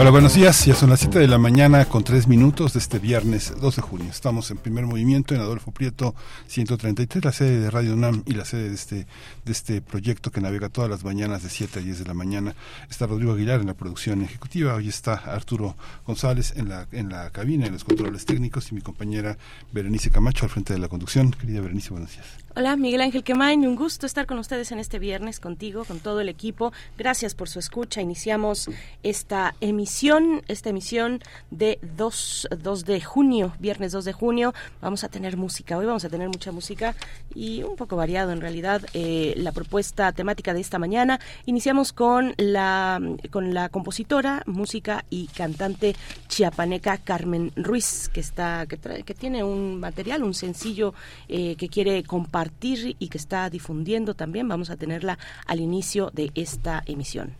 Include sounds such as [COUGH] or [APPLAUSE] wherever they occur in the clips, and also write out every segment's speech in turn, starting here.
Hola, buenos días. Ya son las 7 de la mañana con 3 minutos de este viernes 2 de junio. Estamos en primer movimiento en Adolfo Prieto 133, la sede de Radio UNAM y la sede de este, de este proyecto que navega todas las mañanas de 7 a 10 de la mañana. Está Rodrigo Aguilar en la producción ejecutiva. Hoy está Arturo González en la, en la cabina, en los controles técnicos y mi compañera Berenice Camacho al frente de la conducción. Querida Berenice, buenos días. Hola, Miguel Ángel Quemain, un gusto estar con ustedes en este viernes, contigo, con todo el equipo. Gracias por su escucha. Iniciamos esta emisión, esta emisión de 2, 2 de junio, viernes 2 de junio. Vamos a tener música, hoy vamos a tener mucha música y un poco variado en realidad eh, la propuesta temática de esta mañana. Iniciamos con la, con la compositora, música y cantante chiapaneca Carmen Ruiz, que, está, que, que tiene un material, un sencillo eh, que quiere compartir y que está difundiendo también. Vamos a tenerla al inicio de esta emisión.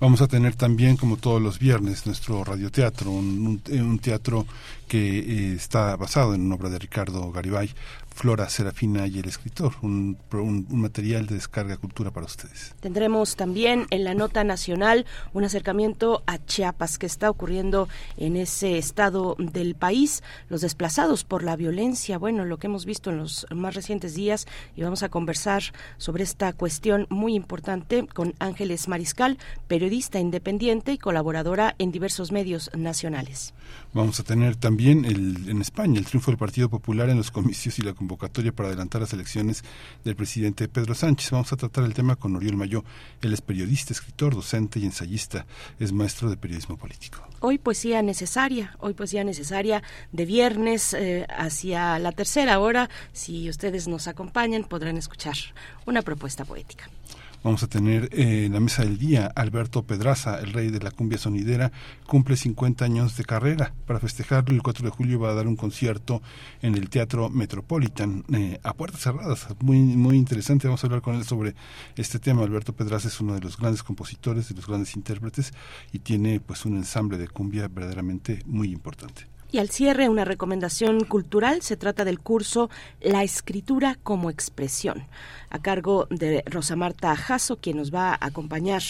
Vamos a tener también, como todos los viernes, nuestro radioteatro, un, teatro que eh, está basado en una obra de Ricardo Garibay, Flora Serafina y el escritor, un, un, material de descarga cultura para ustedes. Tendremos también en la nota nacional un acercamiento a Chiapas que está ocurriendo en ese estado del país, los desplazados por la violencia, bueno, lo que hemos visto en los más recientes días y vamos a conversar sobre esta cuestión muy importante con Ángeles Mariscal, periodista independiente y colaboradora en diversos medios nacionales. Vamos a tener también el, en España el triunfo del Partido Popular en los comicios y la convocatoria para adelantar las elecciones del presidente Pedro Sánchez. Vamos a tratar el tema con Oriol Mayo. Él es periodista, escritor, docente y ensayista. Es maestro de periodismo político. Hoy poesía necesaria, hoy poesía necesaria de viernes eh, hacia la tercera hora. Si ustedes nos acompañan podrán escuchar una propuesta poética. Vamos a tener eh, en la mesa del día Alberto Pedraza, el rey de la cumbia sonidera, cumple 50 años de carrera. Para festejarlo, el 4 de julio va a dar un concierto en el Teatro Metropolitan eh, a puertas cerradas. Muy, muy interesante. Vamos a hablar con él sobre este tema. Alberto Pedraza es uno de los grandes compositores, de los grandes intérpretes y tiene pues un ensamble de cumbia verdaderamente muy importante. Y al cierre, una recomendación cultural. Se trata del curso La escritura como expresión a cargo de Rosa Marta Jasso, quien nos va a acompañar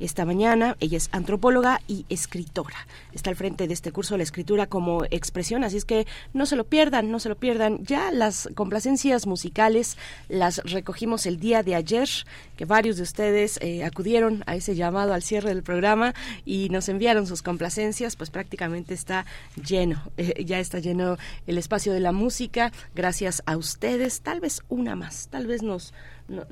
esta mañana. Ella es antropóloga y escritora. Está al frente de este curso la escritura como expresión, así es que no se lo pierdan, no se lo pierdan. Ya las complacencias musicales las recogimos el día de ayer, que varios de ustedes eh, acudieron a ese llamado al cierre del programa y nos enviaron sus complacencias, pues prácticamente está lleno, eh, ya está lleno el espacio de la música, gracias a ustedes, tal vez una más, tal vez nos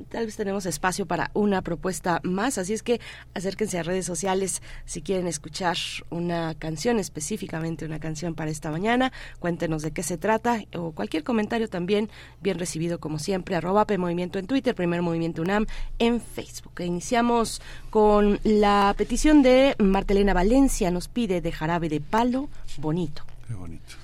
tal vez tenemos espacio para una propuesta más, así es que acérquense a redes sociales si quieren escuchar una canción, específicamente una canción para esta mañana, cuéntenos de qué se trata o cualquier comentario también bien recibido como siempre, arroba Movimiento en Twitter, Primer Movimiento UNAM en Facebook. E iniciamos con la petición de Martelena Valencia, nos pide de jarabe de palo bonito. Qué bonito.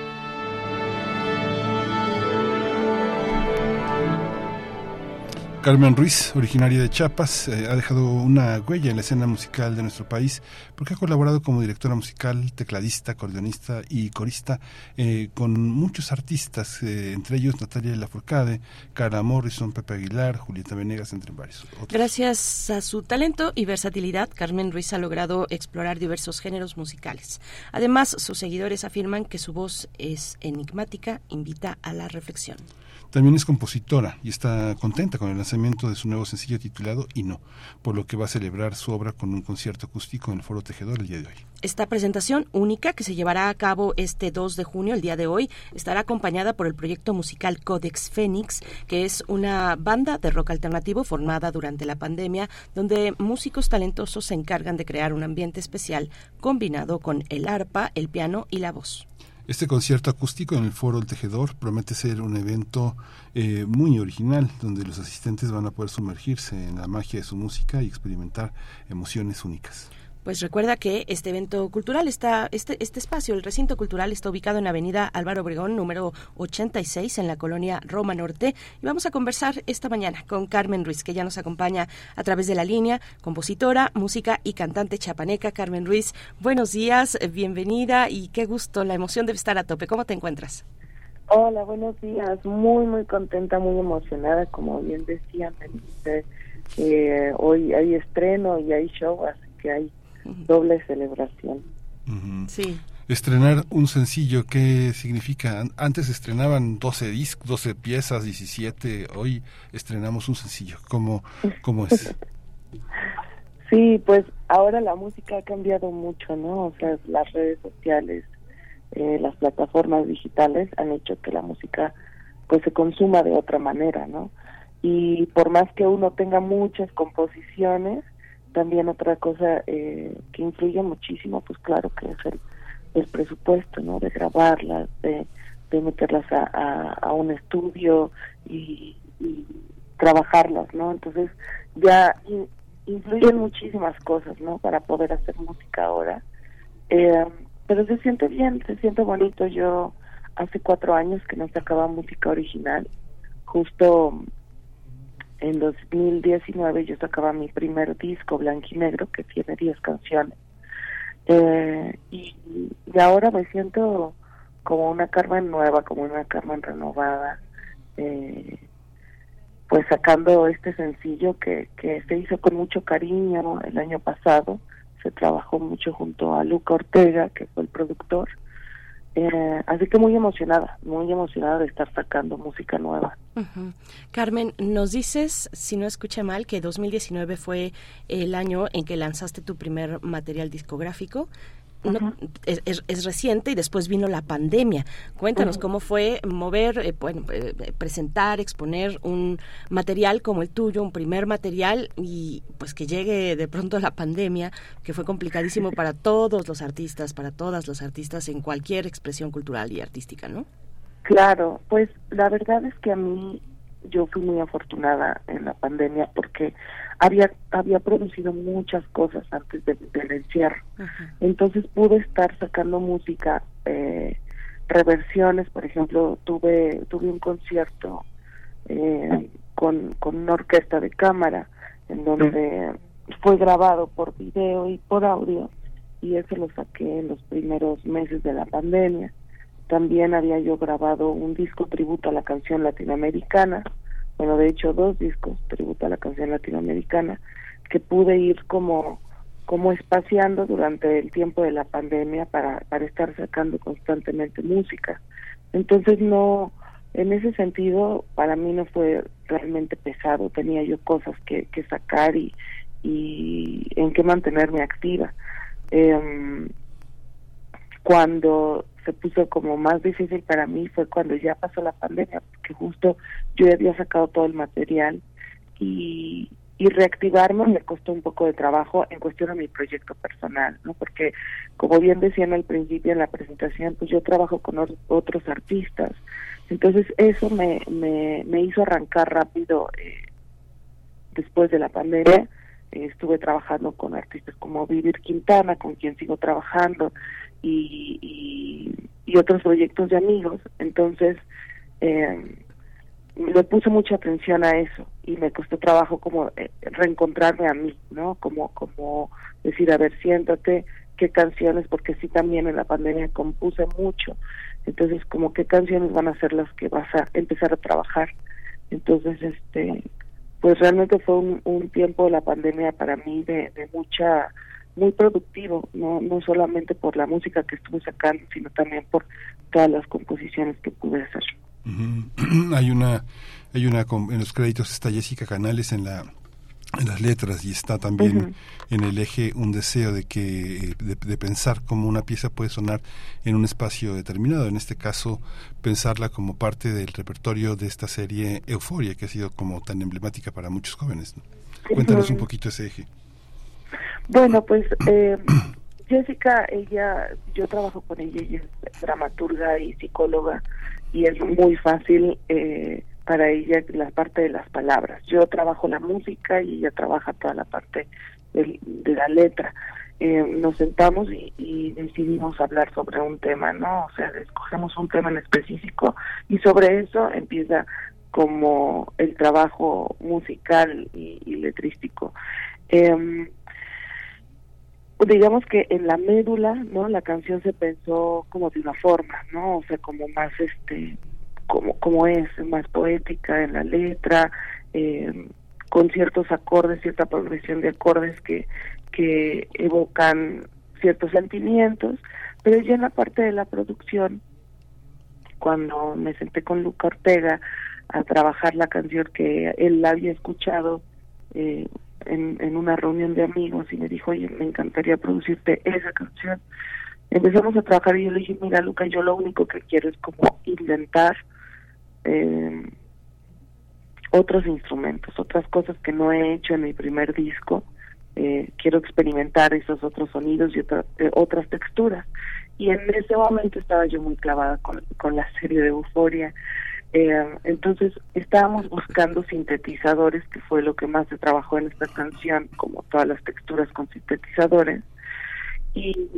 Carmen Ruiz, originaria de Chiapas, eh, ha dejado una huella en la escena musical de nuestro país porque ha colaborado como directora musical, tecladista, acordeonista y corista eh, con muchos artistas, eh, entre ellos Natalia Lafourcade, Cara Morrison, Pepe Aguilar, Julieta Venegas, entre varios otros. Gracias a su talento y versatilidad, Carmen Ruiz ha logrado explorar diversos géneros musicales. Además, sus seguidores afirman que su voz es enigmática, invita a la reflexión. También es compositora y está contenta con el lanzamiento de su nuevo sencillo titulado Y no, por lo que va a celebrar su obra con un concierto acústico en el Foro Tejedor el día de hoy. Esta presentación única que se llevará a cabo este 2 de junio, el día de hoy, estará acompañada por el proyecto musical Codex Fénix, que es una banda de rock alternativo formada durante la pandemia, donde músicos talentosos se encargan de crear un ambiente especial combinado con el arpa, el piano y la voz. Este concierto acústico en el Foro El Tejedor promete ser un evento eh, muy original, donde los asistentes van a poder sumergirse en la magia de su música y experimentar emociones únicas. Pues recuerda que este evento cultural está, este, este espacio, el recinto cultural, está ubicado en Avenida Álvaro Obregón, número 86, en la colonia Roma Norte. Y vamos a conversar esta mañana con Carmen Ruiz, que ya nos acompaña a través de la línea, compositora, música y cantante chapaneca. Carmen Ruiz, buenos días, bienvenida y qué gusto, la emoción debe estar a tope. ¿Cómo te encuentras? Hola, buenos días. Muy, muy contenta, muy emocionada, como bien decían. Eh, hoy hay estreno y hay show, así que hay doble celebración. Sí. Estrenar un sencillo, ¿qué significa? Antes estrenaban 12 discos, 12 piezas, 17, hoy estrenamos un sencillo. ¿Cómo, cómo es? [LAUGHS] sí, pues ahora la música ha cambiado mucho, ¿no? O sea, las redes sociales, eh, las plataformas digitales han hecho que la música pues se consuma de otra manera, ¿no? Y por más que uno tenga muchas composiciones, también otra cosa eh, que influye muchísimo, pues claro que es el, el presupuesto, ¿no? De grabarlas, de, de meterlas a, a, un estudio y, trabajarlas, ¿no? Entonces ya influyen muchísimas cosas, ¿no? Para poder hacer música ahora. Eh, pero se siente bien, se siente bonito. Yo hace cuatro años que no sacaba música original, justo en 2019 yo sacaba mi primer disco blanco y negro que tiene 10 canciones. Eh, y, ahora me siento como una Carmen nueva, como una Carmen renovada, eh, pues sacando este sencillo que, que se hizo con mucho cariño el año pasado, se trabajó mucho junto a Luca Ortega, que fue el productor, eh, así que muy emocionada, muy emocionada de estar sacando música nueva. Carmen, nos dices, si no escuché mal, que 2019 fue el año en que lanzaste tu primer material discográfico es, reciente y después vino la pandemia. Cuéntanos cómo fue mover, eh, eh, presentar, exponer un material como el tuyo, un primer material y pues que llegue de pronto la pandemia, que fue complicadísimo [LAUGHS] para todos los artistas, para todas los artistas en cualquier expresión cultural y artística, ¿no? Claro, pues la verdad es que a mí yo fui muy afortunada en la pandemia porque había había producido muchas cosas antes del encierro. Entonces pude estar sacando música eh, reversiones. Por ejemplo tuve tuve un concierto eh, con con una orquesta de cámara en donde fue grabado por video y por audio y eso lo saqué en los primeros meses de la pandemia. También había yo grabado un disco tributo a la canción latinoamericana, bueno, de hecho dos discos tributo a la canción latinoamericana, que pude ir como como espaciando durante el tiempo de la pandemia para, para estar sacando constantemente música. Entonces no, en ese sentido, para mí no fue realmente pesado, tenía yo cosas que, que sacar y, y en qué mantenerme activa. Eh, cuando se puso como más difícil para mí fue cuando ya pasó la pandemia, porque justo yo ya había sacado todo el material y, y reactivarme me costó un poco de trabajo en cuestión de mi proyecto personal, ¿no? Porque como bien decían al principio en la presentación, pues yo trabajo con otros artistas, entonces eso me, me, me hizo arrancar rápido eh, después de la pandemia. estuve trabajando con artistas como Vivir Quintana, con quien sigo trabajando, y, y, otros proyectos de amigos. Entonces, eh, le puse mucha atención a eso y me costó trabajo como eh, reencontrarme a mí, ¿no? Como, como decir, a ver, siéntate, qué canciones, porque sí también en la pandemia compuse mucho. Entonces, como qué canciones van a ser las que vas a empezar a trabajar. Entonces, este, pues realmente fue un, tiempo de la pandemia para mí de mucha muy productivo, no, no solamente por la música que estuve sacando, sino también por todas las composiciones que pude hacer. [CLEARS THROAT] hay una, hay una, en los créditos está Jessica Canales en la en las letras y está también en el eje un deseo de que de, pensar cómo una pieza puede sonar en un espacio determinado. En este caso pensarla como parte del repertorio de esta serie Euforia que ha sido como tan emblemática para muchos jóvenes cuéntanos un poquito ese eje bueno, pues eh, [CLEARS THROAT] Jessica, ella, yo trabajo con ella, ella es dramaturga y psicóloga y es muy fácil eh, para ella la parte de las palabras. Yo trabajo la música y ella trabaja toda la parte de, la letra. Eh, nos sentamos y, decidimos hablar sobre un tema, ¿no? O sea, escogemos un tema en específico y sobre eso empieza como el trabajo musical y, letrístico. Eh, digamos que en la médula, ¿no? La canción se pensó como de una forma, ¿no? O sea, como más, este, como, como es, más poética en la letra, eh, con ciertos acordes, cierta progresión de acordes que, que evocan ciertos sentimientos, pero ya en la parte de la producción, cuando me senté con Luca Ortega a trabajar la canción que él había escuchado eh, en, en una reunión de amigos y me dijo, oye, me encantaría producirte esa canción. Empezamos a trabajar y yo le dije, mira, Luca, yo lo único que quiero es como inventar eh, otros instrumentos, otras cosas que no he hecho en mi primer disco. Eh, quiero experimentar esos otros sonidos y eh, otras texturas. Y en ese momento estaba yo muy clavada con, con la serie de Euforia. Eh, entonces estábamos buscando sintetizadores, que fue lo que más se trabajó en esta canción, como todas las texturas con sintetizadores. Y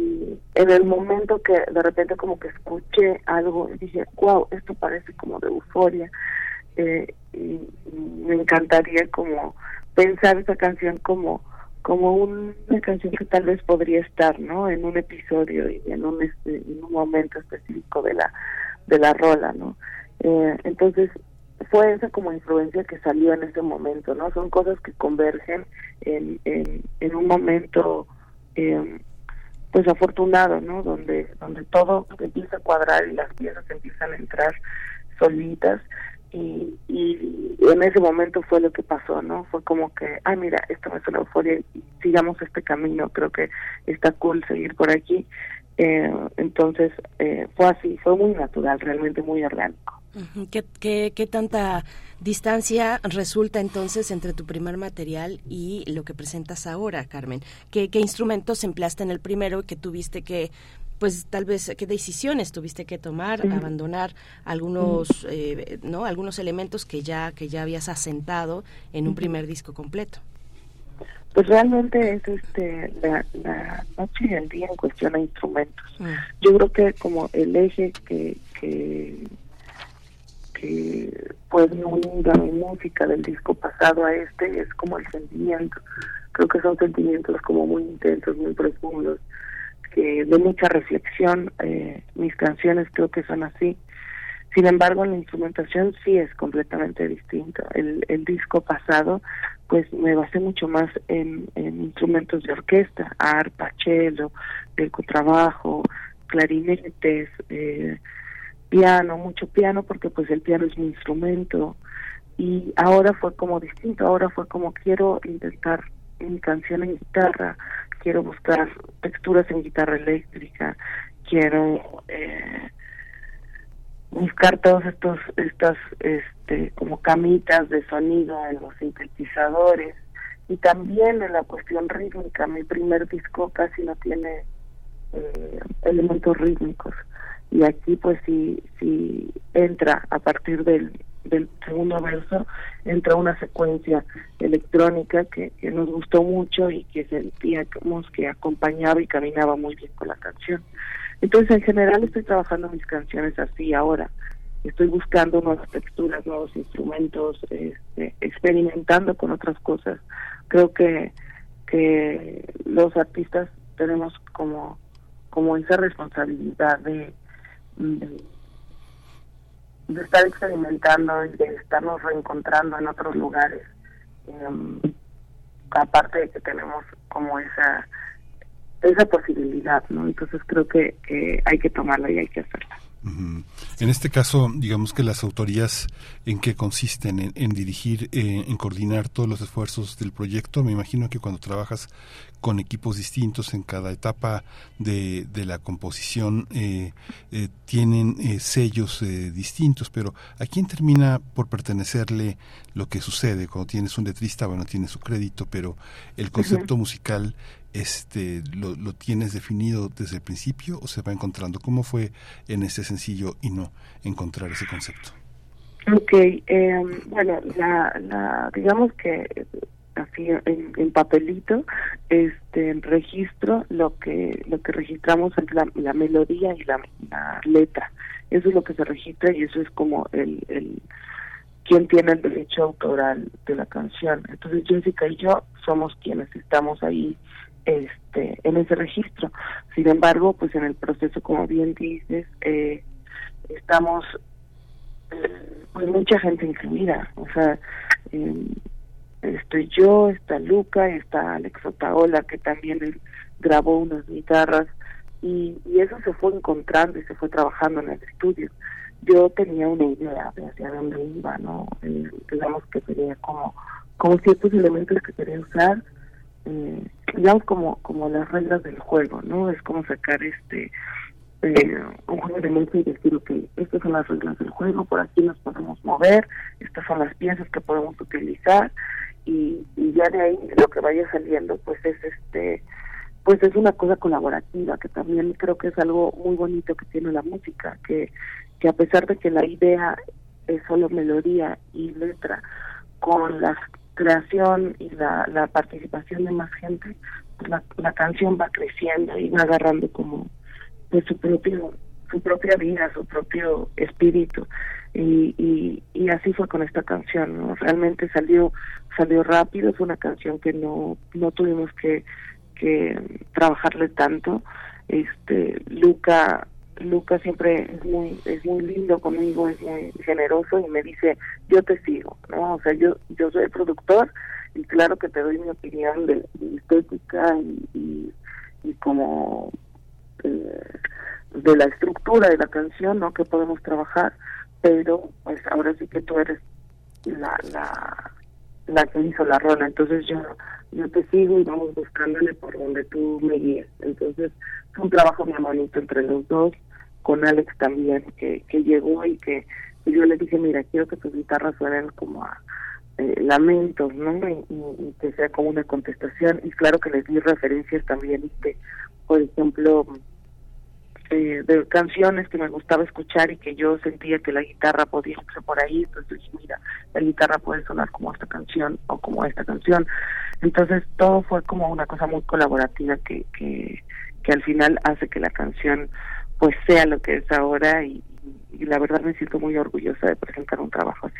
en el momento que de repente como que escuché algo, dije, wow, esto parece como de euforia. Eh, y, me encantaría como pensar esa canción como como una canción que tal vez podría estar no en un episodio y en un este, en un momento específico de la de la rola no eh, entonces fue esa como influencia que salió en ese momento no son cosas que convergen en en, en un momento eh, pues afortunado no donde donde todo empieza a cuadrar y las piezas empiezan a entrar solitas y, y en ese momento fue lo que pasó, ¿no? Fue como que, ah, mira, esto me suena euforia sigamos este camino, creo que está cool seguir por aquí. Eh, entonces eh, fue así, fue muy natural, realmente muy orgánico. ¿Qué, qué, qué tanta distancia resulta entonces entre tu primer material y lo que presentas ahora, Carmen? ¿Qué, qué instrumentos empleaste en el primero y que tuviste que pues tal vez qué decisiones tuviste que tomar, abandonar algunos, eh, no, algunos elementos que ya que ya habías asentado en un primer disco completo. Pues realmente es este la, la noche y el día en cuestión de instrumentos. Yo creo que como el eje que que, que puede unir a mi música del disco pasado a este es como el sentimiento. Creo que son sentimientos como muy intensos, muy profundos que de mucha reflexión. Eh, mis canciones creo que son así. Sin embargo, la instrumentación sí es completamente distinto. El, el disco pasado, pues me basé mucho más en, instrumentos de orquesta, arpa, cello, el contrabajo, clarinetes, eh, piano, mucho piano, porque pues el piano es mi instrumento. Y ahora fue como distinto, ahora fue como quiero intentar mi canción en guitarra, quiero buscar texturas en guitarra eléctrica, quiero eh, buscar todos estos estas este como camitas de sonido en los sintetizadores y también en la cuestión rítmica mi primer disco casi no tiene eh, elementos rítmicos y aquí pues sí sí entra a partir del del segundo verso entra una secuencia electrónica que, que nos gustó mucho y que sentíamos que acompañaba y caminaba muy bien con la canción. Entonces, en general, estoy trabajando mis canciones así ahora. Estoy buscando nuevas texturas, nuevos instrumentos, este, experimentando con otras cosas. Creo que, que los artistas tenemos como, como esa responsabilidad de de estar experimentando y de estarnos reencontrando en otros lugares. Em, aparte de que tenemos como esa esa posibilidad, ¿no? Entonces creo que, que hay que tomarla y hay que hacerla. En este caso, digamos que las autorías en qué consisten, en, dirigir, eh, en coordinar todos los esfuerzos del proyecto. Me imagino que cuando trabajas con equipos distintos en cada etapa de, de la composición eh, eh, tienen sellos distintos, pero ¿a quién termina por pertenecerle lo que sucede? Cuando tienes un letrista, bueno, tiene su crédito, pero el concepto musical este lo, lo, tienes definido desde el principio o se va encontrando? ¿Cómo fue en este sencillo y no encontrar ese concepto? Ok, eh, bueno, la, la, digamos que así en, papelito, este en registro lo que lo que registramos es la, la melodía y la, la, letra. Eso es lo que se registra y eso es como el, el quien tiene el derecho autoral de la canción. Entonces Jessica y yo somos quienes estamos ahí este en ese registro. Sin embargo, pues en el proceso, como bien dices, eh, estamos eh, pues mucha gente incluida, o sea, eh, estoy yo, está Luca, está Alex Otaola, que también grabó unas guitarras, y, y eso se fue encontrando y se fue trabajando en el estudio. Yo tenía una idea de hacia dónde iba, ¿no? Eh, digamos que tenía como, como ciertos elementos que quería usar, eh, digamos como como las reglas del juego no es como sacar este eh, un juego de mesa y decir, ok, estas son las reglas del juego, por aquí nos podemos mover, estas son las piezas que podemos utilizar y, y ya de ahí lo que vaya saliendo pues es este pues es una cosa colaborativa que también creo que es algo muy bonito que tiene la música que que a pesar de que la idea es solo melodía y letra con la creación y la, la participación de más gente la, la canción va creciendo y va agarrando como pues su propio su propia vida su propio espíritu. Y, y, y así fue con esta canción realmente salió salió rápido fue una canción que no no tuvimos que que trabajarle tanto. Este Luca Luca siempre es muy es muy lindo conmigo es muy generoso y me dice yo te sigo no o sea yo yo soy el productor y claro que te doy mi opinión de, estética y, y, como eh, de la estructura de la canción no que podemos trabajar pero pues ahora sí que tú eres la la la que hizo la rola entonces yo yo te sigo y vamos buscándole por donde tú me guíes. Entonces fue un trabajo muy bonito entre los dos con Alex también que que llegó y que yo le dije mira quiero que tus guitarras suenen como a eh, lamentos no y, que sea como una contestación y claro que les di referencias también y que por ejemplo eh, de canciones que me gustaba escuchar y que yo sentía que la guitarra podía irse por ahí, entonces dije, mira, la guitarra puede sonar como esta canción o como esta canción. Entonces todo fue como una cosa muy colaborativa que, que, que al final hace que la canción pues sea lo que es ahora y, y la verdad me siento muy orgullosa de presentar un trabajo así.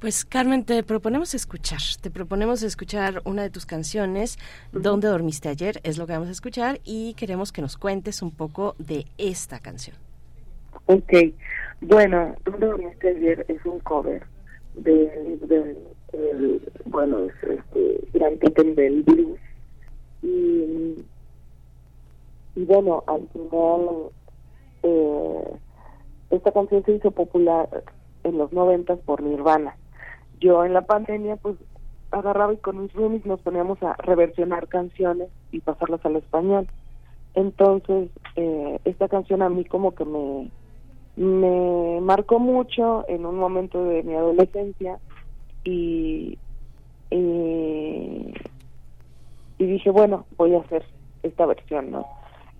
Pues Carmen, te proponemos escuchar, te proponemos escuchar una de tus canciones, ¿Dónde dormiste ayer? Es lo que vamos a escuchar y queremos que nos cuentes un poco de esta canción. Ok, bueno, ¿Dónde dormiste ayer? Es un cover de, de, de bueno, es este, Gran Totem del Blues y, y bueno, al final eh, esta canción se hizo popular en los noventas por Nirvana yo en la pandemia pues agarraba y con mis roomies nos poníamos a reversionar canciones y pasarlas al español. Entonces, eh, esta canción a mí como que me, me marcó mucho en un momento de mi adolescencia y, y, y dije, bueno, voy a hacer esta versión, ¿no?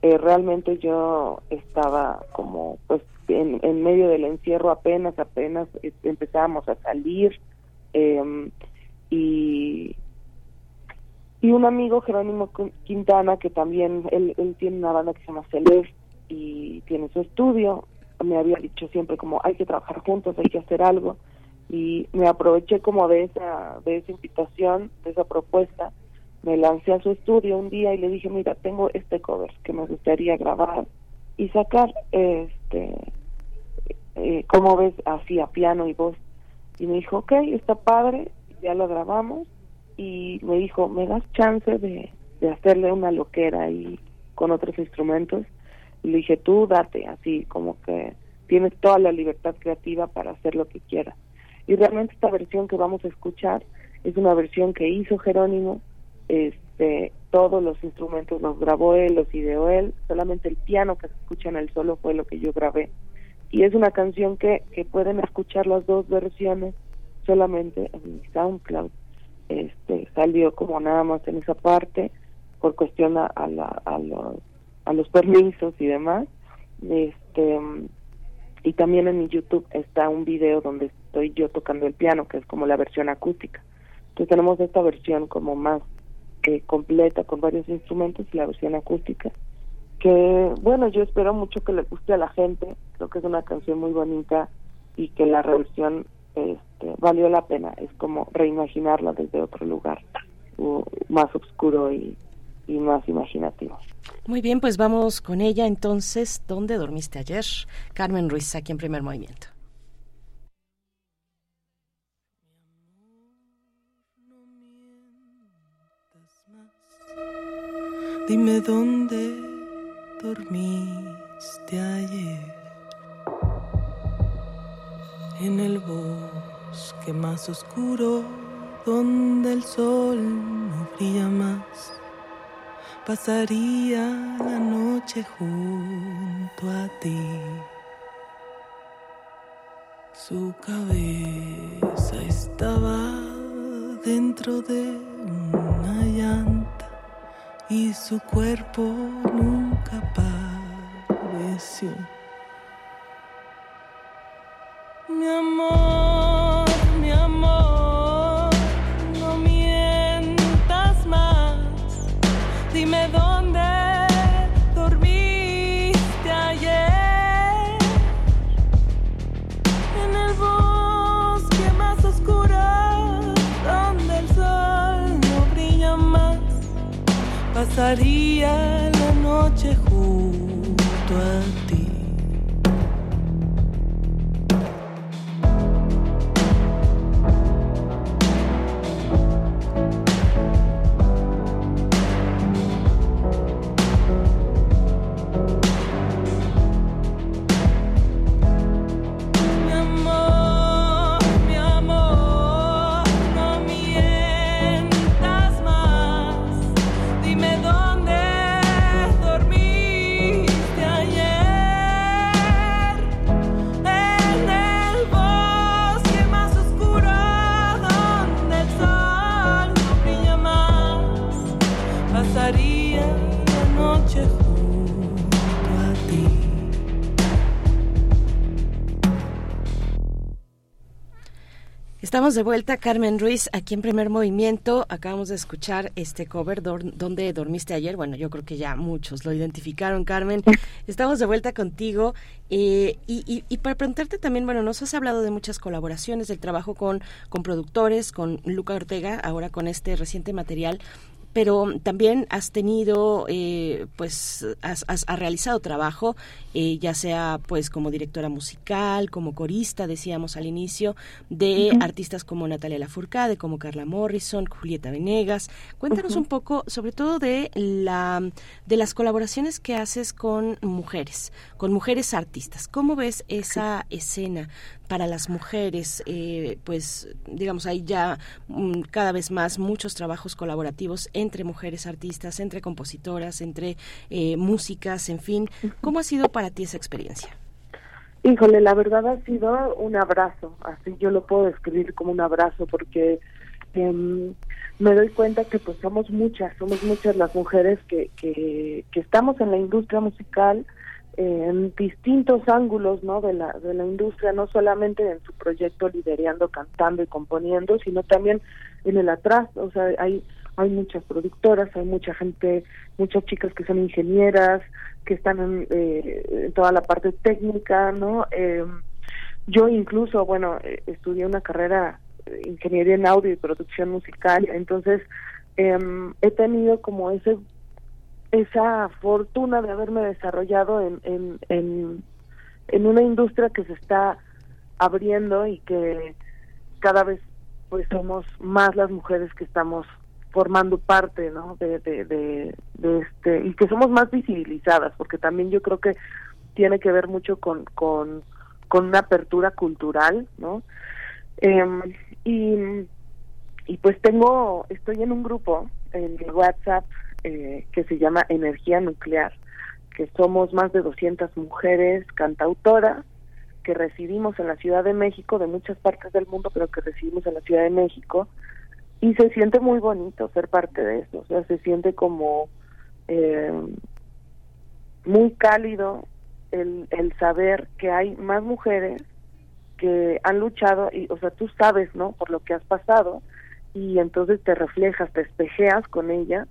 Eh, realmente yo estaba como pues en, en medio del encierro apenas, apenas eh, empezábamos a salir, eh, y y un amigo Jerónimo Quintana que también él, él tiene una banda que se llama Celeste y tiene su estudio me había dicho siempre como hay que trabajar juntos hay que hacer algo y me aproveché como de esa de esa invitación de esa propuesta me lancé a su estudio un día y le dije mira tengo este cover que me gustaría grabar y sacar este eh, como ves así a piano y voz y me dijo, ok, está padre, ya lo grabamos. Y me dijo, ¿me das chance de, de hacerle una loquera ahí con otros instrumentos? Y le dije, tú date, así como que tienes toda la libertad creativa para hacer lo que quieras. Y realmente esta versión que vamos a escuchar es una versión que hizo Jerónimo, este, todos los instrumentos los grabó él, los ideó él, solamente el piano que se escucha en el solo fue lo que yo grabé y es una canción que, que pueden escuchar las dos versiones solamente en mi SoundCloud. Este, salió como nada más en esa parte por cuestión a, la, a, los, permisos y demás. Este, y también en mi YouTube está un video donde estoy yo tocando el piano, que es como la versión acústica. Entonces tenemos esta versión como más eh, completa con varios instrumentos y la versión acústica que bueno, yo espero mucho que le guste a la gente, creo que es una canción muy bonita y que la reversión este, valió la pena, es como reimaginarla desde otro lugar, más oscuro y, y más imaginativo. Muy bien, pues vamos con ella entonces, ¿dónde dormiste ayer? Carmen Ruiz, aquí en primer movimiento. Dime dónde dormiste ayer en el bosque más oscuro donde el sol no brilla más. pasaría la noche junto a ti. Su cabeza estaba dentro de una llanta y su cuerpo nunca padeció. Mi amor, Pasaría la noche junto a ti. Estamos de vuelta, Carmen Ruiz, aquí en Primer Movimiento. Acabamos de escuchar este cover, ¿Dónde dormiste ayer? Bueno, yo creo que ya muchos lo identificaron, Carmen. Estamos de vuelta contigo. eh, y, y- y para preguntarte también, bueno, nos has hablado de muchas colaboraciones, del trabajo con, con productores, con Luca Ortega, ahora con este reciente material pero también has tenido, eh, pues, has, has- has realizado trabajo, eh, ya sea, pues, como directora musical, como corista, decíamos al inicio, de artistas como Natalia Lafourcade, como Carla Morrison, Julieta Venegas. Cuéntanos un poco, sobre todo de la, de las colaboraciones que haces con mujeres, con mujeres artistas. ¿Cómo ves esa escena? Para las mujeres, eh, pues digamos, hay ya mm, cada vez más muchos trabajos colaborativos entre mujeres artistas, entre compositoras, entre eh, músicas, en fin. ¿Cómo ha sido para ti esa experiencia? Híjole, la verdad ha sido un abrazo, así yo lo puedo describir como un abrazo porque em, me doy cuenta que pues somos muchas, somos muchas las mujeres que, que, que estamos en la industria musical en distintos ángulos no de la de la industria no solamente en su proyecto liderando cantando y componiendo sino también en el atrás. O sea hay hay muchas productoras hay mucha gente muchas chicas que son ingenieras que están en, eh, en toda la parte técnica no eh, yo incluso bueno eh, estudié una carrera eh, ingeniería en audio y producción musical entonces em, he tenido como ese esa fortuna de haberme desarrollado en, en, en, en una industria que se está abriendo y que cada vez pues somos más las mujeres que estamos formando parte no de, de, este y que somos más visibilizadas porque también yo creo que tiene que ver mucho con con, con una apertura cultural no Em, y y pues tengo estoy en un grupo en WhatsApp eh, que se llama Energía Nuclear, que somos más de 200 mujeres cantautoras que residimos en la Ciudad de México, de muchas partes del mundo, pero que residimos en la Ciudad de México, y se siente muy bonito ser parte de eso, o sea, se siente como eh, muy cálido el, el saber que hay más mujeres que han luchado, y, o sea, tú sabes, ¿no?, por lo que has pasado, y entonces te reflejas, te espejeas con ella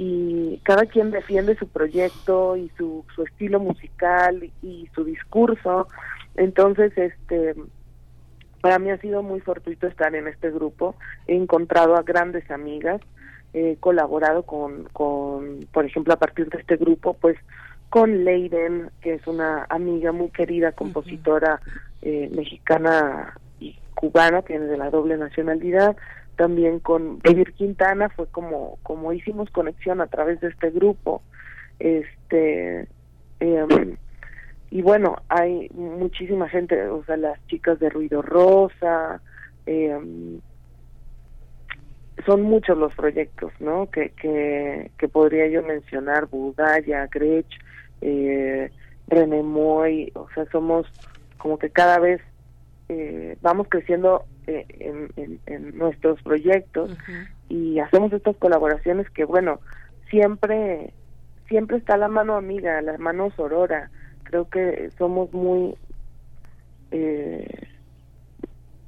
y cada quien defiende su proyecto y su, su estilo musical y, su discurso. Entonces, este para mí ha sido muy fortuito estar en este grupo. He encontrado a grandes amigas, he colaborado con, con, por ejemplo, a partir de este grupo, pues con Leiden, que es una amiga muy querida, compositora eh, mexicana y cubana, tiene de la doble nacionalidad, también con David Quintana fue como como hicimos conexión a través de este grupo este eh, y bueno hay muchísima gente o sea las chicas de ruido rosa eh, son muchos los proyectos, ¿no? Que, que, que podría yo mencionar, Budaya, Grech, eh, René Moy, o sea, somos como que cada vez eh, vamos creciendo eh, en, en, nuestros proyectos y hacemos estas colaboraciones que, bueno, siempre siempre está la mano amiga, la mano sorora. Creo que somos muy, eh,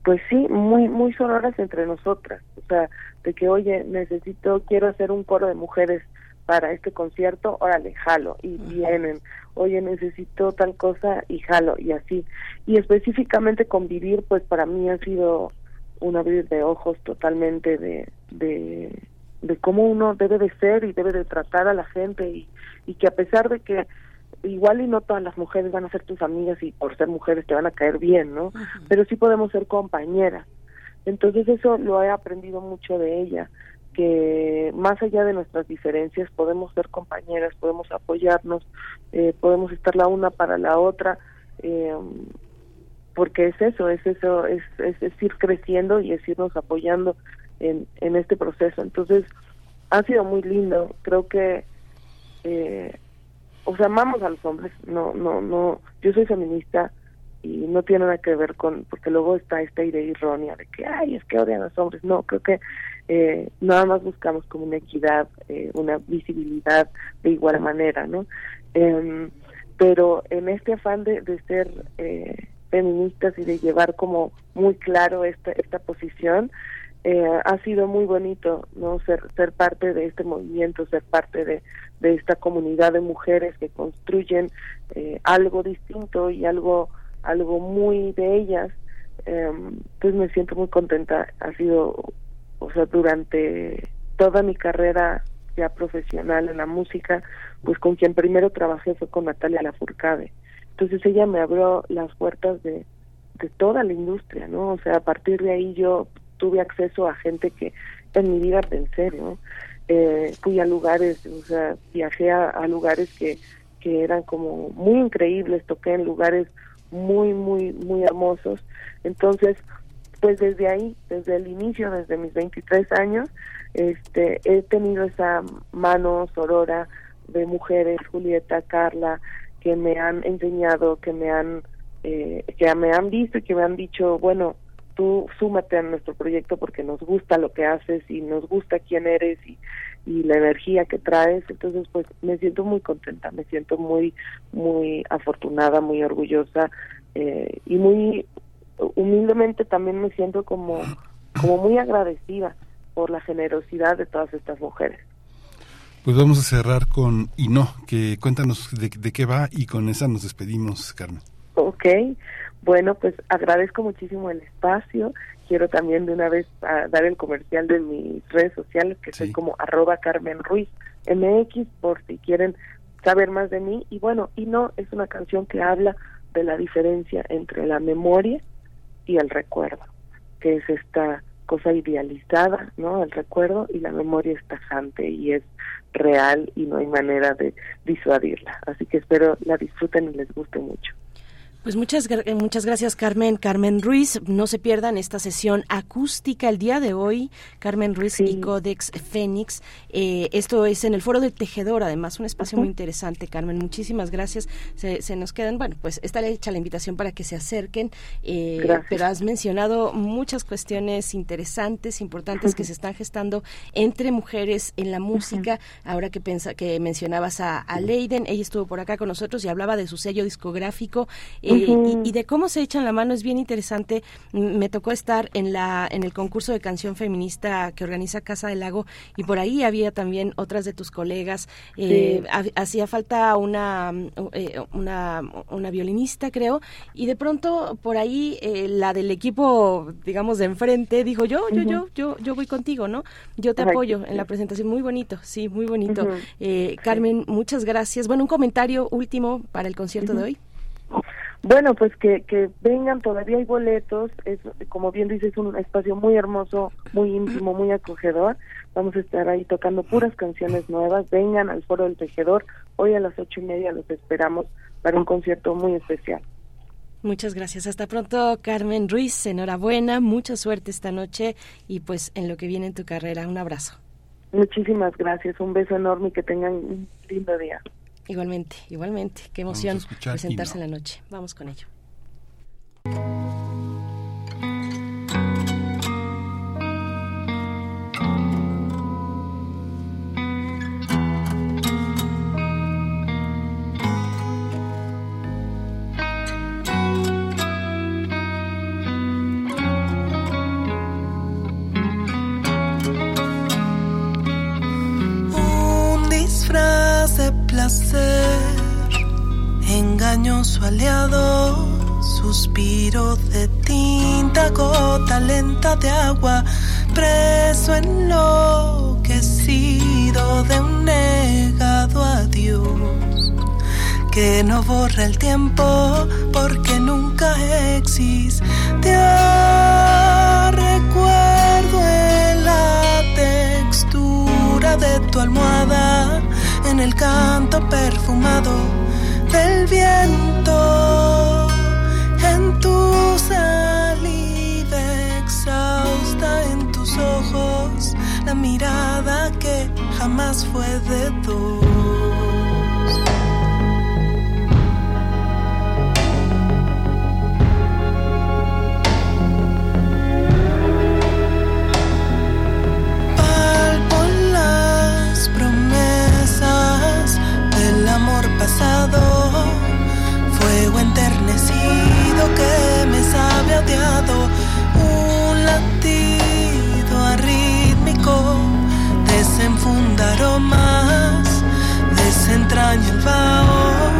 pues sí, muy muy sororas entre nosotras. O sea, de que, oye, necesito, quiero hacer un coro de mujeres para este concierto, órale, jalo, y vienen, oye, necesito tal cosa, y jalo, y así. Y específicamente convivir, pues para mí ha sido un abrir de ojos totalmente de, de, de cómo uno debe de ser y debe de tratar a la gente, y, y que a pesar de que igual y no todas las mujeres van a ser tus amigas y por ser mujeres te van a caer bien, ¿no? Pero sí podemos ser compañeras. Entonces eso lo he aprendido mucho de ella que más allá de nuestras diferencias podemos ser compañeras, podemos apoyarnos, eh, podemos estar la una para la otra, eh, porque es eso, es eso, es, es, ir creciendo y es irnos apoyando en, en este proceso. Entonces, ha sido muy lindo, creo que, eh, o sea, amamos a los hombres, no, no, no, yo soy feminista, y no tiene nada que ver con, porque luego está esta idea errónea de que, ay, es que odian a los hombres. No, creo que eh, nada más buscamos como una equidad, eh, una visibilidad de igual manera, ¿no? Em, pero en este afán de, de ser eh, feministas y de llevar como muy claro esta, esta posición, eh, ha sido muy bonito no ser ser parte de este movimiento ser parte de, de esta comunidad de mujeres que construyen eh, algo distinto y algo algo muy de ellas, em, pues me siento muy contenta. Ha sido, o sea, durante toda mi carrera ya profesional en la música, pues con quien primero trabajé fue con Natalia Lafourcade. Entonces ella me abrió las puertas de, de toda la industria, ¿no? O sea, a partir de ahí yo tuve acceso a gente que en mi vida pensé, ¿no? Eh, fui a lugares, o sea, viajé a, a lugares que, que eran como muy increíbles, toqué en lugares muy, muy, muy hermosos. Entonces, pues desde ahí, desde el inicio, desde mis 23 años, este, he tenido esa mano sorora de mujeres, Julieta, Carla, que me han enseñado, que me han, eh, que me han visto y que me han dicho, bueno, tú súmate a nuestro proyecto porque nos gusta lo que haces y nos gusta quién eres y, y la energía que traes entonces pues me siento muy contenta me siento muy muy afortunada muy orgullosa eh, y muy humildemente también me siento como como muy agradecida por la generosidad de todas estas mujeres pues vamos a cerrar con y no que cuéntanos de, de qué va y con esa nos despedimos Carmen Ok, bueno, pues agradezco muchísimo el espacio. Quiero también de una vez ah, dar el comercial de mis redes sociales, que soy como arroba Carmen Ruiz MX, por si quieren saber más de mí. Y bueno, y no, es una canción que habla de la diferencia entre la memoria y el recuerdo, que es esta cosa idealizada, ¿no? El recuerdo y la memoria es tajante y es real y no hay manera de disuadirla. Así que espero la disfruten y les guste mucho. Pues muchas, eh, muchas gracias Carmen. Carmen Ruiz, no se pierdan esta sesión acústica el día de hoy. Carmen Ruiz y Codex Fénix. Eh, esto es en el Foro del Tejedor, además un espacio muy interesante, Carmen. Muchísimas gracias. Se, se, nos quedan, bueno, pues está hecha la invitación para que se acerquen, eh, pero has mencionado muchas cuestiones interesantes, importantes que se están gestando entre mujeres en la música. Ahora que, pensa, que mencionabas a, a Leiden, ella estuvo por acá con nosotros y hablaba de su sello discográfico. Eh, y, de cómo se echan la mano es bien interesante. Me tocó estar en la en el concurso de canción feminista que organiza Casa del Lago y por ahí había también otras de tus colegas. Eh, hacía falta una, eh, una una violinista creo y de pronto por ahí la del equipo digamos de enfrente dijo yo yo yo yo yo voy contigo no yo te apoyo en la presentación muy bonito sí muy bonito. Carmen muchas gracias. Bueno un comentario último para el concierto de hoy bueno, pues que, que vengan, todavía hay boletos, es como bien dices, un espacio muy hermoso, muy [CLEARS THROAT] íntimo, muy acogedor. Vamos a estar ahí tocando puras canciones nuevas. Vengan al Foro del Tejedor, hoy a las ocho y media los esperamos para un concierto muy especial. Muchas gracias. Hasta pronto, Carmen Ruiz. Enhorabuena, mucha suerte esta noche y pues en lo que viene en tu carrera. Un abrazo. Muchísimas gracias. Un beso enorme y que tengan un lindo día. Igualmente, igualmente. Qué emoción presentarse en la noche. Vamos con ello. Engañoso aliado, suspiro de tinta, gota lenta de agua, preso enloquecido de un negado adiós, que no borra el tiempo porque nunca existe. Recuerdo en la textura de tu almohada en el canto perfumado del viento, en tu saliva exhausta, en tus ojos, la mirada que jamás fue de dos. Fuego enternecido que me sabe odiado, un latido arrítmico, desenfunda aromas, desentraña el vaho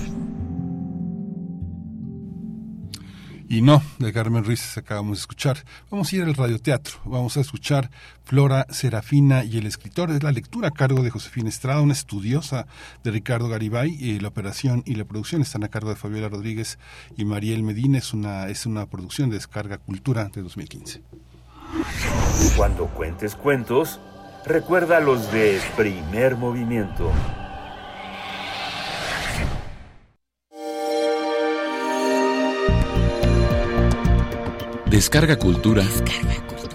Y no, de Carmen Ruiz acabamos de escuchar. Vamos a ir al radioteatro. Vamos a escuchar Flora Serafina y el escritor. Es la lectura a cargo de Josefina Estrada, una estudiosa de Ricardo Garibay. Y la operación y la producción están a cargo de Fabiola Rodríguez y Mariel Medina. Es una, es una producción de Descarga Cultura de 2015. Cuando cuentes cuentos, recuerda los de primer movimiento. Descarga Cultura.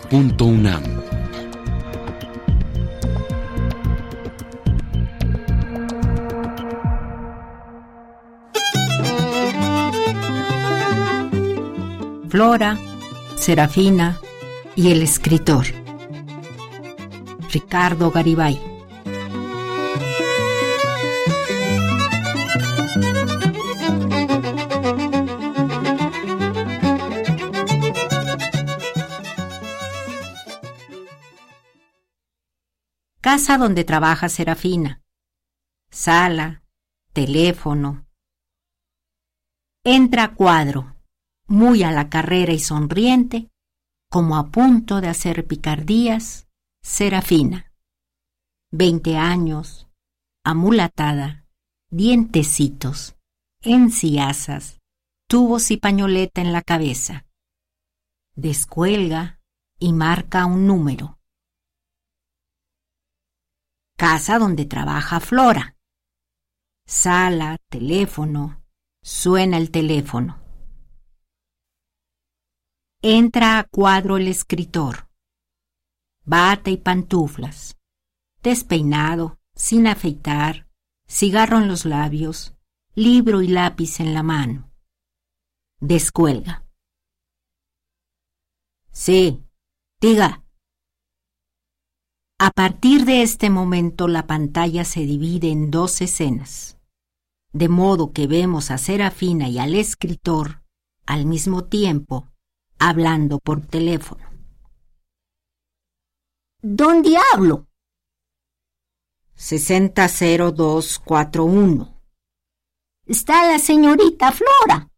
Punto UNAM. Flora, Serafina y el escritor. Ricardo Garibay. Casa donde trabaja Serafina. Sala, teléfono. Entra cuadro, muy a la carrera y sonriente, como a punto de hacer picardías, Serafina. Veinte años, amulatada, dientecitos, enciasas, tubos y pañoleta en la cabeza. Descuelga y marca un número. Casa donde trabaja Flora. Sala, teléfono, suena el teléfono. Entra a cuadro el escritor. Bata y pantuflas. Despeinado, sin afeitar, cigarro en los labios, libro y lápiz en la mano. Descuelga. Sí, diga. A partir de este momento la pantalla se divide en dos escenas, de modo que vemos a Serafina y al escritor al mismo tiempo hablando por teléfono. ¿Dónde hablo? 600241. Está la señorita Flora,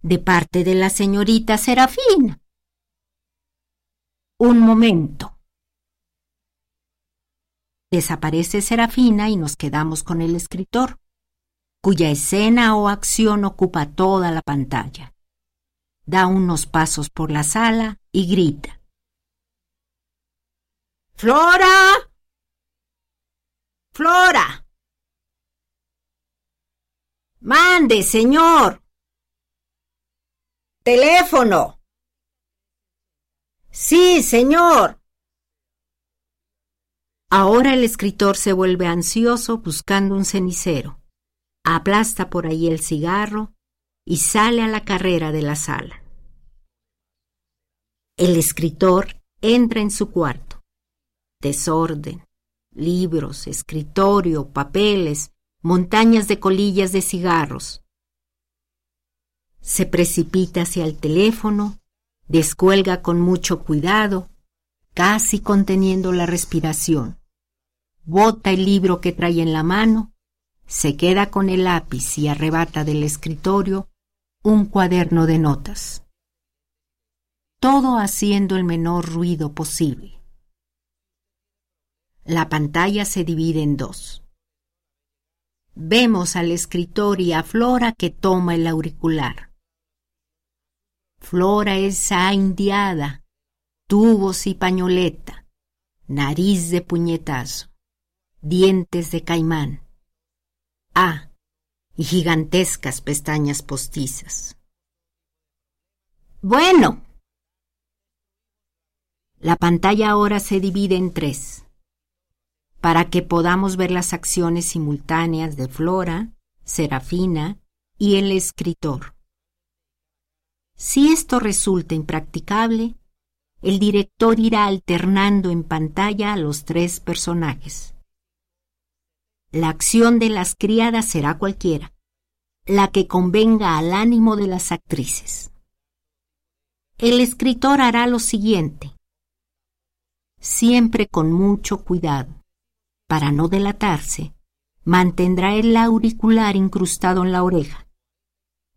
de parte de la señorita Serafina. Un momento. Desaparece Serafina y nos quedamos con el escritor, cuya escena o acción ocupa toda la pantalla. Da unos pasos por la sala y grita. ¡Flora! ¡Flora! Mande, señor. Teléfono. Sí, señor. Ahora el escritor se vuelve ansioso buscando un cenicero. Aplasta por ahí el cigarro y sale a la carrera de la sala. El escritor entra en su cuarto. Desorden, libros, escritorio, papeles, montañas de colillas de cigarros. Se precipita hacia el teléfono, descuelga con mucho cuidado, casi conteniendo la respiración. Bota el libro que trae en la mano, se queda con el lápiz y arrebata del escritorio un cuaderno de notas. Todo haciendo el menor ruido posible. La pantalla se divide en dos. Vemos al escritor y a Flora que toma el auricular. Flora es indiada, tubos y pañoleta, nariz de puñetazo, dientes de caimán. Ah, y gigantescas pestañas postizas. Bueno. La pantalla ahora se divide en tres, para que podamos ver las acciones simultáneas de Flora, Serafina y el escritor. Si esto resulta impracticable, el director irá alternando en pantalla a los tres personajes. La acción de las criadas será cualquiera, la que convenga al ánimo de las actrices. El escritor hará lo siguiente, siempre con mucho cuidado. Para no delatarse, mantendrá el auricular incrustado en la oreja,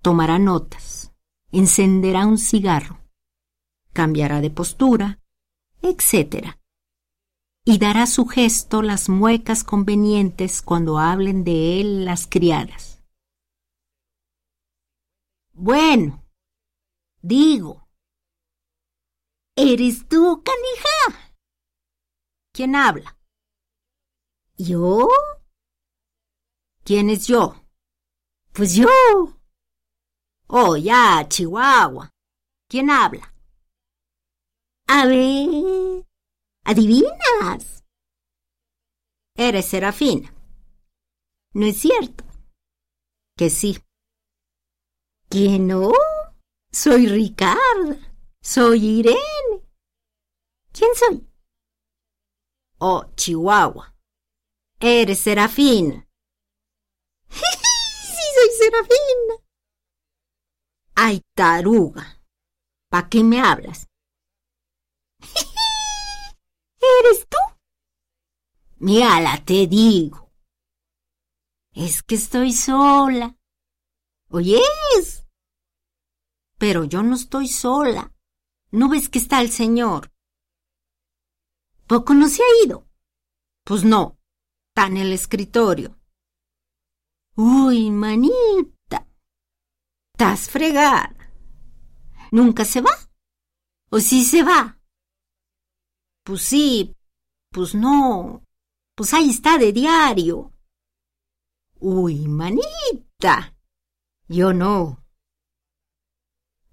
tomará notas, encenderá un cigarro, cambiará de postura, etc y dará su gesto las muecas convenientes cuando hablen de él las criadas. Bueno, digo, ¿eres tú, canija? ¿Quién habla? ¿Yo? ¿Quién es yo? Pues yo. Oh, ya, Chihuahua. ¿Quién habla? A ver. ¿Adivinas? Eres Serafina. ¿No es cierto? Que sí. ¿Que no? Soy Ricardo. Soy Irene. ¿Quién soy? Oh, Chihuahua. Eres Serafina. [LAUGHS] sí, soy Serafina. Ay, taruga. ¿Para qué me hablas? ¿Eres tú? Mírala, te digo. Es que estoy sola. ¿Oyes? Pero yo no estoy sola. ¿No ves que está el señor? ¿Poco no se ha ido? Pues no, está en el escritorio. Uy, manita, estás fregada. ¿Nunca se va? ¿O sí se va? Pues sí, pues no, pues ahí está de diario. Uy, manita, yo no.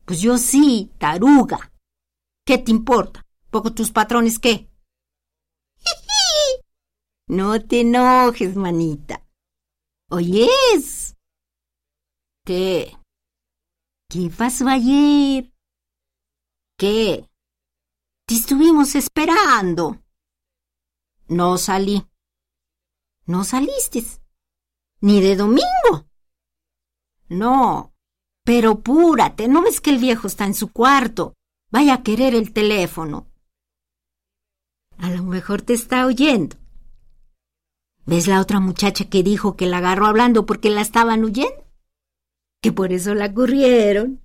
Pues yo sí, taruga. ¿Qué te importa? ¿Poco tus patrones qué? [LAUGHS] No te enojes, manita. ¿Oyes? ¿Qué? ¿Qué pasó ayer? ¿Qué? Te estuvimos esperando. No salí. ¿No saliste? ¿Ni de domingo? No. Pero púrate, ¿no ves que el viejo está en su cuarto? Vaya a querer el teléfono. A lo mejor te está oyendo. ¿Ves la otra muchacha que dijo que la agarró hablando porque la estaban huyendo? Que por eso la corrieron.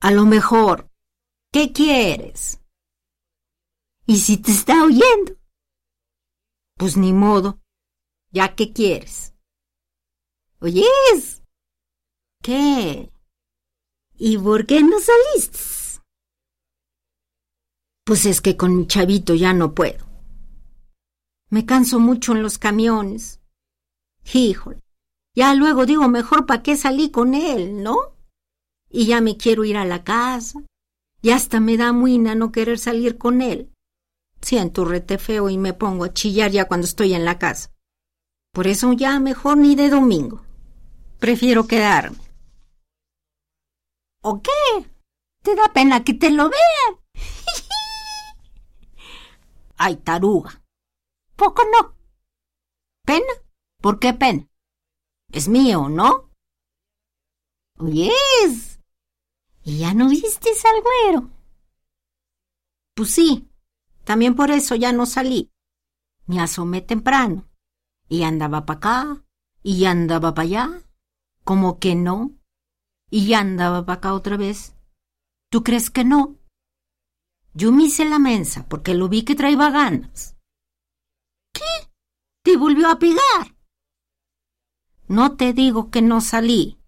A lo mejor. ¿Qué quieres? ¿Y si te está oyendo? Pues ni modo. ¿Ya qué quieres? ¿Oyes? ¿Qué? ¿Y por qué no saliste? Pues es que con mi chavito ya no puedo. Me canso mucho en los camiones. Híjole, ya luego digo mejor para qué salí con él, ¿no? Y ya me quiero ir a la casa. Y hasta me da muina no querer salir con él. Siento rete feo y me pongo a chillar ya cuando estoy en la casa. Por eso ya mejor ni de domingo. Prefiero quedarme. ¿O qué? ¿Te da pena que te lo vean? [LAUGHS] Ay, taruga. Poco no. ¿Pena? ¿Por qué pena? Es mío, ¿no? Oyes. ¿Y ya no viste al güero? Pues sí. También por eso ya no salí. Me asomé temprano. Y andaba para acá. Y andaba para allá. Como que no. Y andaba para acá otra vez. ¿Tú crees que no? Yo me hice la mensa porque lo vi que traía ganas. ¿Qué? ¿Te volvió a pegar? No te digo que no salí.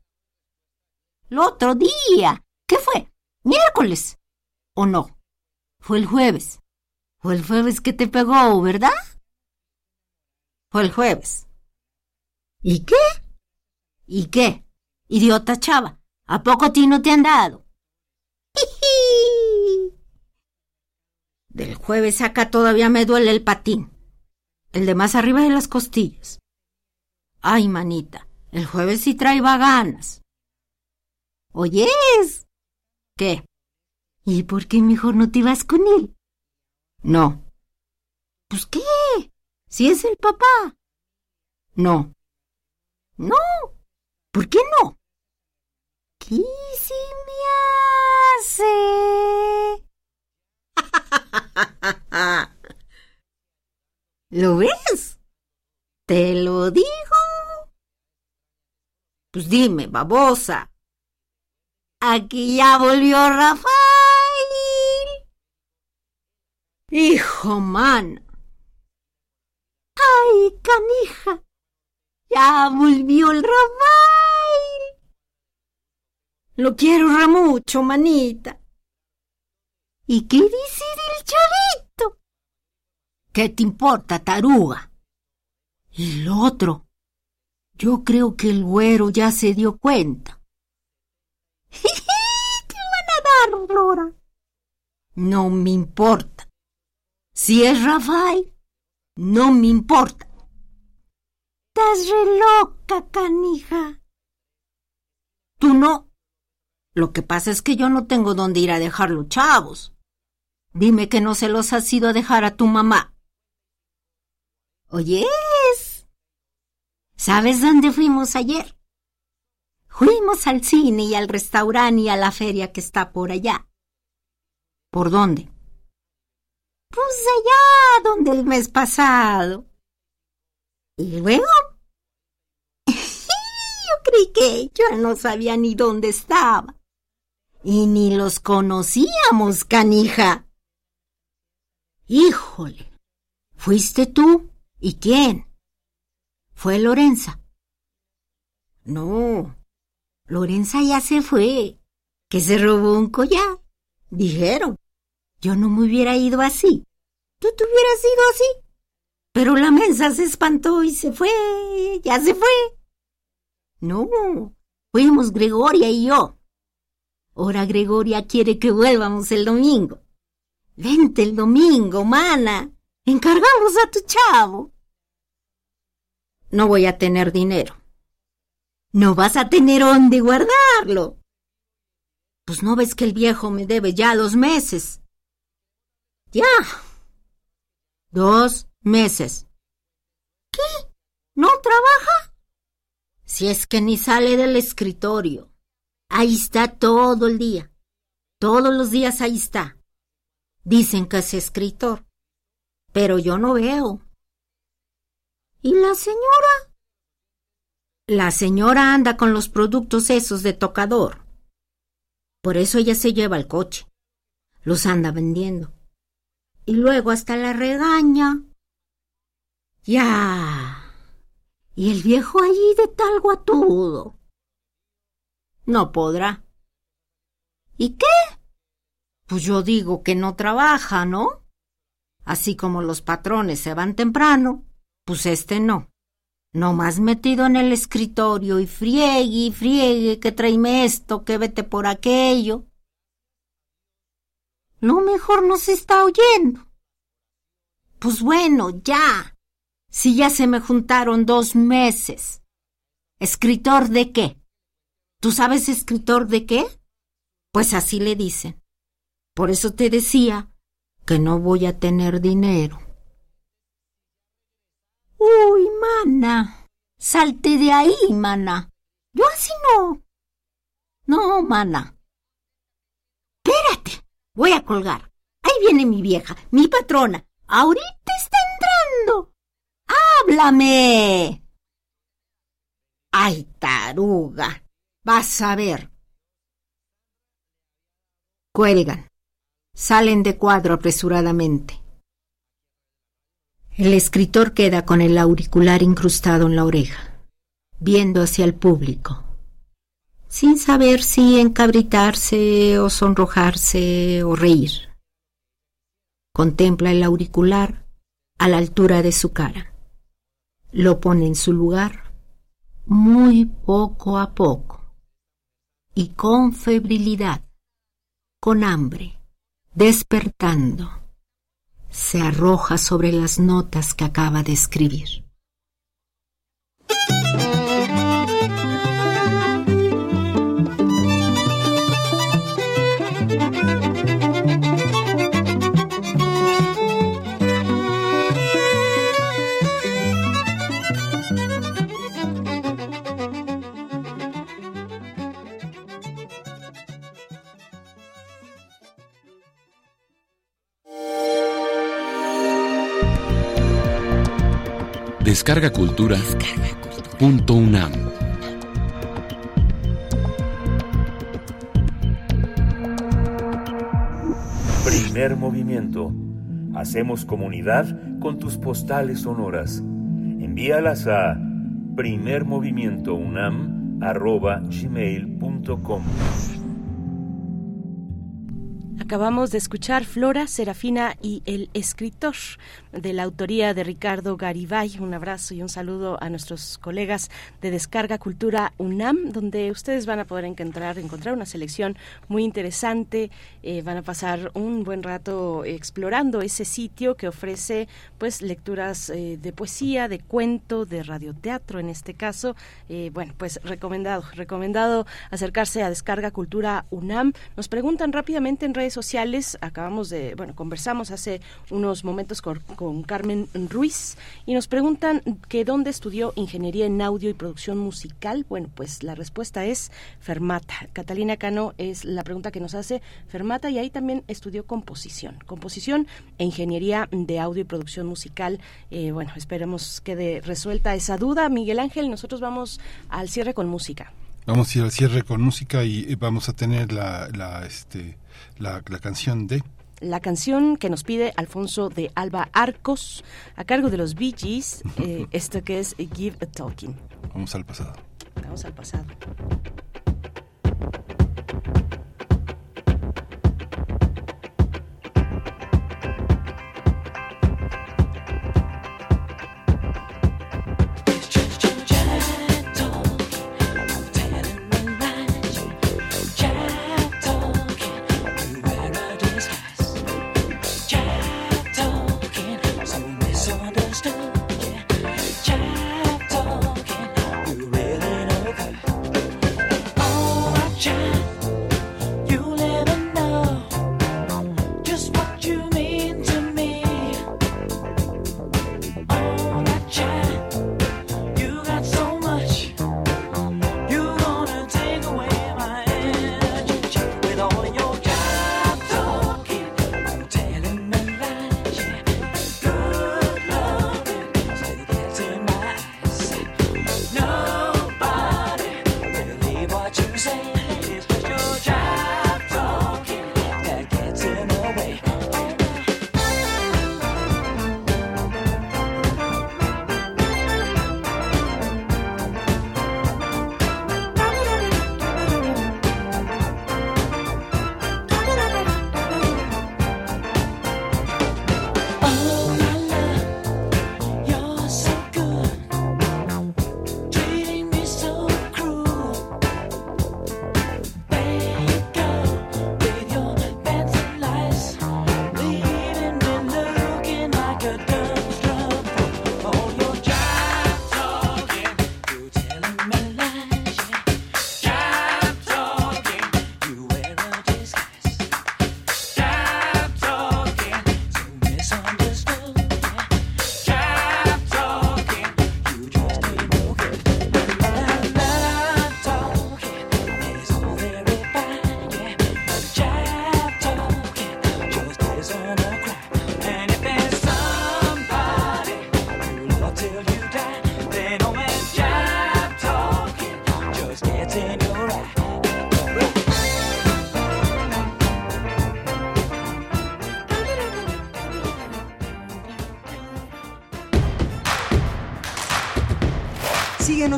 El otro día. ¿Qué fue? ¿Miércoles? ¿O no? Fue el jueves. Fue el jueves que te pegó, ¿verdad? Fue el jueves. ¿Y qué? ¿Y qué? Idiota chava, ¿a poco a ti no te han dado? Del jueves acá todavía me duele el patín el de más arriba de las costillas. Ay, manita, el jueves sí trae ganas. ¿Oyes? ¿Qué? ¿Y por qué mejor no te vas con él? No. ¿Pues qué? Si es el papá. No. No. ¿Por qué no? ¿Qué se me hace? [LAUGHS] ¿Lo ves? ¿Te lo digo? Pues dime, babosa. Aquí ya volvió Rafael. Hijo man. Ay, canija. Ya volvió el Rafael. Lo quiero remucho, manita. ¿Y qué dice del chavito? ¿Qué te importa, taruga? Y el otro. Yo creo que el güero ya se dio cuenta. [LAUGHS] ¿Qué van a dar, Flora? No me importa. Si es Rafael, no me importa. Estás re loca, canija. Tú no. Lo que pasa es que yo no tengo dónde ir a dejar los chavos. Dime que no se los has ido a dejar a tu mamá. ¿Oyes? ¿Sabes dónde fuimos ayer? Fuimos al cine y al restaurante y a la feria que está por allá. ¿Por dónde? Pues allá donde el mes pasado. ¿Y luego? [LAUGHS] yo creí que yo no sabía ni dónde estaba. Y ni los conocíamos, canija. Híjole. ¿Fuiste tú? ¿Y quién? Fue Lorenza. No, Lorenza ya se fue, que se robó un collar. Dijeron, yo no me hubiera ido así. Tú te hubieras ido así. Pero la mensa se espantó y se fue, ya se fue. No, fuimos Gregoria y yo. Ahora Gregoria quiere que vuelvamos el domingo. Vente el domingo, mana. Encargamos a tu chavo. No voy a tener dinero. No vas a tener dónde guardarlo. Pues no ves que el viejo me debe ya dos meses. Ya. Dos meses. ¿Qué? ¿No trabaja? Si es que ni sale del escritorio. Ahí está todo el día. Todos los días ahí está. Dicen que es escritor. Pero yo no veo. ¿Y la señora? La señora anda con los productos esos de tocador. Por eso ella se lleva el coche. Los anda vendiendo. Y luego hasta la regaña. Ya. Y el viejo allí de tal guatudo. No podrá. ¿Y qué? Pues yo digo que no trabaja, ¿no? Así como los patrones se van temprano, pues este no. No más metido en el escritorio y friegue y friegue que tráeme esto, que vete por aquello. No mejor no se está oyendo. Pues bueno, ya. Si ya se me juntaron dos meses. ¿Escritor de qué? ¿Tú sabes escritor de qué? Pues así le dicen. Por eso te decía que no voy a tener dinero. Uy, mana. Salte de ahí, mana. Yo así no. No, mana. Espérate. Voy a colgar. Ahí viene mi vieja, mi patrona. Ahorita está entrando. ¡Háblame! Ay, taruga. Vas a ver. Cuelgan. Salen de cuadro apresuradamente. El escritor queda con el auricular incrustado en la oreja, viendo hacia el público, sin saber si encabritarse o sonrojarse o reír. Contempla el auricular a la altura de su cara. Lo pone en su lugar muy poco a poco y con febrilidad, con hambre, despertando se arroja sobre las notas que acaba de escribir. Descarga Cultura. Punto UNAM. Primer movimiento. Hacemos comunidad con tus postales sonoras. Envíalas a primermovimientounam.gmail.com Acabamos de escuchar Flora, Serafina y el escritor de la autoría de Ricardo Garibay. Un abrazo y un saludo a nuestros colegas de Descarga Cultura UNAM, donde ustedes van a poder encontrar, encontrar una selección muy interesante. Eh, van a pasar un buen rato explorando ese sitio que ofrece pues lecturas eh, de poesía, de cuento, de radioteatro en este caso. Eh, bueno, pues recomendado, recomendado acercarse a Descarga Cultura UNAM. Nos preguntan rápidamente en redes sociales. Acabamos de, bueno, conversamos hace unos momentos con, con Carmen Ruiz y nos preguntan que dónde estudió ingeniería en audio y producción musical. Bueno, pues la respuesta es Fermata. Catalina Cano es la pregunta que nos hace Fermata y ahí también estudió composición. Composición e ingeniería de audio y producción musical. Eh, bueno, esperemos quede resuelta esa duda. Miguel Ángel, nosotros vamos al cierre con música. Vamos a ir al cierre con música y vamos a tener la, la, este, la, la canción de la canción que nos pide Alfonso de Alba Arcos a cargo de los Bee Gees, [LAUGHS] eh, esto que es Give a Talking. Vamos al pasado. Vamos al pasado.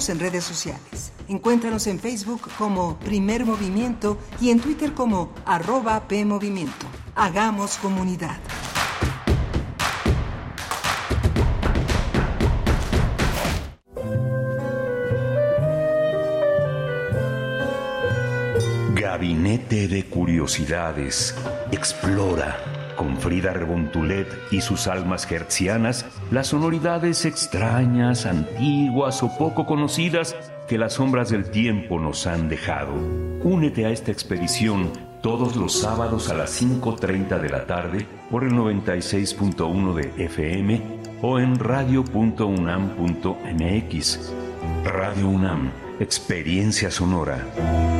En redes sociales. Encuéntranos en Facebook como Primer Movimiento y en Twitter como arroba PMovimiento. Hagamos comunidad. Gabinete de Curiosidades. Explora con Frida Rebontulet y sus almas hertzianas las sonoridades extrañas, antiguas o poco conocidas que las sombras del tiempo nos han dejado. Únete a esta expedición todos los sábados a las 5.30 de la tarde por el 96.1 de FM o en radio.unam.mx. Radio UNAM, experiencia sonora.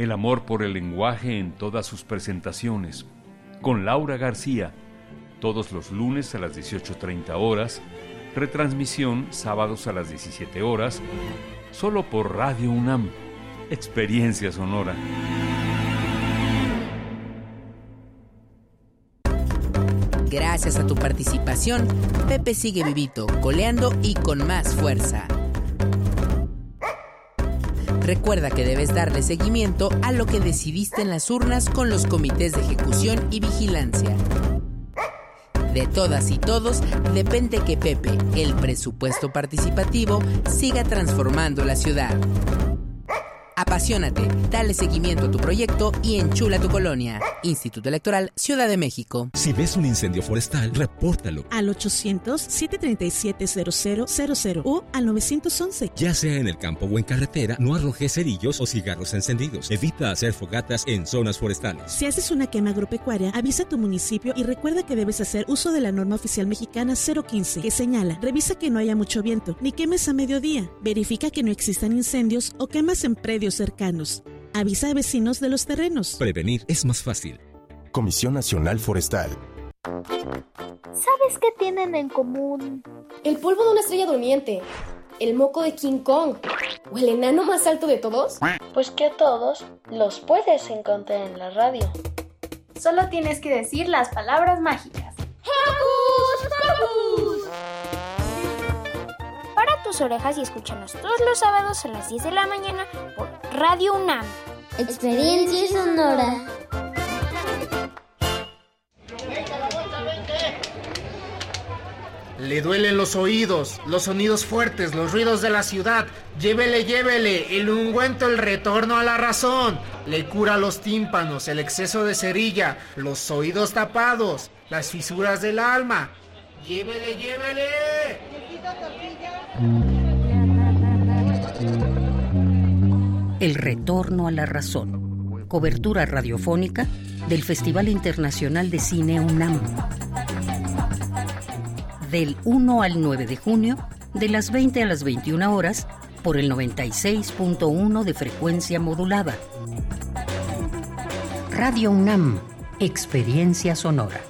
el amor por el lenguaje en todas sus presentaciones. Con Laura García, todos los lunes a las 18.30 horas, retransmisión sábados a las 17 horas, solo por Radio UNAM, experiencia sonora. Gracias a tu participación, Pepe sigue vivito, coleando y con más fuerza. Recuerda que debes darle seguimiento a lo que decidiste en las urnas con los comités de ejecución y vigilancia. De todas y todos depende que Pepe, el presupuesto participativo, siga transformando la ciudad. Apasionate, dale seguimiento a tu proyecto y enchula tu colonia. Instituto Electoral Ciudad de México. Si ves un incendio forestal, repórtalo. Al 800-737-0000 o al 911. Ya sea en el campo o en carretera, no arrojes cerillos o cigarros encendidos. Evita hacer fogatas en zonas forestales. Si haces una quema agropecuaria, avisa a tu municipio y recuerda que debes hacer uso de la norma oficial mexicana 015, que señala, revisa que no haya mucho viento, ni quemes a mediodía. Verifica que no existan incendios o quemas en predios cercanos. Avisa a vecinos de los terrenos. Prevenir es más fácil. Comisión Nacional Forestal. ¿Sabes qué tienen en común? El polvo de una estrella durmiente, el moco de King Kong o el enano más alto de todos. Pues que a todos los puedes encontrar en la radio. Solo tienes que decir las palabras mágicas. ¡Hocus Pocus! Tus orejas y escúchanos todos los sábados a las 10 de la mañana por Radio UNAM. Experiencia sonora. Le duelen los oídos, los sonidos fuertes, los ruidos de la ciudad. Llévele, llévele, el ungüento, el retorno a la razón. Le cura los tímpanos, el exceso de cerilla, los oídos tapados, las fisuras del alma. Llévele, llévele. El retorno a la razón. Cobertura radiofónica del Festival Internacional de Cine UNAM. Del 1 al 9 de junio, de las 20 a las 21 horas, por el 96.1 de frecuencia modulada. Radio UNAM, Experiencia Sonora.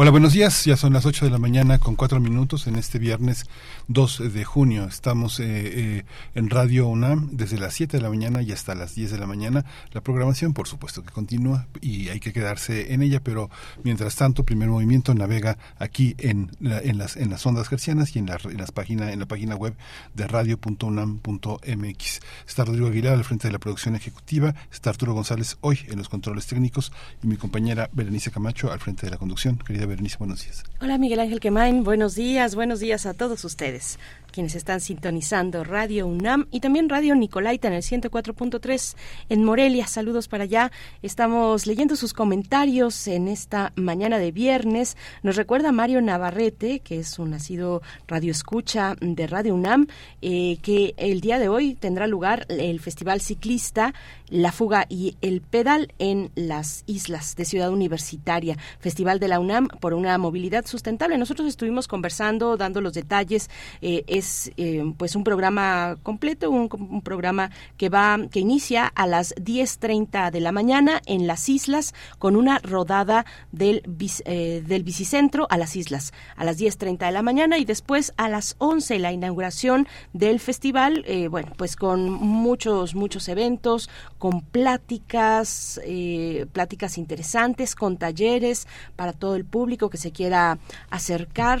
Hola, buenos días. Ya son las 8 de la mañana con 4 minutos en este viernes 2 de junio. Estamos eh, eh, en Radio UNAM desde las 7 de la mañana y hasta las 10 de la mañana. La programación, por supuesto, que continúa y hay que quedarse en ella, pero mientras tanto, Primer Movimiento navega aquí en, la- en, las, en las ondas gercianas y en la, en las página, en la página web de radio.unam.mx. Está Rodrigo Aguilar al frente de la producción ejecutiva, está Arturo González hoy en los controles técnicos y mi compañera Berenice Camacho al frente de la conducción. Querida Buenos días. Hola Miguel Ángel Quemain, buenos días, buenos días a todos ustedes, quienes están sintonizando Radio UNAM y también Radio Nicolaita en el 104.3 en Morelia. Saludos para allá. Estamos leyendo sus comentarios en esta mañana de viernes. Nos recuerda Mario Navarrete, que es un nacido radio escucha de Radio UNAM, eh, que el día de hoy tendrá lugar el Festival Ciclista, La Fuga y el Pedal en las islas de Ciudad Universitaria, Festival de la UNAM por una movilidad sustentable. Nosotros estuvimos conversando, dando los detalles. eh, es eh, pues un programa completo, un, programa que va, que inicia a las 10.30 de la mañana en las islas con una rodada del, eh, del bicicentro a las islas a las 10.30 de la mañana y después a las 11 la inauguración del festival, eh, bueno, pues con muchos, muchos eventos, con pláticas, eh, pláticas interesantes, con talleres para todo el público que se quiera acercar.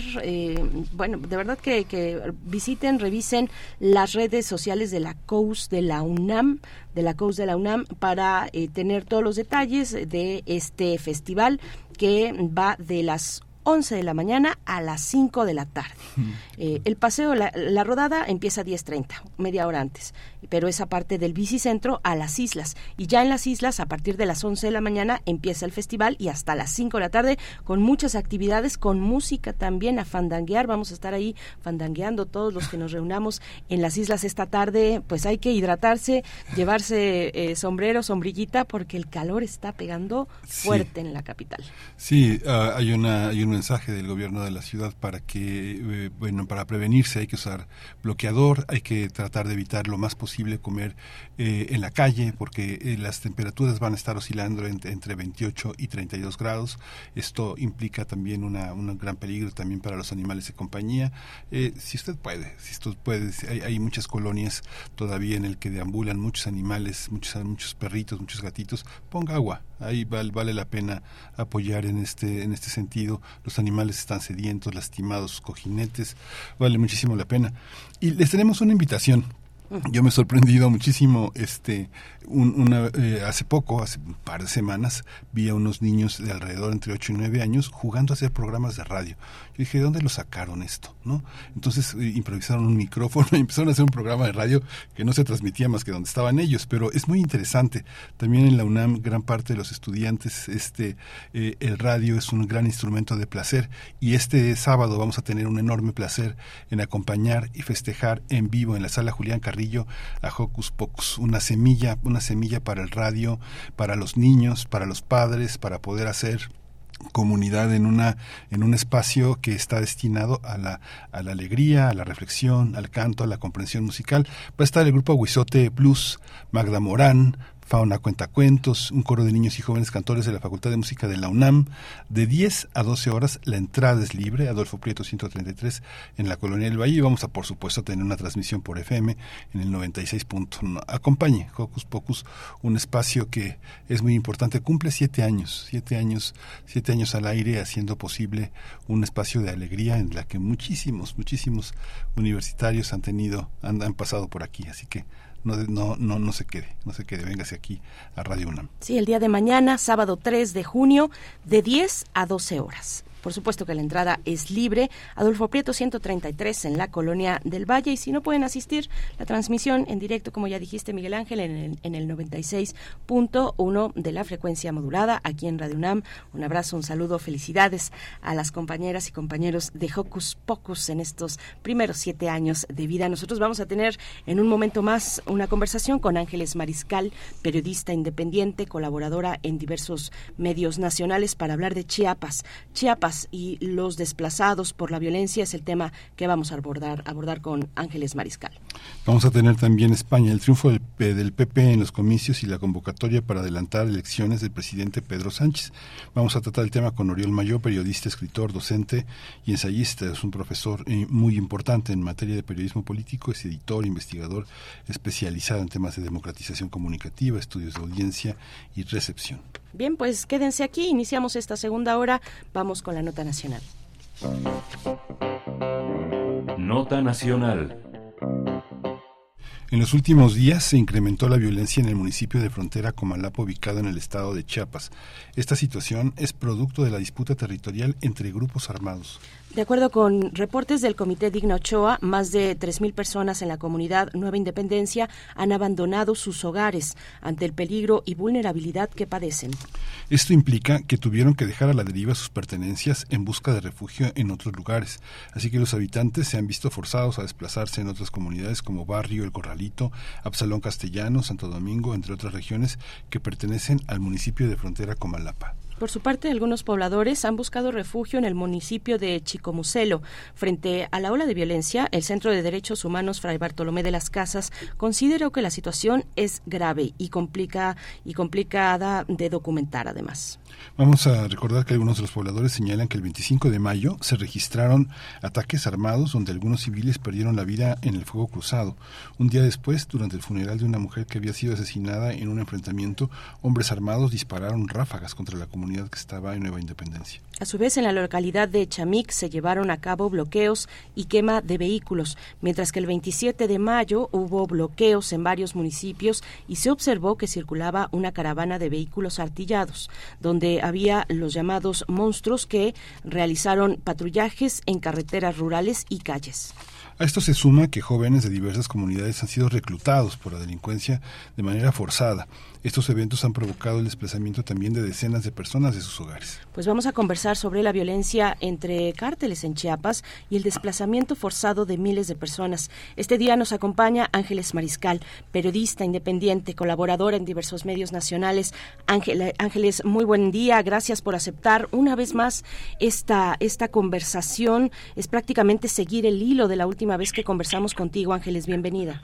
bueno, de verdad que visiten, revisen las redes sociales de la COUS de la UNAM, de la COUS de la UNAM, para eh, tener todos los detalles de este festival que va de las 11 de la mañana a las 5 de la tarde. [LAUGHS] Eh, el paseo, la, la rodada empieza a 10.30, media hora antes, pero esa parte del bicicentro a las islas. Y ya en las islas, a partir de las 11 de la mañana, empieza el festival y hasta las 5 de la tarde, con muchas actividades, con música también a fandanguear. Vamos a estar ahí fandangueando todos los que nos reunamos en las islas esta tarde. Pues hay que hidratarse, llevarse eh, sombrero, sombrillita, porque el calor está pegando fuerte en la capital. Sí, ah, hay una hay mensaje del gobierno de la ciudad para que, eh, bueno, para prevenirse hay que usar bloqueador, hay que tratar de evitar lo más posible comer eh, en la calle porque eh, las temperaturas van a estar oscilando entre, entre 28 y 32 grados. Esto implica también una, un gran peligro también para los animales de compañía. si usted puede, si usted puede, hay, hay muchas colonias todavía en el que deambulan muchos animales, muchos, muchos perritos, muchos gatitos, ponga agua, ahí vale, vale la pena apoyar en este, en este sentido. Los animales están sedientos, lastimados, cojinetes, vale muchísimo la pena. Y les tenemos una invitación yo me he sorprendido muchísimo este una, eh, hace poco hace un par de semanas vi a unos niños de alrededor entre 8 y 9 años jugando a hacer programas de radio dije ¿de dónde lo sacaron esto? ¿no? entonces eh, improvisaron un micrófono [LAUGHS] y empezaron a hacer un programa de radio que no se transmitía más que donde estaban ellos pero es muy interesante también en la UNAM gran parte de los estudiantes este eh, el radio es un gran instrumento de placer y este sábado vamos a tener un enorme placer en acompañar y festejar en vivo en la sala Julián Carrillo a Hocus Pocus, una semilla, una semilla para el radio, para los niños, para los padres, para poder hacer comunidad en una en un espacio que está destinado a la, a la alegría, a la reflexión, al canto, a la comprensión musical. Va a estar el grupo Huizote Plus, Magda Morán, Fauna Cuentacuentos, un coro de niños y jóvenes cantores de la Facultad de Música de la UNAM. De 10 a 12 horas la entrada es libre, Adolfo Prieto 133 en la Colonia del Valle y vamos a por supuesto tener una transmisión por FM en el 96.1. Acompañe Hocus Pocus, un espacio que es muy importante, cumple siete años, siete años, siete años al aire haciendo posible un espacio de alegría en la que muchísimos, muchísimos universitarios han tenido, han, han pasado por aquí, así que no, no, no, no se quede, no se quede, véngase aquí a Radio UNAM. Sí, el día de mañana, sábado 3 de junio, de 10 a 12 horas. Por supuesto que la entrada es libre. Adolfo Prieto 133 en la Colonia del Valle. Y si no pueden asistir, la transmisión en directo, como ya dijiste, Miguel Ángel, en el, en el 96.1 de la frecuencia modulada aquí en Radio UNAM. Un abrazo, un saludo, felicidades a las compañeras y compañeros de Hocus Pocus en estos primeros siete años de vida. Nosotros vamos a tener en un momento más una conversación con Ángeles Mariscal, periodista independiente, colaboradora en diversos medios nacionales para hablar de Chiapas. Chiapas y los desplazados por la violencia es el tema que vamos a abordar, abordar con Ángeles Mariscal. Vamos a tener también España, el triunfo del, del PP en los comicios y la convocatoria para adelantar elecciones del presidente Pedro Sánchez. Vamos a tratar el tema con Oriol Mayor, periodista, escritor, docente y ensayista. Es un profesor eh, muy importante en materia de periodismo político, es editor, investigador especializado en temas de democratización comunicativa, estudios de audiencia y recepción. Bien, pues quédense aquí, iniciamos esta segunda hora, vamos con la nota nacional. Nota nacional. En los últimos días se incrementó la violencia en el municipio de frontera Comalapa ubicado en el estado de Chiapas. Esta situación es producto de la disputa territorial entre grupos armados. De acuerdo con reportes del Comité Digna Ochoa, más de 3.000 personas en la comunidad Nueva Independencia han abandonado sus hogares ante el peligro y vulnerabilidad que padecen. Esto implica que tuvieron que dejar a la deriva sus pertenencias en busca de refugio en otros lugares, así que los habitantes se han visto forzados a desplazarse en otras comunidades como Barrio, El Corralito, Absalón Castellano, Santo Domingo, entre otras regiones que pertenecen al municipio de frontera Comalapa. Por su parte, algunos pobladores han buscado refugio en el municipio de Chicomucelo. Frente a la ola de violencia, el Centro de Derechos Humanos Fray Bartolomé de las Casas consideró que la situación es grave y complica y complicada de documentar además. Vamos a recordar que algunos de los pobladores señalan que el 25 de mayo se registraron ataques armados donde algunos civiles perdieron la vida en el fuego cruzado. Un día después, durante el funeral de una mujer que había sido asesinada en un enfrentamiento, hombres armados dispararon ráfagas contra la comunidad que estaba en Nueva Independencia. A su vez, en la localidad de Chamic se llevaron a cabo bloqueos y quema de vehículos, mientras que el 27 de mayo hubo bloqueos en varios municipios y se observó que circulaba una caravana de vehículos artillados, donde había los llamados monstruos que realizaron patrullajes en carreteras rurales y calles. A esto se suma que jóvenes de diversas comunidades han sido reclutados por la delincuencia de manera forzada. Estos eventos han provocado el desplazamiento también de decenas de personas de sus hogares. Pues vamos a conversar sobre la violencia entre cárteles en Chiapas y el desplazamiento forzado de miles de personas. Este día nos acompaña Ángeles Mariscal, periodista independiente, colaboradora en diversos medios nacionales. Ángeles, muy buen día. Gracias por aceptar una vez más esta, esta conversación. Es prácticamente seguir el hilo de la última vez que conversamos contigo. Ángeles, bienvenida.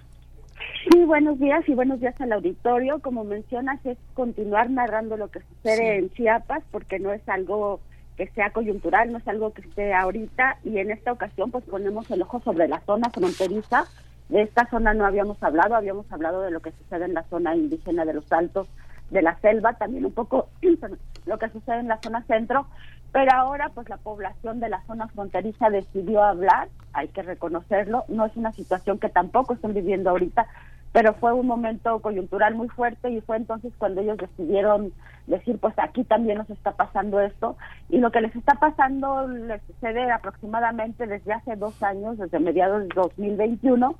Sí, buenos días y buenos días al auditorio. Como mencionas, es continuar narrando lo que sucede en Chiapas, porque no es algo que sea coyuntural, no es algo que esté ahorita, y en esta ocasión pues ponemos el ojo sobre la zona fronteriza. De esta zona no habíamos hablado, habíamos hablado de lo que sucede en la zona indígena de los Altos de la Selva, también un poco [CLEARS THROAT] lo que sucede en la zona centro, pero ahora pues la población de la zona fronteriza decidió hablar, hay que reconocerlo, no es una situación que tampoco están viviendo ahorita, pero fue un momento coyuntural muy fuerte y fue entonces cuando ellos decidieron decir, pues aquí también nos está pasando esto. Y lo que les está pasando les sucede aproximadamente desde hace dos años, desde mediados de 2021,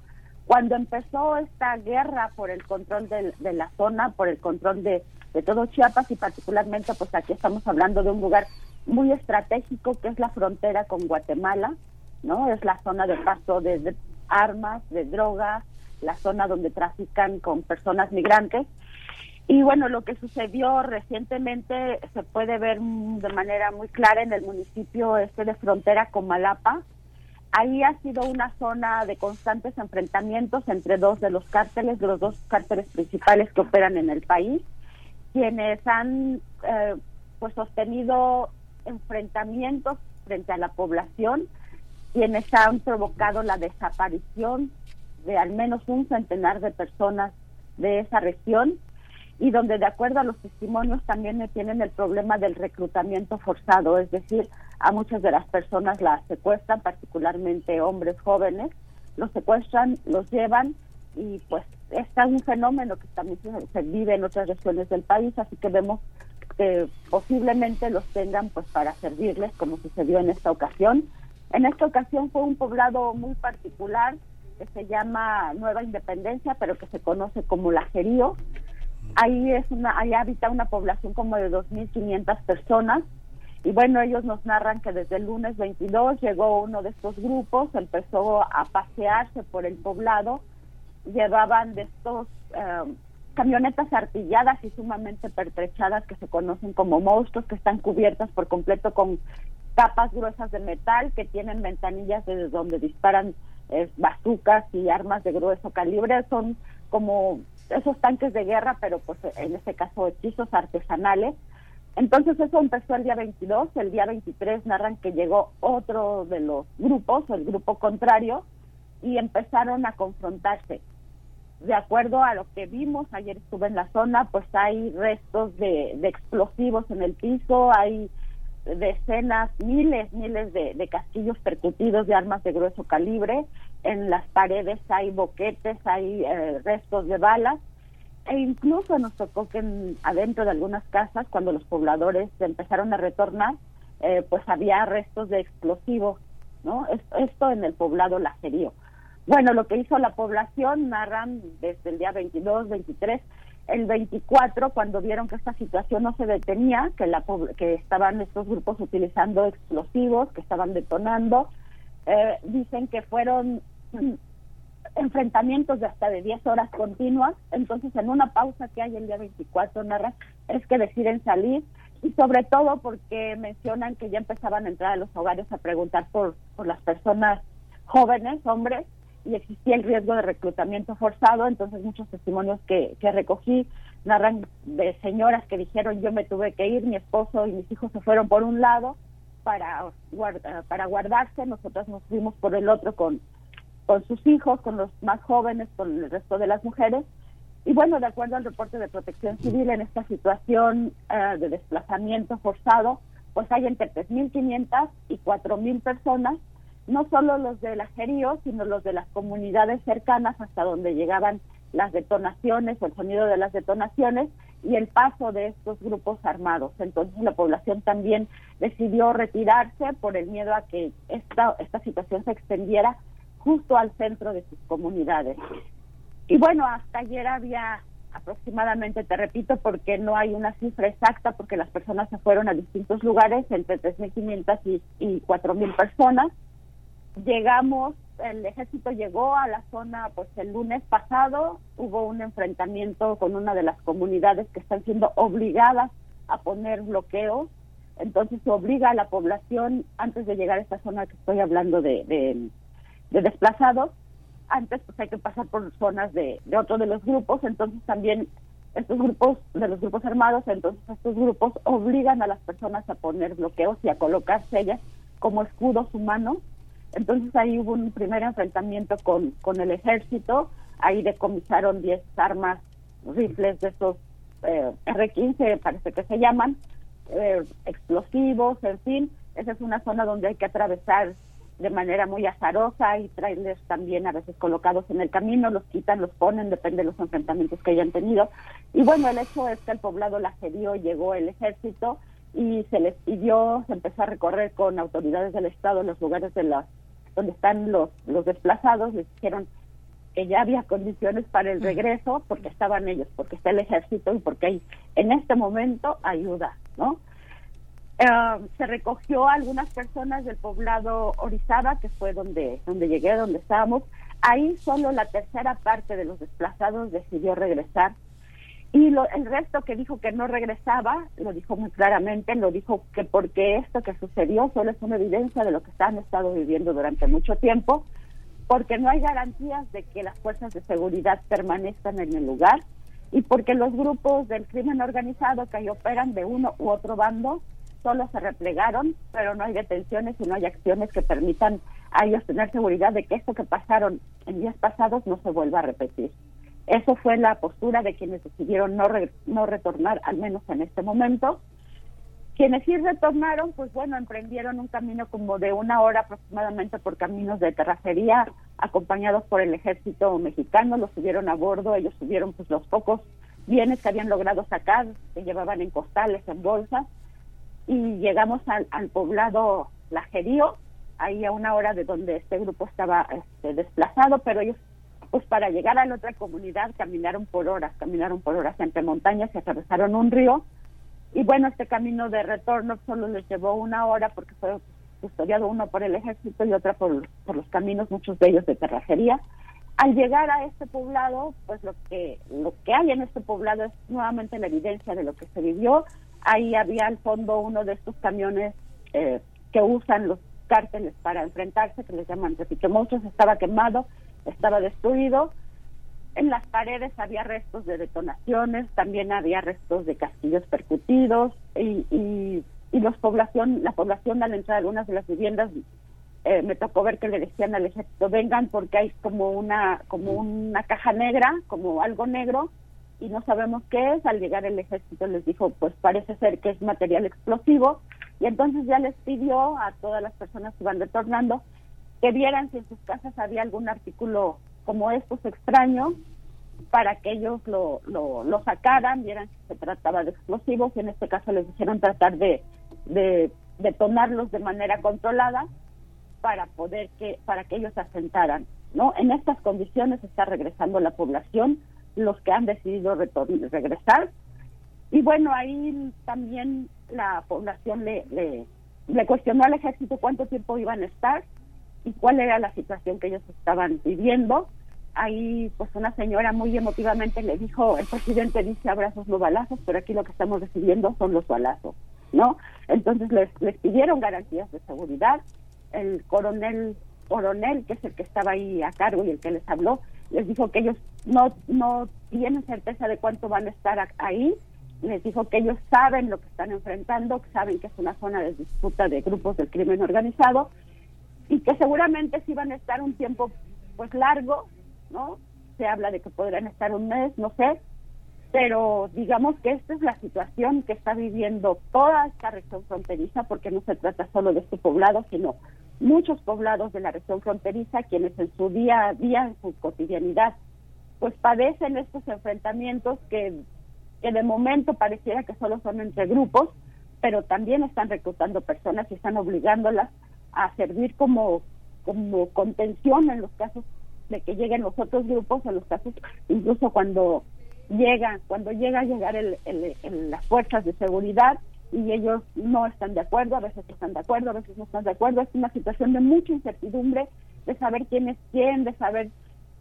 cuando empezó esta guerra por el control de, la zona, por el control de, de todo Chiapas y particularmente pues aquí estamos hablando de un lugar muy estratégico que es la frontera con Guatemala, ¿no? Es la zona de paso de armas, de drogas, la zona donde trafican con personas migrantes. Y bueno, lo que sucedió recientemente se puede ver de manera muy clara en el municipio este de frontera con Malapa. Ahí ha sido una zona de constantes enfrentamientos entre dos de los cárteles, de los dos cárteles principales que operan en el país, quienes han eh, pues sostenido enfrentamientos frente a la población, quienes han provocado la desaparición de al menos un centenar de personas de esa región y donde de acuerdo a los testimonios también tienen el problema del reclutamiento forzado, es decir, a muchas de las personas las secuestran, particularmente hombres jóvenes, los secuestran, los llevan y pues este es un fenómeno que también se vive en otras regiones del país, así que vemos que posiblemente los tengan pues para servirles como sucedió en esta ocasión. En esta ocasión fue un poblado muy particular, que se llama Nueva Independencia, pero que se conoce como Lajerío. Ahí es una, ahí habita una población como de 2.500 personas. Y bueno, ellos nos narran que desde el lunes 22 llegó uno de estos grupos, empezó a pasearse por el poblado, llevaban de estos em, camionetas artilladas y sumamente pertrechadas que se conocen como monstruos, que están cubiertas por completo con capas gruesas de metal, que tienen ventanillas desde donde disparan es bazucas y armas de grueso calibre, son como esos tanques de guerra, pero pues en este caso hechizos artesanales. Entonces eso empezó el día 22, el día 23 narran que llegó otro de los grupos, el grupo contrario, y empezaron a confrontarse. De acuerdo a lo que vimos, ayer estuve en la zona, pues hay restos de, de explosivos en el piso, hay decenas, miles, miles de, casquillos percutidos de armas de grueso calibre. En las paredes hay boquetes, hay eh, restos de balas. E incluso nos tocó que adentro de algunas casas, cuando los pobladores empezaron a retornar, eh, pues había restos de explosivos, ¿no? Esto en el poblado Lacerío. Bueno, lo que hizo la población, narran desde el día 22, 23, el 24, cuando vieron que esta situación no se detenía, que, la, que estaban estos grupos utilizando explosivos, que estaban detonando, eh, dicen que fueron [CLEARS THROAT] enfrentamientos de hasta de 10 horas continuas, entonces en una pausa que hay el día 24, narra, es que deciden salir y sobre todo porque mencionan que ya empezaban a entrar a los hogares a preguntar por, por las personas jóvenes, hombres, y existía el riesgo de reclutamiento forzado, entonces muchos testimonios que, que recogí narran de señoras que dijeron yo me tuve que ir, mi esposo y mis hijos se fueron por un lado para, para guardarse, nosotras nos fuimos por el otro con, con sus hijos, con los más jóvenes, con el resto de las mujeres. Y bueno, de acuerdo al reporte de protección civil, en esta situación eh, de desplazamiento forzado, pues hay entre 3.500 y 4.000 personas no solo los del ajerío, sino los de las comunidades cercanas hasta donde llegaban las detonaciones o el sonido de las detonaciones y el paso de estos grupos armados. Entonces la población también decidió retirarse por el miedo a que esta, esta situación se extendiera justo al centro de sus comunidades. Y bueno, hasta ayer había aproximadamente, te repito, porque no hay una cifra exacta, porque las personas se fueron a distintos lugares, entre 3.500 y, y 4.000 personas. Llegamos, el ejército llegó a la zona pues el lunes pasado, hubo un enfrentamiento con una de las comunidades que están siendo obligadas a poner bloqueos, entonces se obliga a la población, antes de llegar a esta zona que estoy hablando de, de, de desplazados, antes pues hay que pasar por zonas de, otro de los grupos, entonces también estos grupos de los grupos armados, entonces estos grupos obligan a las personas a poner bloqueos y a colocarse ellas como escudos humanos. Entonces ahí hubo un primer enfrentamiento con, con el ejército, ahí decomisaron 10 armas, rifles de esos eh, R-15, parece que se llaman, eh, explosivos, en fin, esa es una zona donde hay que atravesar de manera muy azarosa, y trailers también a veces colocados en el camino, los quitan, los ponen, depende de los enfrentamientos que hayan tenido. Y bueno, el hecho es que el poblado la cedió, llegó el ejército y se les pidió, se empezó a recorrer con autoridades del Estado los lugares de las donde están los, los desplazados, les dijeron que ya había condiciones para el regreso porque estaban ellos, porque está el ejército y porque hay en este momento ayuda, ¿no? Eh, se recogió a algunas personas del poblado Orizaba, que fue donde, donde llegué, donde estábamos. Ahí solo la tercera parte de los desplazados decidió regresar. Y lo, el resto que dijo que no regresaba, lo dijo muy claramente, lo dijo que porque esto que sucedió solo es una evidencia de lo que han estado viviendo durante mucho tiempo, porque no hay garantías de que las fuerzas de seguridad permanezcan en el lugar y porque los grupos del crimen organizado que ahí operan de uno u otro bando solo se replegaron, pero no hay detenciones y no hay acciones que permitan a ellos tener seguridad de que esto que pasaron en días pasados no se vuelva a repetir. Eso fue la postura de quienes decidieron no, re, no retornar, al menos en este momento. Quienes sí retornaron, pues bueno, emprendieron un camino como de una hora aproximadamente por caminos de terracería, acompañados por el ejército mexicano, los subieron a bordo, ellos subieron pues los pocos bienes que habían logrado sacar, que llevaban en costales, en bolsas, y llegamos al, al poblado Lajerío, ahí a una hora de donde este grupo estaba este, desplazado, pero ellos, pues para llegar a la otra comunidad, caminaron por horas, caminaron por horas entre montañas y atravesaron un río. Y bueno, este camino de retorno solo les llevó una hora porque fue custodiado uno por el ejército y otra por, por los caminos, muchos de ellos de terracería. Al llegar a este poblado, pues lo que, lo que hay en este poblado es nuevamente la evidencia de lo que se vivió, ahí había al fondo uno de estos camiones eh, que usan los cárteles para enfrentarse, que les llaman repito monstruos, estaba quemado, estaba destruido. En las paredes había restos de detonaciones, también había restos de castillos percutidos y, y, los población, la población al entrar a algunas de las viviendas eh, me tocó ver que le decían al ejército vengan porque hay como una como una caja negra, como algo negro y no sabemos qué es. Al llegar el ejército les dijo, pues parece ser que es material explosivo. Y entonces ya les pidió a todas las personas que van retornando que vieran si en sus casas había algún artículo como estos extraño para que ellos lo, lo, sacaran, vieran si se trataba de explosivos y en este caso les dijeron tratar de, de detonarlos de manera controlada para poder que para que ellos se asentaran no en estas condiciones está regresando la población los que han decidido regresar. Y bueno, ahí también la población le, le, cuestionó al ejército cuánto tiempo iban a estar y cuál era la situación que ellos estaban viviendo. Ahí, pues una señora muy emotivamente le dijo, el presidente dice abrazos no balazos, pero aquí lo que estamos recibiendo son los balazos, ¿no? Entonces les, les pidieron garantías de seguridad. El coronel, coronel, que es el que estaba ahí a cargo y el que les habló, les dijo que ellos no, no tienen certeza de cuánto van a estar ahí, les dijo que ellos saben lo que están enfrentando, saben que es una zona de disputa de grupos del crimen organizado y que seguramente sí van a estar un tiempo pues largo, ¿no? Se habla de que podrán estar un mes, no sé, pero digamos que esta es la situación que está viviendo toda esta región fronteriza, porque no se trata solo de este poblado, sino muchos poblados de la región fronteriza, quienes en su día a día, en su cotidianidad, pues padecen estos enfrentamientos que, que de momento pareciera que solo son entre grupos, pero también están reclutando personas y están obligándolas a servir como, como contención en los casos de que lleguen los otros grupos, en los casos incluso cuando llega, cuando llega a llegar el, las fuerzas de seguridad y ellos no están de acuerdo, a veces están de acuerdo, a veces no están de acuerdo, es una situación de mucha incertidumbre, de saber quién es quién, de saber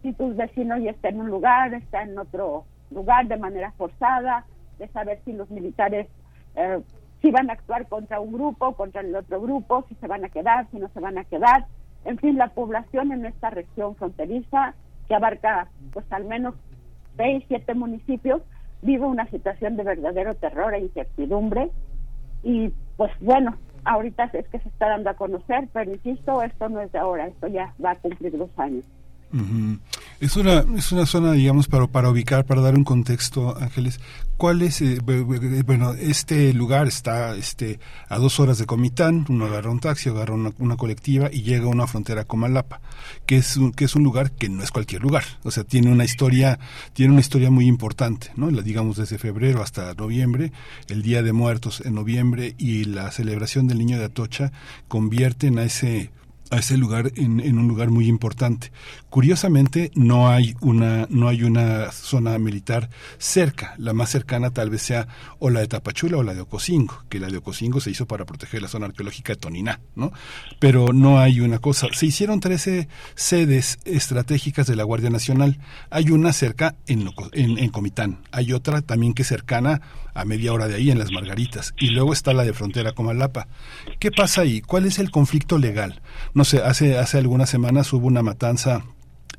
si tus vecinos ya está en un lugar, está en otro lugar de manera forzada, de saber si los militares eh, si van a actuar contra un grupo, contra el otro grupo, si se van a quedar, si no se van a quedar. En fin, la población en esta región fronteriza, que abarca pues al menos seis, siete municipios, vive una situación de verdadero terror e incertidumbre. Y pues bueno, ahorita es que se está dando a conocer, pero insisto, esto no es de ahora, esto ya va a cumplir dos años. Es una, es una zona, digamos, para, para ubicar, para dar un contexto, Ángeles. ¿Cuál es, eh, bueno, este lugar está este, a dos horas de Comitán, uno agarra un taxi, agarra una, una, colectiva y llega a una frontera con Malapa, que es, un, que es un lugar que no es cualquier lugar, o sea, tiene una historia, tiene una historia muy importante, ¿no? La, digamos desde febrero hasta noviembre, el Día de Muertos en noviembre y la celebración del Niño de Atocha convierten a ese a ese lugar en, en, un lugar muy importante. Curiosamente no hay una no hay una zona militar cerca. La más cercana tal vez sea o la de Tapachula o la de Ocosingo, que la de Ocosingo se hizo para proteger la zona arqueológica de Toniná, ¿no? Pero no hay una cosa. Se hicieron 13 sedes estratégicas de la Guardia Nacional. Hay una cerca en, en, Comitán. Hay otra también que es cercana a media hora de ahí en Las Margaritas. Y luego está la de frontera con Malapa. ¿Qué pasa ahí? ¿Cuál es el conflicto legal? No sé, hace, hace algunas semanas hubo una matanza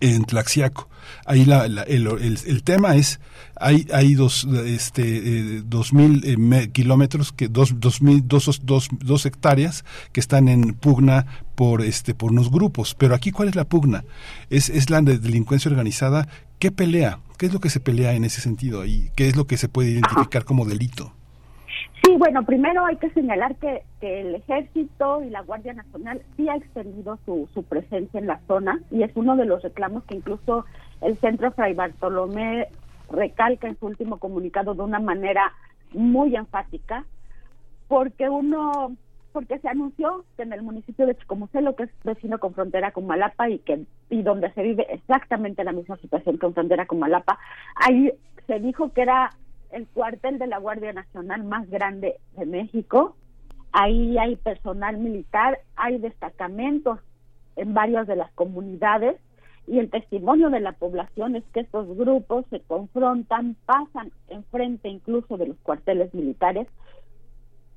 en Tlaxiaco. Ahí la, el, el, tema es, hay, hay dos, este, eh, dos mil eh, kilómetros, que dos, dos mil, dos, dos, dos hectáreas que están en pugna por, este, por unos grupos. Pero aquí, ¿cuál es la pugna? Es, es la delincuencia organizada. ¿Qué pelea? ¿Qué es lo que se pelea en ese sentido ahí? ¿Qué es lo que se puede identificar como delito? Sí, bueno, primero hay que señalar que, el Ejército y la Guardia Nacional sí ha extendido su, su presencia en la zona y es uno de los reclamos que incluso el Centro Fray Bartolomé recalca en su último comunicado de una manera muy enfática, porque uno, porque se anunció que en el municipio de Chicomucelo, que es vecino con frontera con Malapa y que y donde se vive exactamente la misma situación con frontera con Malapa, ahí se dijo que era el cuartel de la Guardia Nacional más grande de México. Ahí hay personal militar, hay destacamentos en varias de las comunidades y el testimonio de la población es que estos grupos se confrontan, pasan enfrente incluso de los cuarteles militares.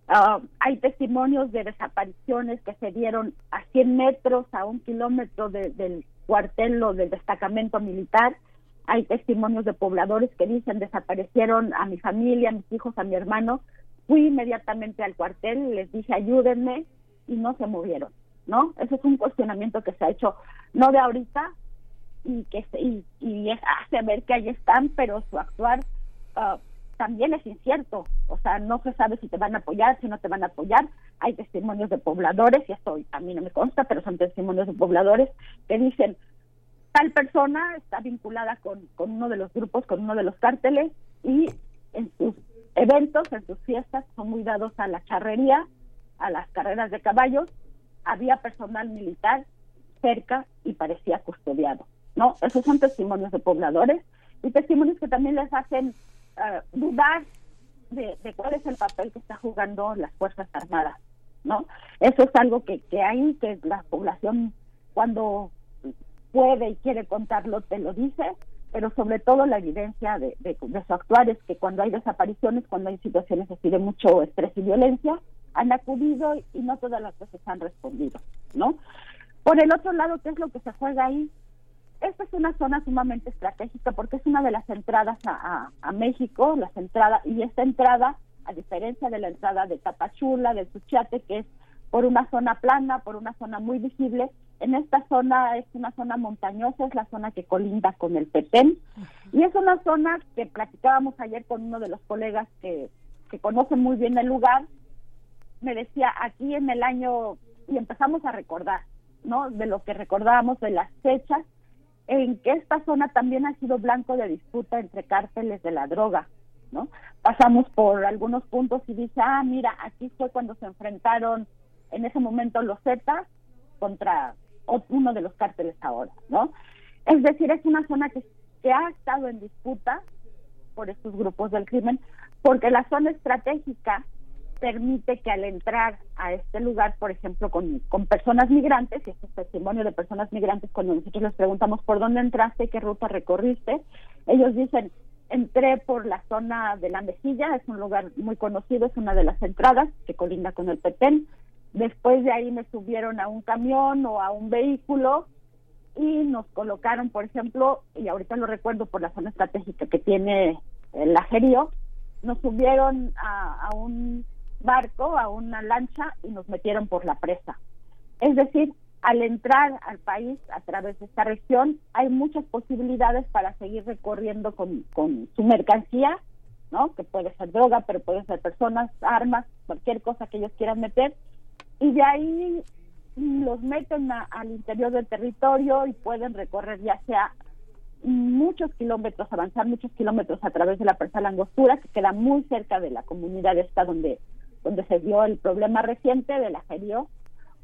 Uh, hay testimonios de desapariciones que se dieron a 100 metros, a un kilómetro del cuartel o del destacamento militar hay testimonios de pobladores que dicen desaparecieron a mi familia, a mis hijos, a mi hermano. Fui inmediatamente al cuartel, les dije ayúdenme y no se movieron, ¿no? Ese es un cuestionamiento que se ha hecho no de ahorita y que y, y hace ver que ahí están, pero su actuar uh, también es incierto, o sea, no se sabe si te van a apoyar, si no te van a apoyar. Hay testimonios de pobladores, y esto a mí no me consta, pero son testimonios de pobladores que dicen, tal persona está vinculada con, con uno de los grupos, con uno de los cárteles y en sus eventos, en sus fiestas, son muy dados a la charrería, a las carreras de caballos, había personal militar cerca y parecía custodiado, ¿no? Esos son testimonios de pobladores y testimonios que también les hacen uh, dudar de, de, cuál es el papel que está jugando las Fuerzas Armadas, ¿no? Eso es algo que, que hay, que la población cuando puede y quiere contarlo, te lo dice, pero sobre todo la evidencia de, de, su actuar es que cuando hay desapariciones, cuando hay situaciones así de mucho estrés y violencia, han acudido y no todas las veces han respondido, ¿no? Por el otro lado, ¿qué es lo que se juega ahí? Esta es una zona sumamente estratégica porque es una de las entradas a, a, a México, las entradas, y esta entrada, a diferencia de la entrada de Tapachula, de Suchiate, que es por una zona plana, por una zona muy visible. En esta zona es una zona montañosa, es la zona que colinda con el Petén y es una zona que platicábamos ayer con uno de los colegas que, que conocen muy bien el lugar. Me decía, aquí en el año, y empezamos a recordar, ¿no? De lo que recordábamos de las fechas, en que esta zona también ha sido blanco de disputa entre cárteles de la droga, ¿no? Pasamos por algunos puntos y dice, ah, mira, aquí fue cuando se enfrentaron en ese momento los Zetas contra uno de los cárteles ahora, ¿no? Es decir, es una zona que, que ha estado en disputa por estos grupos del crimen, porque la zona estratégica permite que al entrar a este lugar, por ejemplo, con, con personas migrantes, y este es testimonio de personas migrantes, cuando nosotros les preguntamos por dónde entraste, qué ruta recorriste, ellos dicen, entré por la zona de la Mejilla, es un lugar muy conocido, es una de las entradas que colinda con el Petén, después de ahí me subieron a un camión o a un vehículo y nos colocaron, por ejemplo, y ahorita lo recuerdo por la zona estratégica que tiene el Ajerío, nos subieron a, a un barco, a una lancha y nos metieron por la presa. Es decir, al entrar al país a través de esta región, hay muchas posibilidades para seguir recorriendo con, con su mercancía, ¿no? Que puede ser droga, pero puede ser personas, armas, cualquier cosa que ellos quieran meter. Y de ahí los meten al interior del territorio y pueden recorrer ya sea muchos kilómetros, avanzar muchos kilómetros a través de la presa Langostura, que queda muy cerca de la comunidad esta donde, donde se dio el problema reciente de la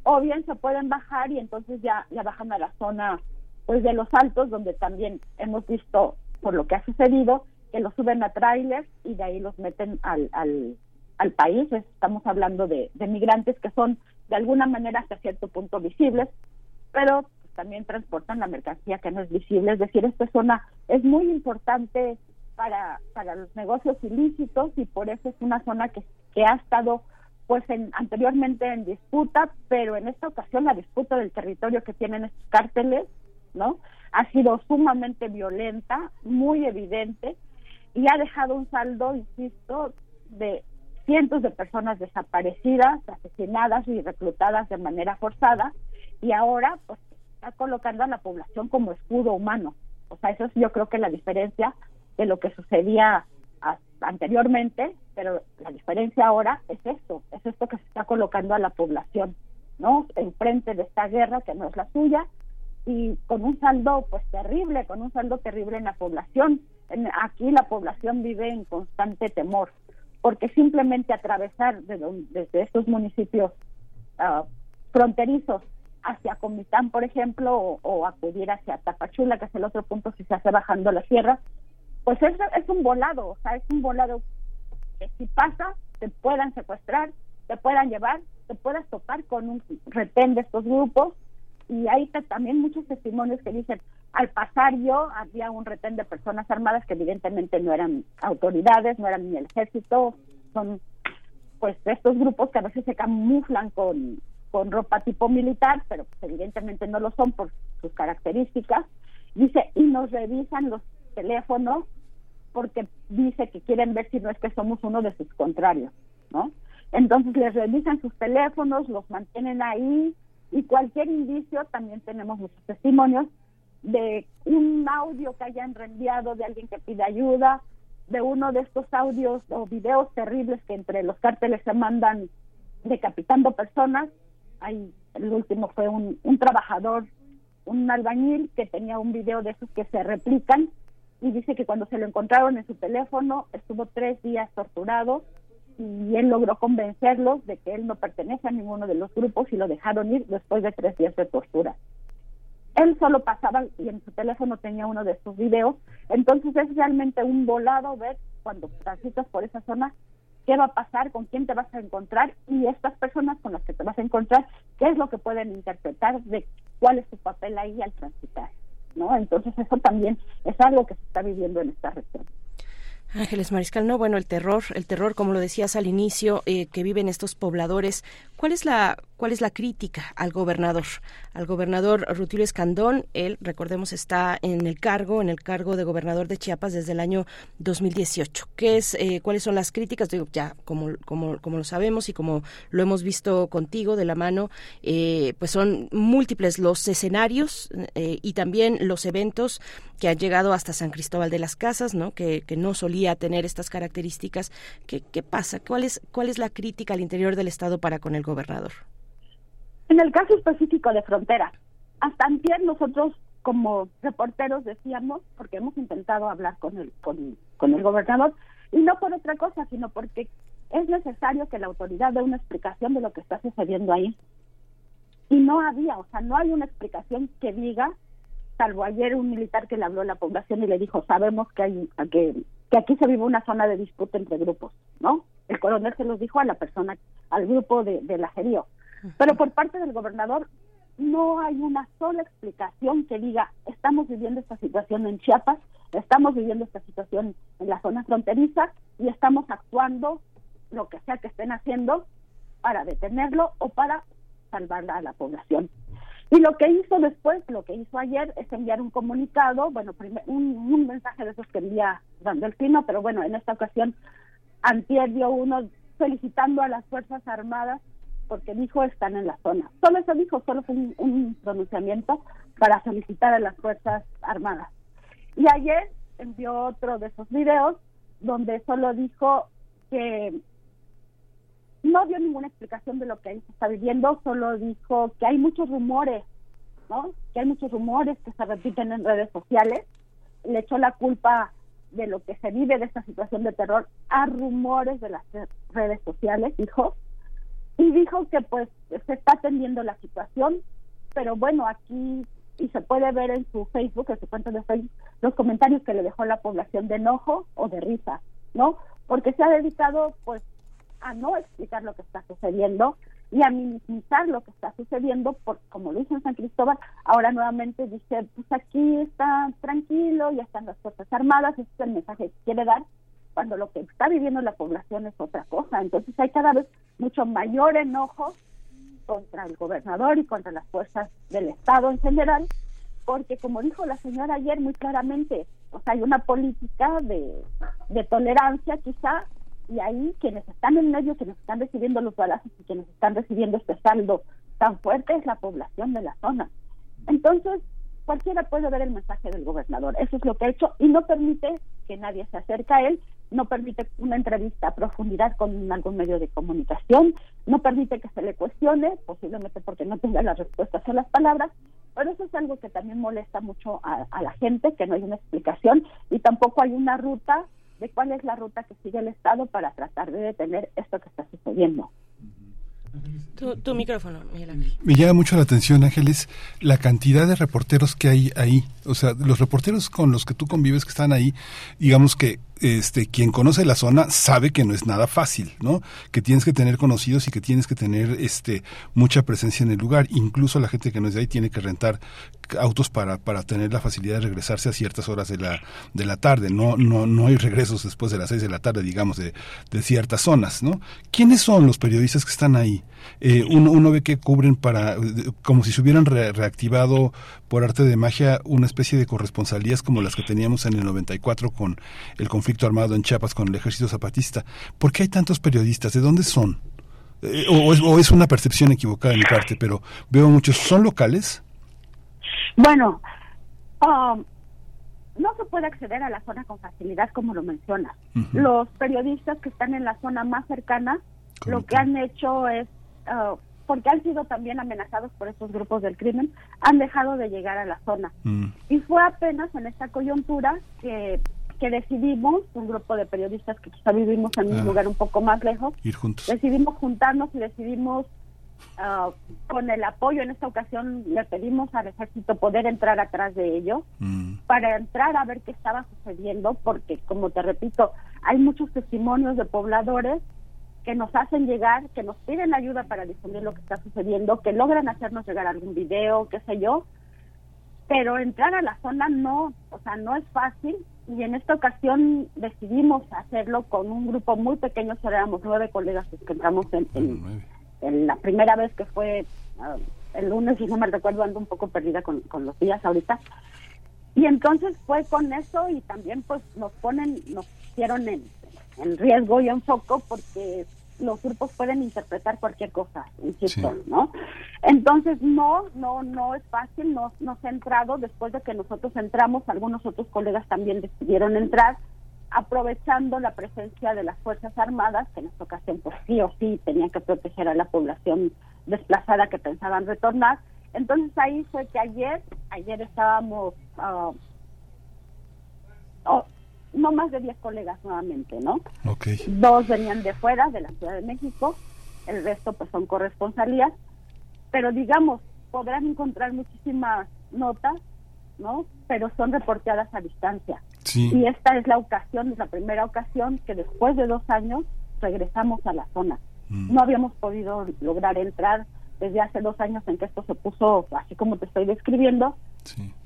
o bien se pueden bajar y entonces ya, ya bajan a la zona pues de los altos, donde también hemos visto, por lo que ha sucedido, que los suben a trailers y de ahí los meten al, al, al país. Estamos hablando de, de migrantes que son de alguna manera hasta cierto punto visibles, pero también transportan la mercancía que no es visible. Es decir, esta zona es muy importante para, para los negocios ilícitos y por eso es una zona que, que ha estado pues en, anteriormente en disputa, pero en esta ocasión la disputa del territorio que tienen estos cárteles, ¿no? Ha sido sumamente violenta, muy evidente y ha dejado un saldo, insisto, de cientos de personas desaparecidas, asesinadas y reclutadas de manera forzada y ahora pues está colocando a la población como escudo humano. O sea, eso es yo creo que la diferencia de lo que sucedía anteriormente, pero la diferencia ahora es esto, es esto que se está colocando a la población, ¿no? Enfrente de esta guerra que no es la suya y con un saldo pues terrible, con un saldo terrible en la población. aquí la población vive en constante temor, porque simplemente atravesar desde estos municipios uh, fronterizos hacia Comitán, por ejemplo, o, acudir hacia Tapachula, que es el otro punto si se hace bajando la sierra, pues es, es un volado, o sea, es un volado que si pasa, te puedan secuestrar, te puedan llevar, te puedas tocar con un retén de estos grupos. Y hay también muchos testimonios que dicen, al pasar yo había un retén de personas armadas que evidentemente no eran autoridades, no eran ni el ejército, son pues estos grupos que a veces se camuflan con, con ropa tipo militar, pero pues, evidentemente no lo son por sus características. Dice, y nos revisan los teléfonos porque dice que quieren ver si no es que somos uno de sus contrarios, ¿no? Entonces les revisan sus teléfonos, los mantienen ahí y cualquier indicio, también tenemos muchos testimonios de un audio que hayan reenviado de alguien que pide ayuda, de uno de estos audios o videos terribles que entre los cárteles se mandan decapitando personas. Hay, el último fue un, un trabajador, un albañil que tenía un video de esos que se replican y dice que cuando se lo encontraron en su teléfono estuvo tres días torturado y él logró convencerlos de que él no pertenece a ninguno de los grupos y lo dejaron ir después de tres días de tortura. Él solo pasaba y en su teléfono tenía uno de estos videos, entonces es realmente un volado ver cuando transitas por esa zona qué va a pasar, con quién te vas a encontrar y estas personas con las que te vas a encontrar, qué es lo que pueden interpretar de cuál es su papel ahí al transitar. ¿no? Entonces eso también es algo que se está viviendo en esta región. Ángeles Mariscal, no, bueno, el terror, el terror, como lo decías al inicio, eh, que viven estos pobladores, ¿cuál es la cuál es la crítica al gobernador? Al gobernador Rutilio Escandón, él, recordemos, está en el cargo, en el cargo de gobernador de Chiapas desde el año 2018. ¿Qué es, eh, ¿Cuáles son las críticas? Digo, ya, como, como, como lo sabemos y como lo hemos visto contigo de la mano, eh, pues son múltiples los escenarios eh, y también los eventos que han llegado hasta San Cristóbal de las Casas, ¿no? Que, que no solía tener estas características. ¿Qué, ¿Qué pasa? ¿Cuál es, ¿Cuál es la crítica al interior del Estado para con el gobernador? En el caso específico de Frontera, hasta antes nosotros como reporteros decíamos, porque hemos intentado hablar con el, con, con el gobernador, y no por otra cosa, sino porque es necesario que la autoridad dé una explicación de lo que está sucediendo ahí. Y no había, o sea, no hay una explicación que diga, salvo ayer un militar que le habló a la población y le dijo, sabemos que hay que, que aquí se vive una zona de disputa entre grupos, ¿no? El coronel se los dijo a la persona, al grupo de, de la Gerío. Pero por parte del gobernador no hay una sola explicación que diga, estamos viviendo esta situación en Chiapas, estamos viviendo esta situación en la zona fronteriza y estamos actuando lo que sea que estén haciendo para detenerlo o para salvar a la población. Y lo que hizo después, lo que hizo ayer, es enviar un comunicado, bueno, un, un, mensaje de esos que envía dando el Pino, pero bueno, en esta ocasión Antier dio uno felicitando a las Fuerzas Armadas porque dijo están en la zona. Solo eso dijo, solo fue un, un pronunciamiento para felicitar a las Fuerzas Armadas. Y ayer envió otro de esos videos donde solo dijo que no dio ninguna explicación de lo que ahí se está viviendo, solo dijo que hay muchos rumores, ¿no? Que hay muchos rumores que se repiten en redes sociales. Le echó la culpa de lo que se vive de esta situación de terror a rumores de las redes sociales, dijo. Y dijo que pues se está atendiendo la situación, pero bueno, aquí y se puede ver en su Facebook, en su cuenta de Facebook, los comentarios que le dejó la población de enojo o de risa, ¿no? Porque se ha dedicado pues a no explicar lo que está sucediendo y a minimizar lo que está sucediendo, por, como lo hizo en San Cristóbal, ahora nuevamente dice, pues aquí está tranquilo, ya están las Fuerzas Armadas, ese es el mensaje que quiere dar, cuando lo que está viviendo la población es otra cosa. Entonces hay cada vez mucho mayor enojo contra el gobernador y contra las fuerzas del Estado en general, porque como dijo la señora ayer muy claramente, o sea, hay una política de, de tolerancia quizá y ahí quienes están en medio, quienes están recibiendo los balazos y quienes están recibiendo este saldo tan fuerte es la población de la zona. Entonces, cualquiera puede ver el mensaje del gobernador. Eso es lo que ha hecho y no permite que nadie se acerque a él, no permite una entrevista a profundidad con algún medio de comunicación, no permite que se le cuestione, posiblemente porque no tenga las respuestas a las palabras, pero eso es algo que también molesta mucho a, a la gente, que no hay una explicación y tampoco hay una ruta de cuál es la ruta que sigue el Estado para tratar de detener esto que está sucediendo. Tu, micrófono, Me llama mucho la atención, Ángeles, la cantidad de reporteros que hay ahí. O sea, los reporteros con los que tú convives que están ahí, digamos que este, quien conoce la zona sabe que no es nada fácil, ¿no? Que tienes que tener conocidos y que tienes que tener este, mucha presencia en el lugar. Incluso la gente que no es de ahí tiene que rentar autos para, para tener la facilidad de regresarse a ciertas horas de la, de la tarde. No, no, no hay regresos después de las seis de la tarde, digamos, de, de ciertas zonas, ¿no? ¿Quiénes son los periodistas que están ahí? Eh, uno, uno ve que cubren para, como si se hubieran reactivado por arte de magia una especie de corresponsalías como las que teníamos en el 94 con el conflicto armado en Chiapas con el ejército zapatista. ¿Por qué hay tantos periodistas? ¿De dónde son? Eh, o, es, una percepción equivocada de mi parte, pero veo muchos. ¿Son locales? Bueno, um, no se puede acceder a la zona con facilidad como lo menciona. Los periodistas que están en la zona más cercana, lo que han hecho es uh, porque han sido también amenazados por estos grupos del crimen, han dejado de llegar a la zona. Mm. Y fue apenas en esta coyuntura que, que decidimos, un grupo de periodistas que quizá vivimos en un ah. lugar un poco más lejos, ir juntos. decidimos juntarnos y decidimos, ah, con el apoyo en esta ocasión, le pedimos al ejército poder entrar atrás de ellos, mm. para entrar a ver qué estaba sucediendo, porque como te repito, hay muchos testimonios de pobladores que nos hacen llegar, que nos piden ayuda para difundir lo que está sucediendo, que logran hacernos llegar algún video, qué sé yo, pero entrar a la zona no, o sea, no es fácil y en esta ocasión decidimos hacerlo con un grupo muy pequeño, éramos nueve colegas que entramos en, en, la primera vez que fue ah, el lunes, si no me recuerdo, ando un poco perdida con, con los días ahorita. Y entonces fue con eso y también pues nos ponen, nos hicieron en, en riesgo y en foco porque los grupos pueden interpretar cualquier cosa, insisto, ¿no? Entonces, no, no, no es fácil, no, no se ha entrado, después de que nosotros entramos, algunos otros colegas también decidieron entrar, aprovechando la presencia de las Fuerzas Armadas, que en esta ocasión, pues sí o sí, tenían que proteger a la población desplazada que pensaban retornar. Entonces ahí fue que ayer, ayer estábamos uh, no más de 10 colegas nuevamente, ¿no? Dos venían de fuera, de la Ciudad de México, el resto pues son corresponsalías, pero digamos, podrán encontrar muchísimas notas, ¿no? Pero son reporteadas a distancia. Y esta es la ocasión, es la primera ocasión que después de dos años regresamos a la zona. No habíamos podido lograr entrar desde hace dos años en que esto se puso así como te estoy describiendo.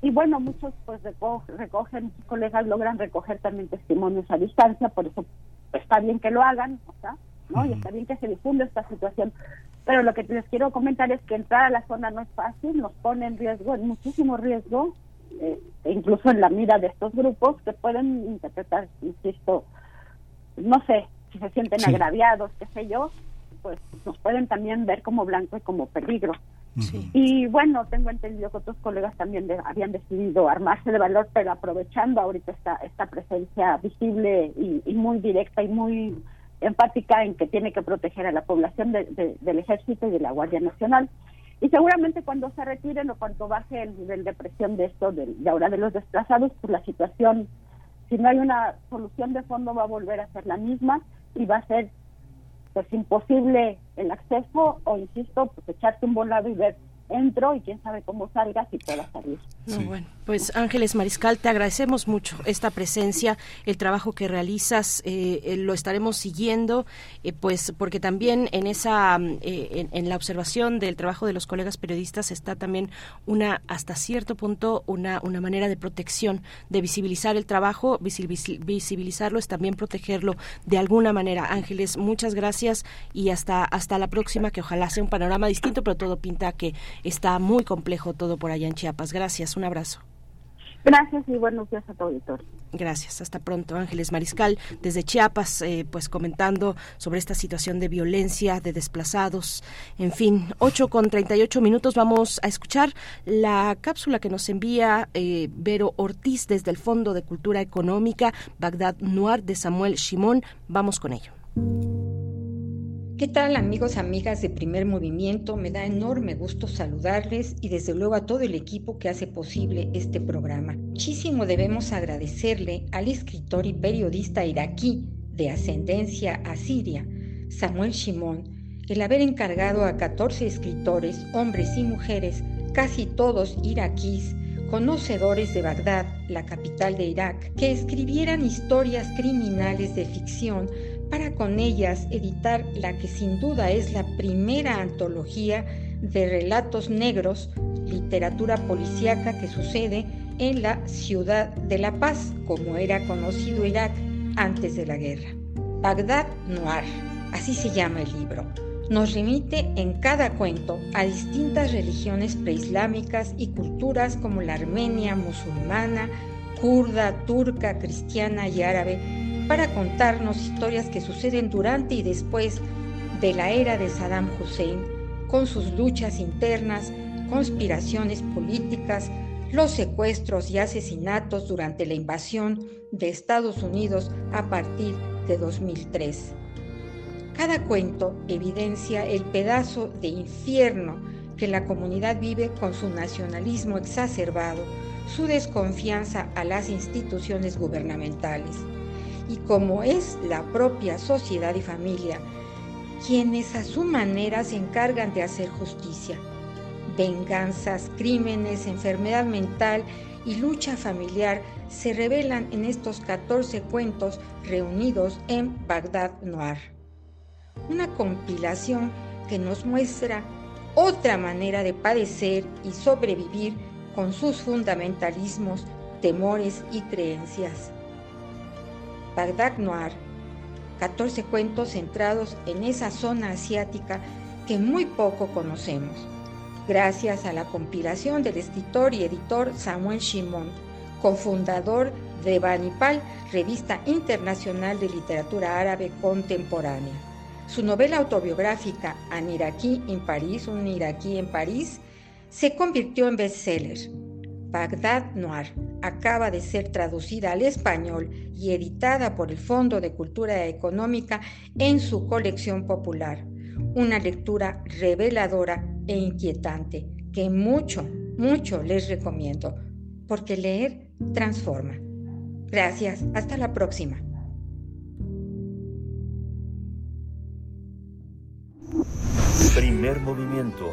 Y bueno, muchos pues recogen, muchos colegas logran recoger también testimonios a distancia, por eso está bien que lo hagan, ¿no? Y está bien que se difunda esta situación. Pero lo que les quiero comentar es que entrar a la zona no es fácil, nos pone en riesgo, en muchísimo riesgo, eh, incluso en la mira de estos grupos que pueden interpretar, insisto, no sé, si se sienten agraviados, qué sé yo, pues nos pueden también ver como blanco y como peligro. Y bueno, tengo entendido que otros colegas también habían decidido armarse de valor, pero aprovechando ahorita esta, esta presencia visible y, muy directa y muy empática en que tiene que proteger a la población del ejército y de la Guardia Nacional. Y seguramente cuando se retiren o cuando baje el nivel de presión de esto, de, de ahora de los desplazados, pues la situación, si no hay una solución de fondo, va a volver a ser la misma y va a ser pues imposible el acceso o, insisto, pues echarte un volado y ver entro y quién sabe cómo salgas y pueda salir. bueno, pues Ángeles Mariscal, te agradecemos mucho esta presencia, el trabajo que realizas, eh, eh, lo estaremos siguiendo, eh, pues porque también en esa, en, la observación del trabajo de los colegas periodistas está también una, hasta cierto punto, una, una manera de protección, de visibilizar el trabajo, visibilizarlo es también protegerlo de alguna manera. Ángeles, muchas gracias y hasta, hasta la próxima, que ojalá sea un panorama distinto, pero todo pinta que está muy complejo todo por allá en Chiapas. Gracias, un abrazo. Gracias y buenos días a tu auditorio. Gracias, hasta pronto. Ángeles Mariscal, desde Chiapas, eh, pues comentando sobre esta situación de violencia, de desplazados. En fin, 8 con 38 minutos vamos a escuchar la cápsula que nos envía eh, Vero Ortiz desde el Fondo de Cultura Económica, Bagdad Noir de Samuel Shimón. Vamos con ello. ¿Qué tal amigos, amigas de primer movimiento? Me da enorme gusto saludarles y desde luego a todo el equipo que hace posible este programa. Muchísimo debemos agradecerle al escritor y periodista iraquí de ascendencia asiria, Samuel Shimon, el haber encargado a 14 escritores, hombres y mujeres, casi todos iraquíes, conocedores de Bagdad, la capital de Irak, que escribieran historias criminales de ficción para con ellas editar la que sin duda es la primera antología de relatos negros, literatura policíaca que sucede en la ciudad de La Paz, como era conocido Irak antes de la guerra. Bagdad Noir, así se llama el libro, nos remite en cada cuento a distintas religiones preislámicas y culturas como la armenia, musulmana, kurda, turca, cristiana y árabe, para contarnos historias que suceden durante y después de la era de Saddam Hussein, con sus luchas internas, conspiraciones políticas, los secuestros y asesinatos durante la invasión de Estados Unidos a partir de 2003. Cada cuento evidencia el pedazo de infierno que la comunidad vive con su nacionalismo exacerbado, su desconfianza a las instituciones gubernamentales y como es la propia sociedad y familia quienes a su manera se encargan de hacer justicia. Venganzas, crímenes, enfermedad mental y lucha familiar se revelan en estos 14 cuentos reunidos en Bagdad Noir. Una compilación que nos muestra otra manera de padecer y sobrevivir con sus fundamentalismos, temores y creencias. Bagdad Noir, 14 cuentos centrados en esa zona asiática que muy poco conocemos, gracias a la compilación del escritor y editor Samuel Shimon, cofundador de Banipal, revista internacional de literatura árabe contemporánea. Su novela autobiográfica An iraquí en París, un iraquí en París, se convirtió en bestseller Bagdad Noir acaba de ser traducida al español y editada por el Fondo de Cultura Económica en su colección popular. Una lectura reveladora e inquietante que mucho, mucho les recomiendo, porque leer transforma. Gracias, hasta la próxima. Primer movimiento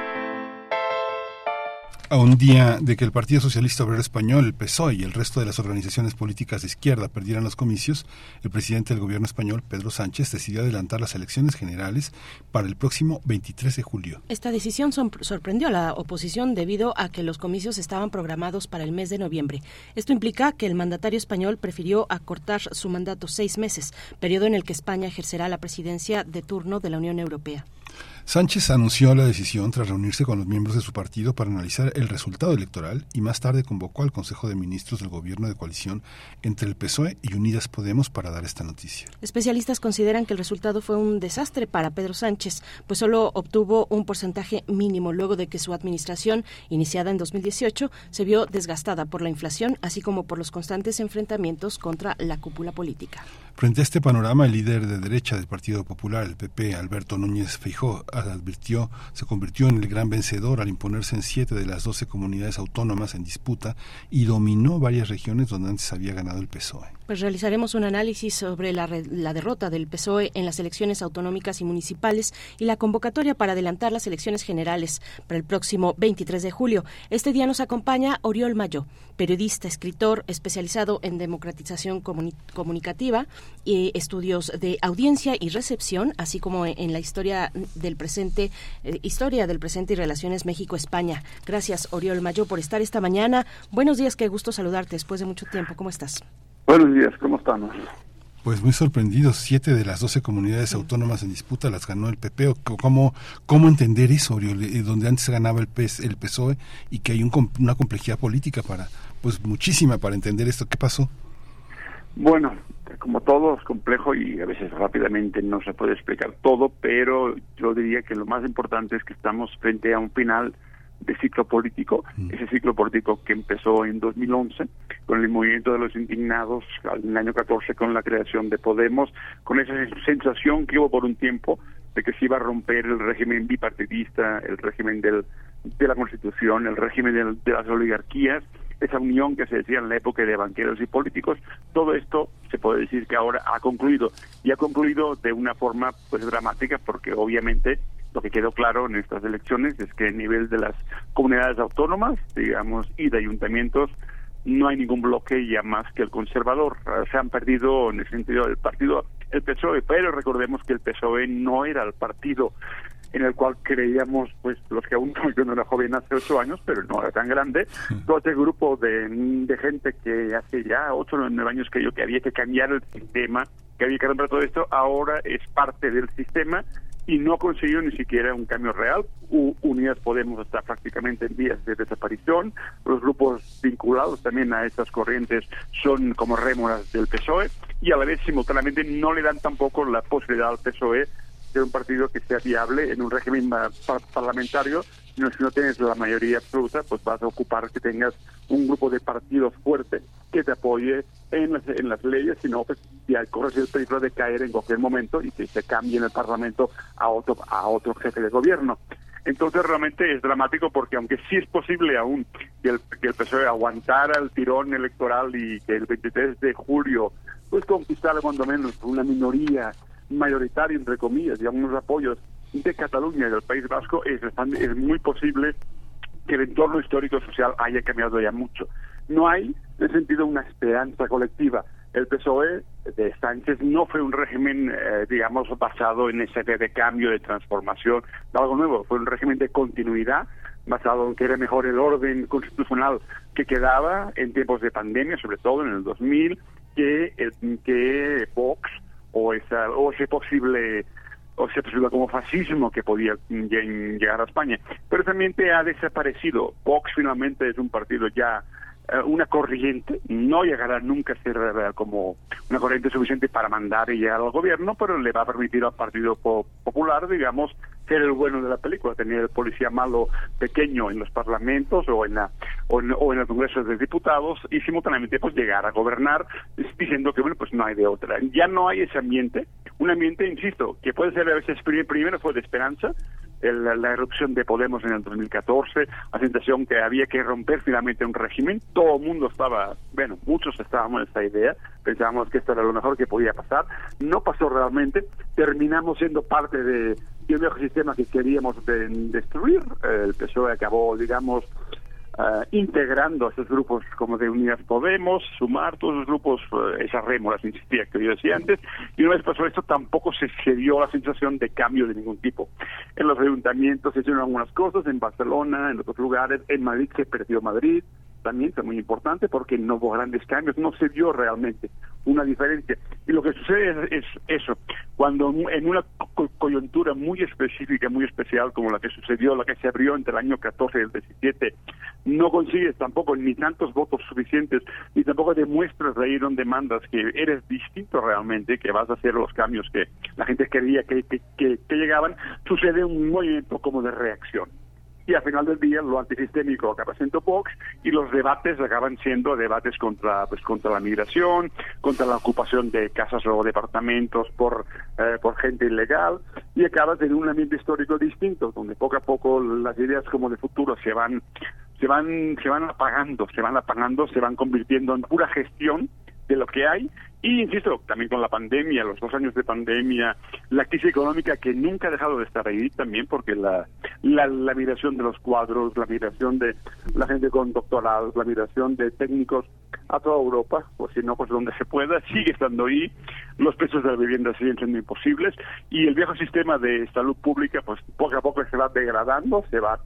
A un día de que el Partido Socialista Obrero Español, el PSOE y el resto de las organizaciones políticas de izquierda perdieran los comicios, el presidente del gobierno español, Pedro Sánchez, decidió adelantar las elecciones generales para el próximo 23 de julio. Esta decisión sorprendió a la oposición debido a que los comicios estaban programados para el mes de noviembre. Esto implica que el mandatario español prefirió acortar su mandato seis meses, periodo en el que España ejercerá la presidencia de turno de la Unión Europea. Sánchez anunció la decisión tras reunirse con los miembros de su partido para analizar el resultado electoral y más tarde convocó al Consejo de Ministros del Gobierno de coalición entre el PSOE y Unidas Podemos para dar esta noticia. Especialistas consideran que el resultado fue un desastre para Pedro Sánchez, pues solo obtuvo un porcentaje mínimo luego de que su administración, iniciada en 2018, se vio desgastada por la inflación, así como por los constantes enfrentamientos contra la cúpula política. Frente a este panorama, el líder de derecha del Partido Popular, el PP, Alberto Núñez Feijó, advirtió, se convirtió en el gran vencedor al imponerse en siete de las doce comunidades autónomas en disputa y dominó varias regiones donde antes había ganado el PSOE. Pues realizaremos un análisis sobre la, la derrota del PSOE en las elecciones autonómicas y municipales y la convocatoria para adelantar las elecciones generales para el próximo 23 de julio. Este día nos acompaña Oriol Mayo, periodista, escritor especializado en democratización comunicativa y estudios de audiencia y recepción, así como en la historia del presente, eh, historia del presente y relaciones México-España. Gracias, Oriol Mayo, por estar esta mañana. Buenos días, qué gusto saludarte después de mucho tiempo. ¿Cómo estás? Buenos días, ¿cómo estamos? Pues muy sorprendidos, siete de las doce comunidades autónomas en disputa las ganó el PP. ¿Cómo, cómo entender eso, Oriol? Eh, donde antes ganaba el, PS, el PSOE y que hay un, una complejidad política para, pues muchísima para entender esto. ¿Qué pasó? Bueno, como todo es complejo y a veces rápidamente no se puede explicar todo, pero yo diría que lo más importante es que estamos frente a un final de ciclo político, mm. ese ciclo político que empezó en 2011 con el movimiento de los indignados, en el año 14 con la creación de Podemos, con esa sensación que hubo por un tiempo de que se iba a romper el régimen bipartidista, el régimen del, de la Constitución, el régimen de las oligarquías, esa unión que se decía en la época de banqueros y políticos, todo esto se puede decir que ahora ha concluido y ha concluido de una forma pues dramática porque obviamente lo que quedó claro en estas elecciones es que a nivel de las comunidades autónomas, digamos, y de ayuntamientos, no hay ningún bloque ya más que el conservador. Se han perdido en el sentido del partido el PSOE, pero recordemos que el PSOE no era el partido en el cual creíamos, pues los que aún [LAUGHS] yo no era joven hace ocho años, pero no era tan grande, todo este grupo de, de gente que hace ya ocho o nueve años yo que había que cambiar el sistema, que había que romper todo esto, ahora es parte del sistema y no ha conseguido ni siquiera un cambio real. Unidas Podemos está prácticamente en vías de desaparición. Los grupos vinculados también a estas corrientes son como rémoras del PSOE y a la vez simultáneamente no le dan tampoco la posibilidad al PSOE de un partido que sea viable en un régimen parlamentario, sino si no tienes la mayoría absoluta, pues vas a ocupar que tengas un grupo de partidos fuerte que te apoye en las, en las leyes, sino pues ya corres el peligro de caer en cualquier momento y que se cambie en el Parlamento a otro, a otro jefe de gobierno. Entonces realmente es dramático porque aunque sí es posible aún que el, que el PSOE aguantara el tirón electoral y que el 23 de julio pues conquistara cuando menos una minoría mayoritario, entre comillas, algunos apoyos de Cataluña y del País Vasco, es, es muy posible que el entorno histórico social haya cambiado ya mucho. No hay, en ese sentido, una esperanza colectiva. El PSOE de Sánchez no fue un régimen, eh, digamos, basado en ese de cambio, de transformación, de algo nuevo. Fue un régimen de continuidad, basado en que era mejor el orden constitucional que quedaba en tiempos de pandemia, sobre todo en el 2000, que, que Vox o esa o ese posible o ese posible como fascismo que podía llegar a España. Pero también te ha desaparecido. Vox finalmente es un partido ya una corriente, no llegará nunca a ser eh, como una corriente suficiente para mandar y llegar al gobierno, pero le va a permitir al Partido Popular, digamos, ser el bueno de la película, tener el policía malo pequeño en los parlamentos o en, la, o en, el Congreso de Diputados y simultáneamente pues llegar a gobernar diciendo que bueno pues no hay de otra. Ya no hay ese ambiente, un ambiente, insisto, que puede ser a veces primero fue de esperanza, la erupción de Podemos en el 2014, la sensación que había que romper finalmente un régimen. Todo el mundo estaba, bueno, muchos estábamos en esta idea, pensábamos que esto era lo mejor que podía pasar. No pasó realmente, terminamos siendo parte de, y un sistema que queríamos de- destruir. El PSOE acabó, digamos, eh, integrando a esos grupos como de Unidas Podemos, Sumar, todos los grupos, eh, esas rémoras, insistía, que yo decía antes, y una vez pasó esto tampoco se, se dio la sensación de cambio de ningún tipo. En los ayuntamientos se hicieron algunas cosas, en Barcelona, en otros lugares, en Madrid se perdió Madrid, también fue muy importante porque no hubo grandes cambios, no se vio realmente una diferencia. Y lo que sucede es, es eso, cuando en una co- coyuntura muy específica, muy especial como la que sucedió, la que se abrió entre el año 14 y el 17, no consigues tampoco ni tantos votos suficientes, ni tampoco demuestras de ahí donde mandas que eres distinto realmente, que vas a hacer los cambios que la gente quería que, que, que- que llegaban, sucede un movimiento como de reacción y al final del día lo antisistémico acaba siendo Vox y los debates acaban siendo debates contra pues contra la migración, contra la ocupación de casas o departamentos por eh, por gente ilegal. Y acabas en un ambiente histórico distinto donde poco a poco las ideas como de futuro se van se van se van apagando, se van apagando, se van convirtiendo en pura gestión de lo que hay. Y insisto también con la pandemia los dos años de pandemia la crisis económica que nunca ha dejado de estar ahí también porque la la, la migración de los cuadros la migración de la gente con doctorados la migración de técnicos a toda Europa pues si no pues donde se pueda sigue estando ahí. Los precios de la vivienda siguen siendo imposibles y el viejo sistema de salud pública pues poco a poco se va degradando se va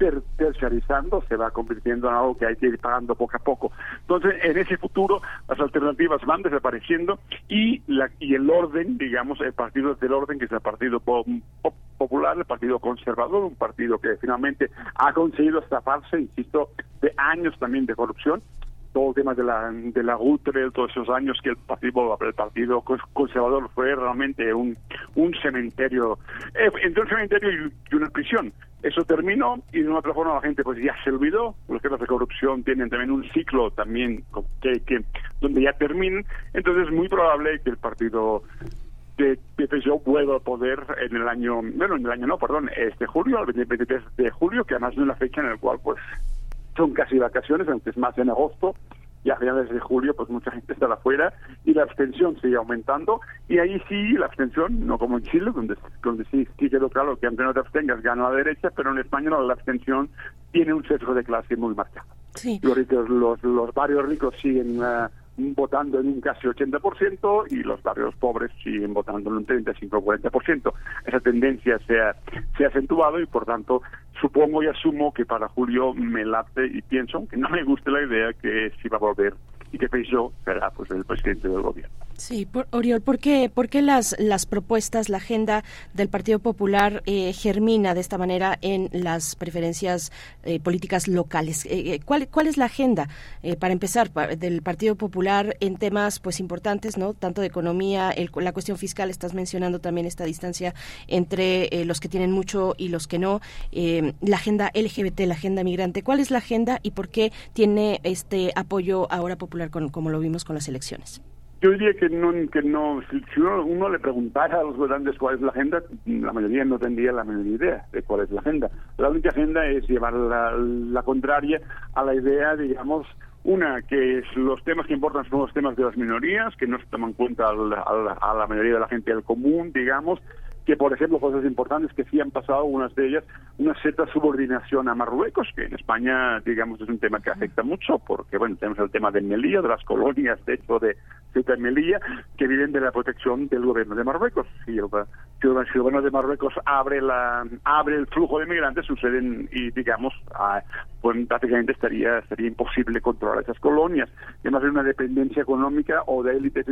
ter- terciarizando, se va convirtiendo en algo que hay que ir pagando poco a poco. Entonces, en ese futuro, las alternativas van desapareciendo y la y el orden, digamos, el partido del orden, que es el Partido Po- Po- Popular, el Partido Conservador, un partido que finalmente ha conseguido estafarse, insisto, de años también de corrupción, todo el tema de la de la UTRE, todos esos años que el partido el partido cons- conservador fue realmente un un cementerio eh, entre un cementerio y una prisión eso terminó y de una otra forma la gente pues ya se olvidó. Los temas de corrupción tienen también un ciclo también que, que donde ya terminan. Entonces es muy probable que el partido de, PSOE vuelva a poder en el año, bueno, en el año no, perdón, este julio, el 23 de julio, que además es una fecha en la cual pues son casi vacaciones, aunque es más en agosto, y a finales de julio pues mucha gente estará afuera y la abstención sigue aumentando y ahí sí la abstención, no como en Chile, donde, donde sí, sí quedó claro que aunque no te abstengas gana la derecha, pero en España la abstención tiene un sesgo de clase muy marcado. Los ricos, los, los barrios ricos siguen ah, votando en un casi 80% y los barrios pobres siguen votando en un 35-40%. Esa tendencia se ha, se ha acentuado y por tanto supongo y asumo que para julio me late y pienso, aunque no me guste la idea, que sí va a volver y que Peixó será pues el presidente del gobierno. Sí, por, Oriol, ¿por qué, por qué las, las propuestas, la agenda del Partido Popular eh, germina de esta manera en las preferencias eh, políticas locales? Eh, eh, ¿cuál, ¿Cuál es la agenda, para empezar, del Partido Popular en temas pues importantes, no tanto de economía, el- la cuestión fiscal, estás mencionando también esta distancia entre los que tienen mucho y los que no, la agenda LGBT, la agenda migrante, ¿cuál es la agenda y por qué tiene este apoyo ahora popular como lo vimos con las elecciones? Yo diría que no, que no si, uno, uno le preguntara a los gobernantes cuál es la agenda, la mayoría no tendría la menor idea de cuál es la agenda. La única agenda es llevar la, la contraria a la idea, digamos, una, que los temas que importan son los temas de las minorías, que no se toman en cuenta al- al- a la mayoría de la gente del común, digamos, que por ejemplo cosas importantes que sí han pasado, unas de ellas, una cierta subordinación a Marruecos, que en España, digamos, es un tema que afecta mucho, porque bueno, tenemos el tema de Melilla, de las colonias, de hecho, de Ceuta y Melilla, que viven de la protección del gobierno de Marruecos. Si el, gobierno de Marruecos abre la abre el flujo de migrantes, suceden, y digamos, ah, pues prácticamente estaría, estaría imposible controlar esas colonias. Además hay una dependencia económica o de élites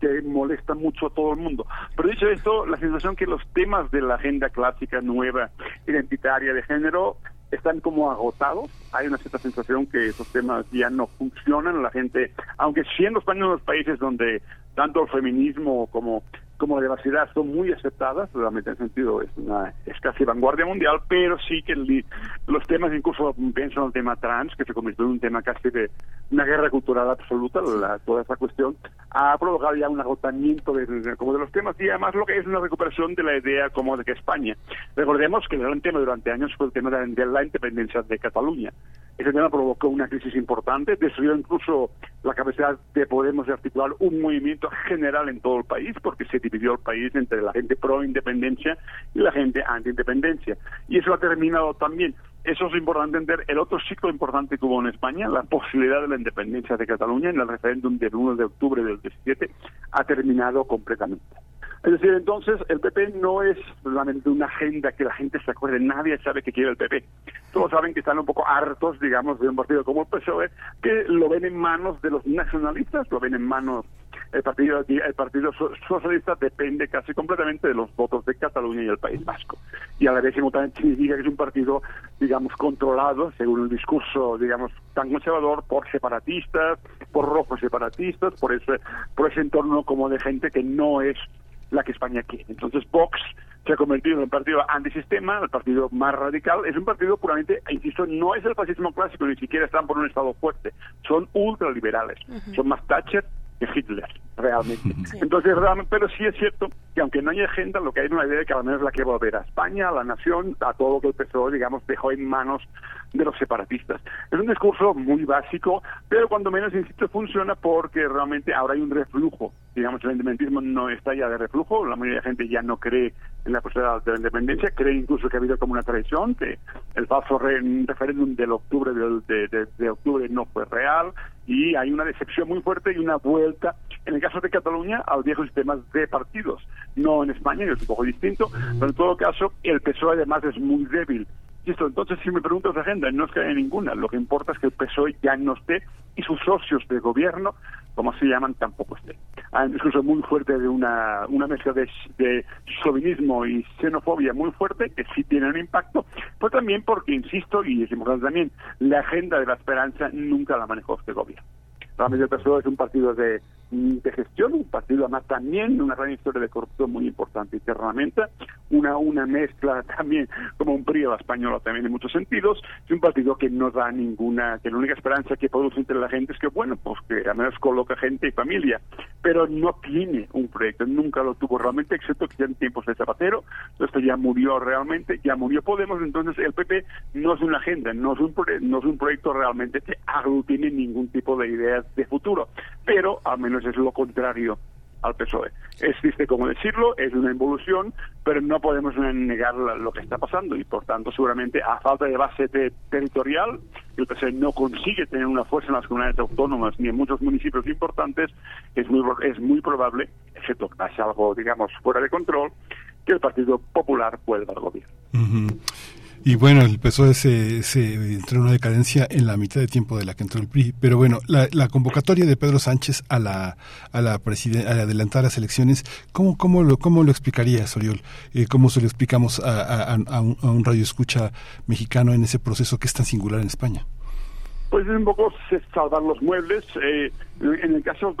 que molesta mucho a todo el mundo. Pero dicho esto, la sensación que los temas de la agenda clásica, nueva, identitaria, de género, están como agotados. Hay una cierta sensación que esos temas ya no funcionan. La gente, aunque siendo España uno de los países donde tanto el feminismo como como la diversidad son muy aceptadas, realmente en sentido es una es casi vanguardia mundial, pero sí que el- los temas, incluso pienso en el tema trans, que se convirtió en un tema casi de una guerra cultural absoluta, la- toda esa cuestión, ha provocado ya un agotamiento de, como de los temas y además lo que es una recuperación de la idea como de que España. Recordemos que el gran tema durante años fue el tema de la independencia de Cataluña. Ese tema provocó una crisis importante, destruyó incluso la capacidad de Podemos de articular un movimiento general en todo el país, porque se dividió el país entre la gente pro-independencia y la gente anti-independencia. Y eso ha terminado también eso es importante entender. El otro ciclo importante que hubo en España, la posibilidad de la independencia de Cataluña en el referéndum del 1 de octubre del 17, ha terminado completamente. Es decir, entonces el PP no es solamente una agenda que la gente se acuerde, nadie sabe qué quiere el PP. Todos saben que están un poco hartos, digamos, de un partido como el PSOE, que lo ven en manos de los nacionalistas, lo ven en manos el partido el partido socialista depende casi completamente de los votos de Cataluña y el País Vasco. Y a la vez también significa que es un partido digamos controlado según el discurso digamos tan conservador por separatistas por rojos separatistas por ese por ese entorno como de gente que no es la que España quiere. Entonces Vox se ha convertido en un partido antisistema, el partido más radical. Es un partido puramente, insisto, no es el fascismo clásico, ni siquiera están por un Estado fuerte. Son ultraliberales. Son más Thatcher que Hitler, realmente. [LAUGHS] Entonces, realmente, pero sí es cierto que aunque no hay agenda, lo que hay es una idea de que al menos la que volver a España, a la nación, a todo lo que el PSOE, digamos, dejó en manos de los separatistas. Es un discurso muy básico, pero cuando menos, insisto, funciona porque realmente ahora hay un reflujo. Digamos, el independentismo no está ya de reflujo, la mayoría de la gente ya no cree en la posibilidad de la independencia, cree incluso que ha habido como una traición, que el falso referéndum del octubre de, de octubre no fue real, y hay una decepción muy fuerte y una vuelta, en el caso de Cataluña, al viejo sistema de partidos. No en España, que es un poco distinto, pero en todo caso, el PSOE además es muy débil esto, entonces, si me preguntas de agenda, no es que haya ninguna. Lo que importa es que el PSOE ya no esté y sus socios de gobierno, como se llaman, tampoco estén. Hay un discurso muy fuerte de una, una mezcla de, de chauvinismo y xenofobia muy fuerte, que sí tiene un impacto, pero también porque, insisto, y es importante también, la agenda de la esperanza nunca la manejó este gobierno. Realmente el PSOE es un partido de, de gestión, un partido además también una gran historia de corrupción muy importante internamente, una, una mezcla [LAUGHS] también como un PRI español también en muchos sentidos, es un partido que no da ninguna, que la única esperanza que produce entre la gente es que bueno, pues que al menos coloca gente y familia, pero no tiene un proyecto, nunca lo tuvo realmente, excepto que ya en tiempos de Zapatero, esto ya murió realmente, ya murió Podemos, entonces el PP no es una agenda, no es un, no es un proyecto realmente que aglutine ningún tipo de ideas de futuro, pero al menos es lo contrario al PSOE. Es triste como decirlo, es una involución, pero no podemos negar lo que está pasando y por tanto seguramente a falta de base territorial, el PSOE no consigue tener una fuerza en las comunidades autónomas ni en muchos municipios importantes, es muy, es muy probable, excepto que pase algo, digamos, fuera de control, que el Partido Popular vuelva al gobierno. Y bueno, el PSOE se, se entró en una decadencia en la mitad de tiempo de la que entró el PRI. Pero bueno, la, convocatoria de Pedro Sánchez a la, a la a adelantar las elecciones, ¿cómo, cómo, lo, cómo lo explicaría, Soriol? Eh, ¿Cómo se lo explicamos a, a, a, un, a un radio escucha mexicano en ese proceso que es tan singular en España? Pues es un poco salvar los muebles. Eh, en el caso,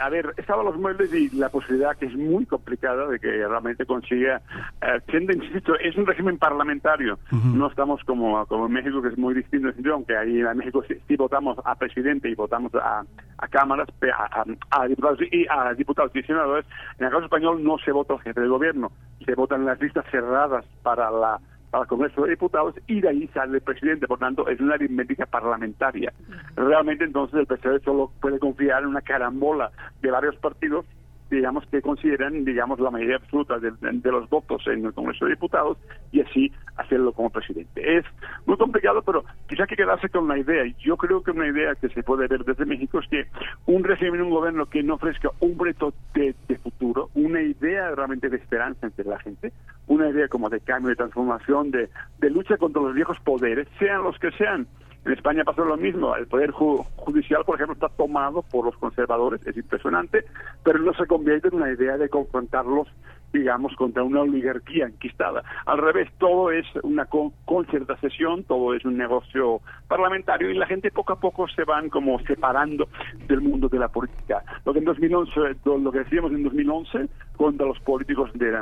a ver, salvar los muebles y la posibilidad que es muy complicada de que realmente consiga, eh, insisto, es un régimen parlamentario. No estamos como, como en México, que es muy distinto, aunque ahí en México sí, votamos a presidente y votamos a, a cámaras, a, a, diputados y a diputados y senadores. En el caso español no se vota al jefe de gobierno, se votan las listas cerradas para la al Congreso de Diputados y de ahí sale el presidente. Por tanto, es una aritmética parlamentaria. Realmente, entonces, el presidente solo puede confiar en una carambola de varios partidos digamos, que consideran, digamos, la mayoría absoluta de, los votos en el Congreso de Diputados y así hacerlo como presidente. Es muy complicado, pero quizá que quedarse con una idea. Yo creo que una idea que se puede ver desde México es que un régimen, un gobierno que no ofrezca un reto de, futuro, una idea realmente de esperanza entre la gente, una idea como de cambio, de transformación, de, de lucha contra los viejos poderes, sean los que sean, en España pasó lo mismo. El Poder Judicial, por ejemplo, está tomado por los conservadores. Es impresionante, pero no se convierte en una idea de confrontarlos digamos, contra una oligarquía enquistada. Al revés, todo es una concertación, todo es un negocio parlamentario y la gente poco a poco se van como separando del mundo de la política. Lo que en 2011, lo que decíamos en 2011, contra los políticos de,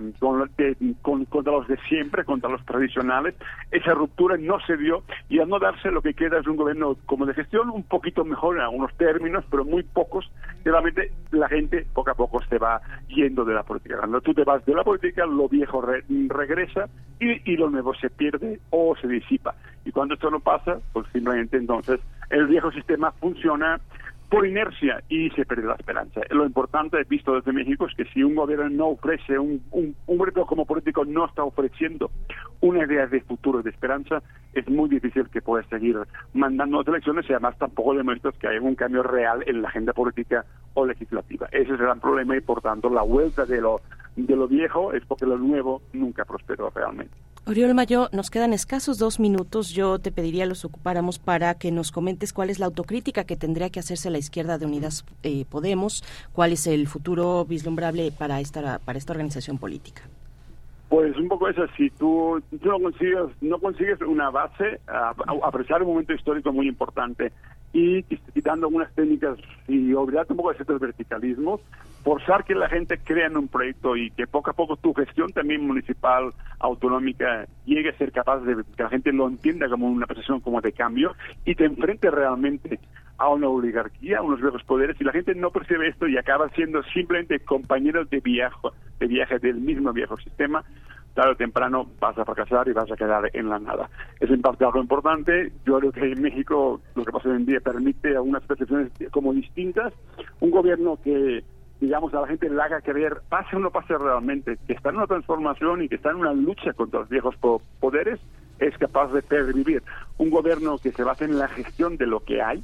contra los de siempre, contra los tradicionales, esa ruptura no se dio y al no darse lo que queda es un gobierno como de gestión un poquito mejor en algunos términos, pero muy pocos, realmente la gente poco a poco se va yendo de la política. Cuando tú te vas de la política, lo viejo regresa y, y, lo nuevo se pierde o se disipa. Y cuando esto no pasa, pues simplemente entonces el viejo sistema funciona por inercia y se pierde la esperanza. Lo importante, visto desde México, es que si un gobierno no ofrece, un, un, gobierno como político no está ofreciendo una idea de futuro y de esperanza, es muy difícil que pueda seguir mandando las elecciones y además tampoco demuestras que hay un cambio real en la agenda política o legislativa. Ese es el gran problema y por tanto la vuelta de lo, de lo viejo es porque lo nuevo nunca prosperó realmente. Oriol Mayo, nos quedan escasos dos minutos. Yo te pediría los ocupáramos para que nos comentes cuál es la autocrítica que tendría que hacerse la izquierda de Unidas eh, Podemos, cuál es el futuro vislumbrable para esta, para esta organización política. Pues un poco eso, si tú, no, consigues, no consigues una base, a, apreciar un momento histórico muy importante y quitando algunas técnicas y olvidarte un poco de ciertos verticalismos, forzar que la gente crea en un proyecto y que poco a poco tu gestión también municipal, autonómica, llegue a ser capaz de que la gente lo entienda como una percepción como de cambio y te enfrente realmente a una oligarquía, a unos viejos poderes, y la gente no percibe esto y acaba siendo simplemente compañeros de viaje, de viaje del mismo viejo sistema, tarde o temprano vas a fracasar y vas a quedar en la nada. Es en parte algo importante. Yo creo que en México lo que pasa hoy en día permite algunas percepciones como distintas. Un gobierno que digamos, a la gente le haga creer, pase o no pase realmente, que está en una transformación y que está en una lucha contra los viejos poderes, es capaz de pervivir. Un gobierno que se base en la gestión de lo que hay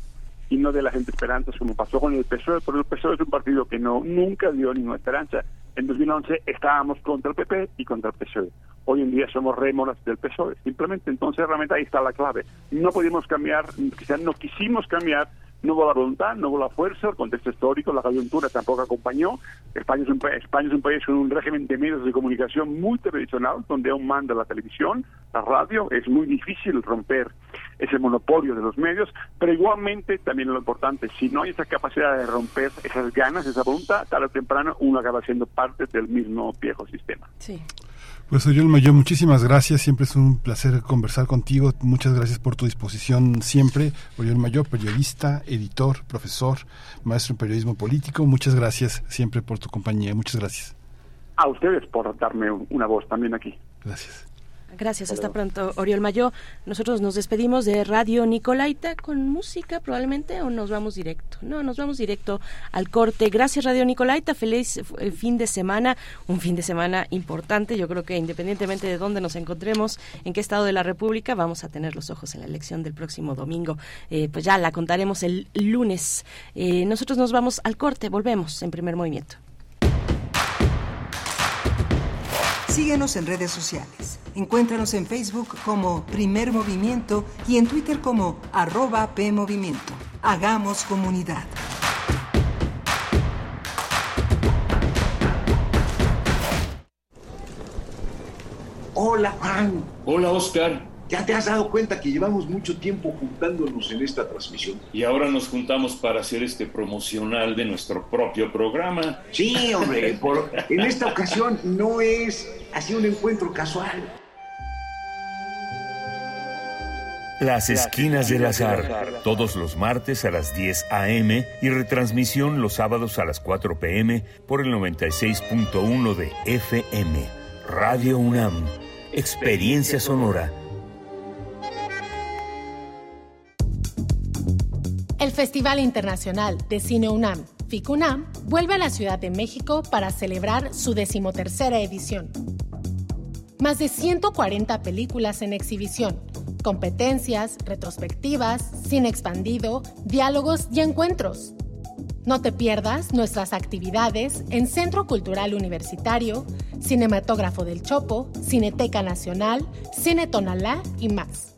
y no de la gente esperanzas, como pasó con el PSOE, porque el PSOE es un partido que no nunca dio ninguna esperanza. En 2011 estábamos contra el PP y contra el PSOE. Hoy en día somos rémoras del PSOE. Simplemente, entonces, realmente ahí está la clave. No pudimos cambiar, quizás no quisimos cambiar no hubo la voluntad, no hubo la fuerza, el contexto histórico, la coyuntura tampoco acompañó. España es, un, España es un país con un régimen de medios de comunicación muy tradicional, donde aún manda la televisión, la radio. Es muy difícil romper ese monopolio de los medios, pero igualmente también lo importante, si no hay esa capacidad de romper esas ganas, esa voluntad, tarde o temprano uno acaba siendo parte del mismo viejo sistema. Sí. Pues Oriol Mayor, muchísimas gracias. Siempre es un placer conversar contigo. Muchas gracias por tu disposición siempre. Oriol Mayor, periodista, editor, profesor, maestro en periodismo político. Muchas gracias siempre por tu compañía. Muchas gracias. A ustedes por darme una voz también aquí. Gracias. Gracias, hasta pronto, Oriol Mayo. Nosotros nos despedimos de Radio Nicolaita con música probablemente o nos vamos directo. No, nos vamos directo al corte. Gracias, Radio Nicolaita. Feliz eh, fin de semana, un fin de semana importante. Yo creo que independientemente de dónde nos encontremos, en qué estado de la República, vamos a tener los ojos en la elección del próximo domingo. Eh, pues ya la contaremos el lunes. Eh, nosotros nos vamos al corte, volvemos en primer movimiento. Síguenos en redes sociales. Encuéntranos en Facebook como Primer Movimiento y en Twitter como arroba PMovimiento. Hagamos comunidad. Hola Juan. Hola Oscar. ¿Ya te has dado cuenta que llevamos mucho tiempo juntándonos en esta transmisión? Y ahora nos juntamos para hacer este promocional de nuestro propio programa. Sí, hombre, en esta ocasión no es así un encuentro casual. Las Esquinas del Azar, todos los martes a las 10 a.m. y retransmisión los sábados a las 4 p.m. por el 96.1 de FM. Radio UNAM, Experiencia Sonora. El Festival Internacional de Cine UNAM, FICUNAM, vuelve a la Ciudad de México para celebrar su decimotercera edición. Más de 140 películas en exhibición, competencias, retrospectivas, cine expandido, diálogos y encuentros. No te pierdas nuestras actividades en Centro Cultural Universitario, Cinematógrafo del Chopo, Cineteca Nacional, Cine Tonalá y más.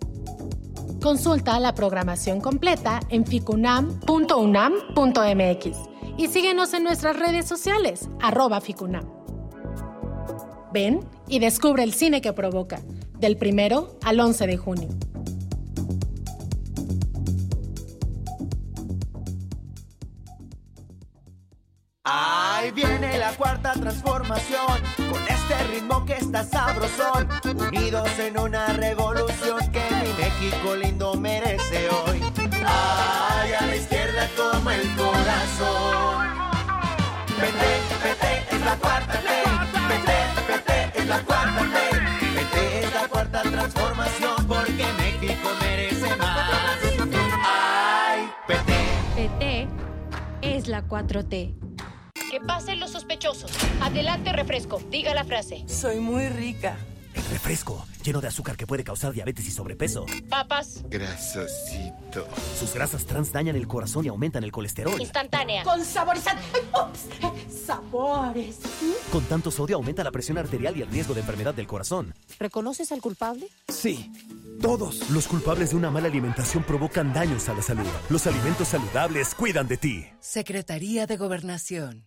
Consulta la programación completa en ficunam.unam.mx y síguenos en nuestras redes sociales, arroba ficunam. Ven y descubre el cine que provoca, del primero al 11 de junio. Ahí viene la cuarta transformación, con este ritmo que está sabrosón, unidos en una revolución que mi México lindo merece hoy. Ay, el corazón. PT, PT es la cuarta ley. PT, PT es la cuarta ley. PT es la cuarta transformación porque México merece más. Ay, PT. PT es la 4T. Que pasen los sospechosos. Adelante refresco. Diga la frase. Soy muy rica. Refresco, lleno de azúcar que puede causar diabetes y sobrepeso. Papas. Grasosito. Sus grasas trans dañan el corazón y aumentan el colesterol. Instantánea. Con saborizante. Ups. Sabores. Con tanto sodio aumenta la presión arterial y el riesgo de enfermedad del corazón. ¿Reconoces al culpable? Sí. Todos los culpables de una mala alimentación provocan daños a la salud. Los alimentos saludables cuidan de ti. Secretaría de Gobernación.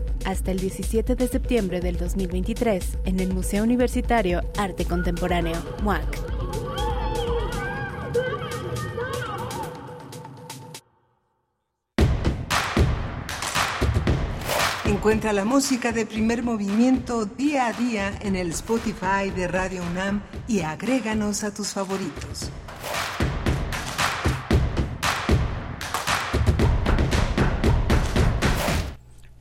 hasta el 17 de septiembre del 2023 en el Museo Universitario Arte Contemporáneo, MUAC. Encuentra la música de primer movimiento día a día en el Spotify de Radio UNAM y agréganos a tus favoritos.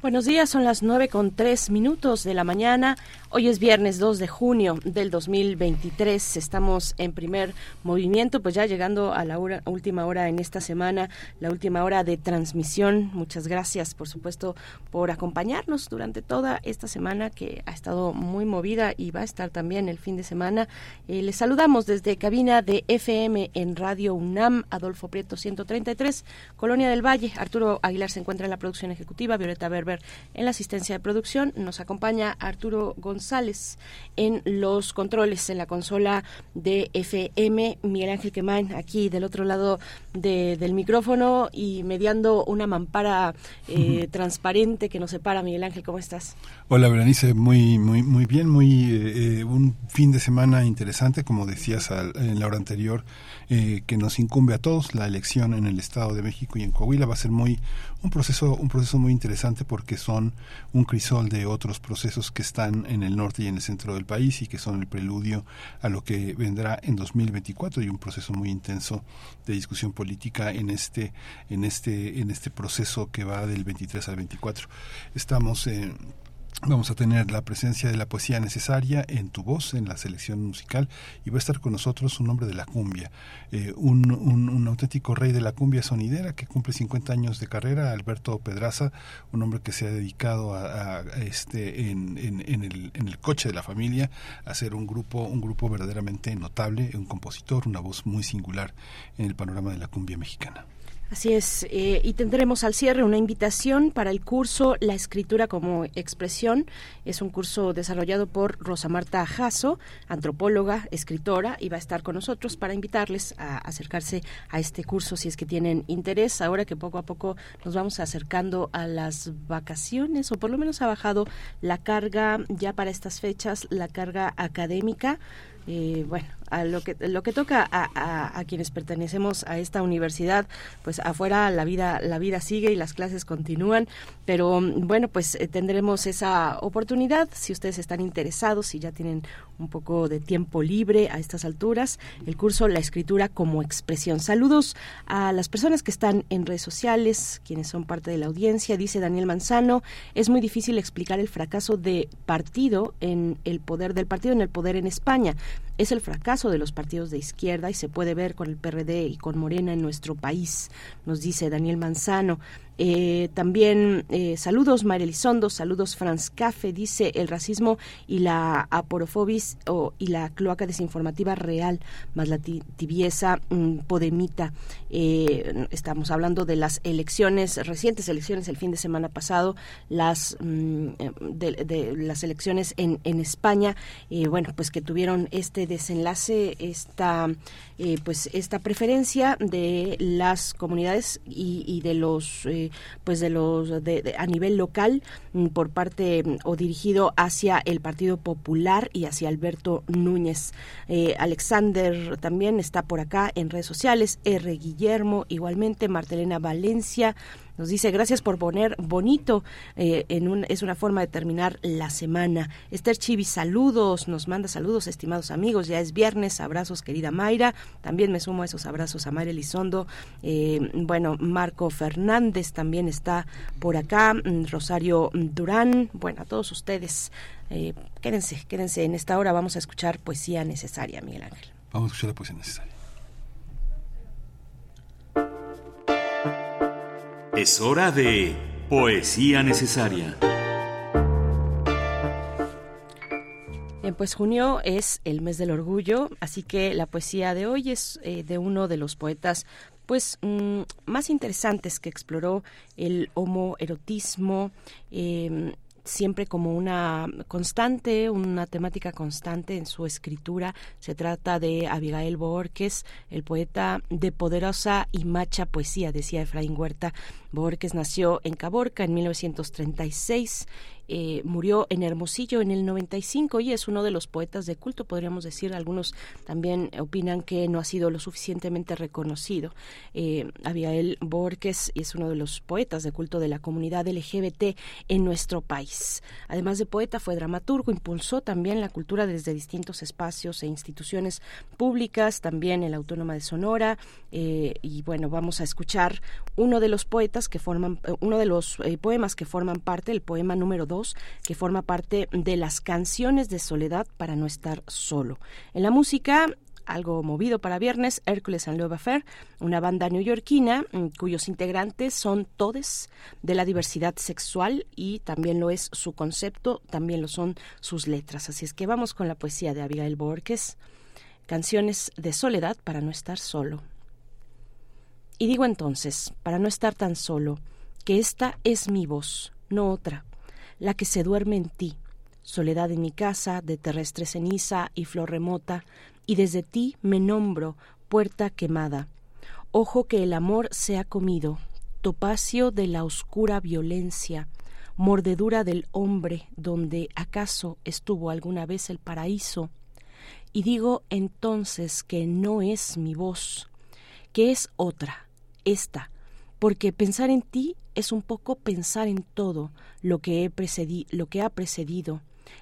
Buenos días, son las nueve con tres minutos de la mañana. Hoy es viernes 2 de junio del 2023. Estamos en primer movimiento, pues ya llegando a la última hora en esta semana, la última hora de transmisión. Muchas gracias, por supuesto, por acompañarnos durante toda esta semana que ha estado muy movida y va a estar también el fin de semana. Eh, les saludamos desde cabina de FM en Radio UNAM, Adolfo Prieto 133, Colonia del Valle. Arturo Aguilar se encuentra en la producción ejecutiva, Violeta Berber en la asistencia de producción. Nos acompaña Arturo González González en los controles, en la consola de FM. Miguel Ángel Quemain aquí del otro lado del micrófono y mediando una mampara eh, transparente que nos separa. Miguel Ángel, ¿cómo estás? Hola, Berenice, muy, muy, muy bien, muy eh, un fin de semana interesante, como decías en la hora anterior, eh, que nos incumbe a todos. La elección en el Estado de México y en Coahuila va a ser muy un proceso, un proceso muy interesante porque son un crisol de otros procesos que están en el norte y en el centro del país y que son el preludio a lo que vendrá en 2024 y un proceso muy intenso de discusión política en este en este en este proceso que va del 23 al 24. Estamos en Vamos a tener la presencia de la poesía necesaria en tu voz, en la selección musical, y va a estar con nosotros un hombre de la cumbia, eh, un, un, auténtico rey de la cumbia sonidera que cumple 50 años de carrera, Alberto Pedraza, un hombre que se ha dedicado a, este en, en, en, el, en el coche de la familia a ser un grupo, un grupo verdaderamente notable, un compositor, una voz muy singular en el panorama de la cumbia mexicana. Así es, eh, y tendremos al cierre una invitación para el curso La escritura como expresión. Es un curso desarrollado por Rosa Marta Jasso, antropóloga, escritora, y va a estar con nosotros para invitarles a acercarse a este curso si es que tienen interés. Ahora que poco a poco nos vamos acercando a las vacaciones, o por lo menos ha bajado la carga ya para estas fechas, la carga académica. Eh, bueno, a lo que lo que toca a, a, quienes pertenecemos a esta universidad pues afuera la vida la vida sigue y las clases continúan pero bueno pues eh, tendremos esa oportunidad si ustedes están interesados si ya tienen un poco de tiempo libre a estas alturas el curso la escritura como expresión. Saludos a las personas que están en redes sociales quienes son parte de la audiencia. Dice Daniel Manzano es muy difícil explicar el fracaso de partido en el poder del partido en el poder en España. Es el fracaso de los partidos de izquierda y se puede ver con el PRD y con Morena en nuestro país, nos dice Daniel Manzano. Eh, también eh, saludos María Elizondo, saludos Franz Cafe, dice el racismo y la aporofobis o, y la cloaca desinformativa real, más la tibieza mm, podemita. Eh, estamos hablando de las elecciones, recientes elecciones el fin de semana pasado, las mm, de, las elecciones en, en España, bueno, pues que tuvieron este desenlace, esta pues esta preferencia de las comunidades y, de los pues de los a nivel local mm, por parte mm, o dirigido hacia el Partido Popular y hacia Alberto Núñez. Eh, Alexander también está por acá en redes sociales, R. Guillermo igualmente, Martelena Valencia, nos dice, gracias por poner bonito, eh, en un, es una forma de terminar la semana. Esther Chivi, saludos, nos manda saludos, estimados amigos, ya es viernes, abrazos, querida Mayra, también me sumo a esos abrazos a Mayra Elizondo, eh, bueno, Marco Fernández también está por acá, mm, Rosario Durán, bueno, a todos ustedes, eh, quédense, quédense, en esta hora vamos a escuchar poesía necesaria, Miguel Ángel. Vamos a escuchar la poesía necesaria. Es hora de Poesía Necesaria. Bien, pues junio es el mes del orgullo, así que la poesía de hoy es eh, de uno de los poetas pues mm, más interesantes que exploró el homoerotismo. Eh, siempre como una constante, una temática constante en su escritura. Se trata de Abigail Borges, el poeta de poderosa y macha poesía, decía Efraín Huerta. Borges nació en Caborca en 1936 eh, murió en Hermosillo en el 95 y es uno de los poetas de culto, podríamos decir. Algunos también opinan que no ha sido lo suficientemente reconocido. Eh, Abigail Borges es uno de los poetas de culto de la comunidad LGBT en nuestro país. Además de poeta, fue dramaturgo, impulsó también la cultura desde distintos espacios e instituciones públicas, también en la Autónoma de Sonora. Eh, y bueno, vamos a escuchar uno de los poetas que forman, uno de los poemas que forman parte, el poema número 2 que forma parte de las canciones de soledad para no estar solo. En la música algo movido para viernes, Hércules and Love Affair, una banda neoyorquina mm, cuyos integrantes son todes de la diversidad sexual y también lo es su concepto, también lo son sus letras. Así es que vamos con la poesía de Abigail Borges, canciones de soledad para no estar solo. Y digo entonces, para no estar tan solo, que esta es mi voz, no otra, la que se duerme en ti, soledad en mi casa, de terrestre ceniza y flor remota, y desde ti me nombro, puerta quemada. Ojo que el amor se ha comido, topacio de la oscura violencia, mordedura del hombre donde acaso estuvo alguna vez el paraíso. Y digo entonces que no es mi voz, que es otra, esta, porque pensar en ti es un poco pensar en todo lo que, he lo que ha precedido,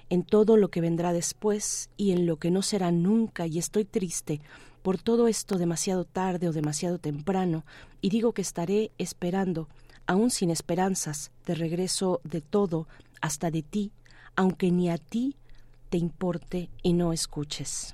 en todo lo que vendrá después y en lo que no será nunca, y estoy triste por todo esto demasiado tarde o demasiado temprano, y digo que estaré esperando, aún sin esperanzas, de regreso de todo, hasta de ti, aunque ni a ti te importe y no escuches.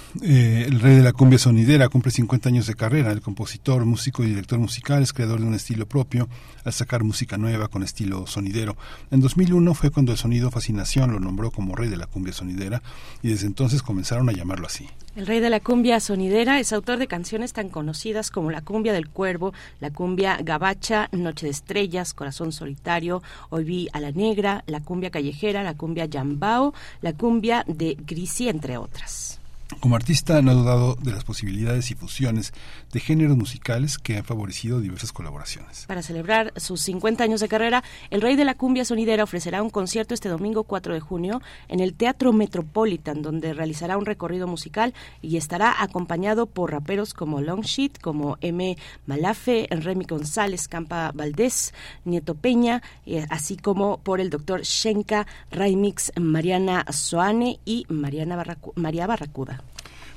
eh, el rey de la cumbia sonidera, cumple 50 años de carrera. El compositor, músico y director musical es creador de un estilo propio al sacar música nueva con estilo sonidero. En 2001 fue cuando el sonido Fascinación lo nombró como rey de la cumbia sonidera y desde entonces comenzaron a llamarlo así. El rey de la cumbia sonidera es autor de canciones tan conocidas como La cumbia del cuervo, La cumbia gabacha, Noche de estrellas, Corazón solitario, Hoy vi a la negra, La cumbia callejera, La cumbia yambao, La cumbia de Grisi, entre otras. Como artista no ha dudado de las posibilidades y fusiones de géneros musicales que han favorecido diversas colaboraciones. Para celebrar sus 50 años de carrera, el rey de la cumbia sonidera ofrecerá un concierto este domingo 4 de junio en el Teatro Metropolitan, donde realizará un recorrido musical y estará acompañado por raperos como Longsheet, como M. Malafe, Remy González, Campa Valdés, Nieto Peña, eh, así como por el doctor Shenka, Raimix, Mariana Soane y Mariana María Barracuda.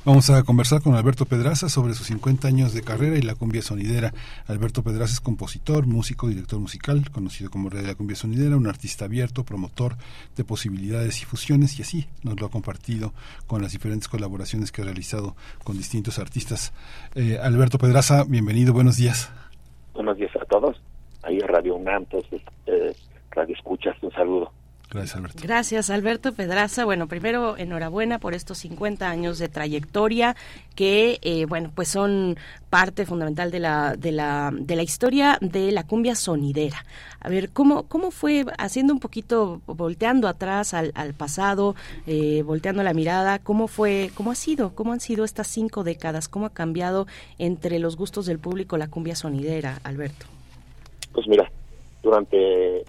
Vamos a conversar con Alberto Pedraza sobre sus 50 años de carrera y la cumbia sonidera. Alberto Pedraza es compositor, músico, director musical, conocido como Rey de la Cumbia Sonidera, un artista abierto, promotor de posibilidades y fusiones, y así nos lo ha compartido con las diferentes colaboraciones que ha realizado con distintos artistas. Eh, Alberto Pedraza, bienvenido, buenos días. Buenos días a todos. Ahí Radio UNAM, entonces, eh, Radio Escuchas, un saludo. Gracias, Alberto. Gracias, Alberto Pedraza. Bueno, primero, enhorabuena por estos 50 años de trayectoria que, eh, bueno, pues son parte fundamental de la, de la, de la historia de la cumbia sonidera. A ver, ¿cómo, cómo fue haciendo un poquito, volteando atrás al, al pasado, eh, volteando la mirada, cómo fue, cómo ha sido, cómo han sido estas cinco décadas, cómo ha cambiado entre los gustos del público la cumbia sonidera, Alberto? Pues mira, durante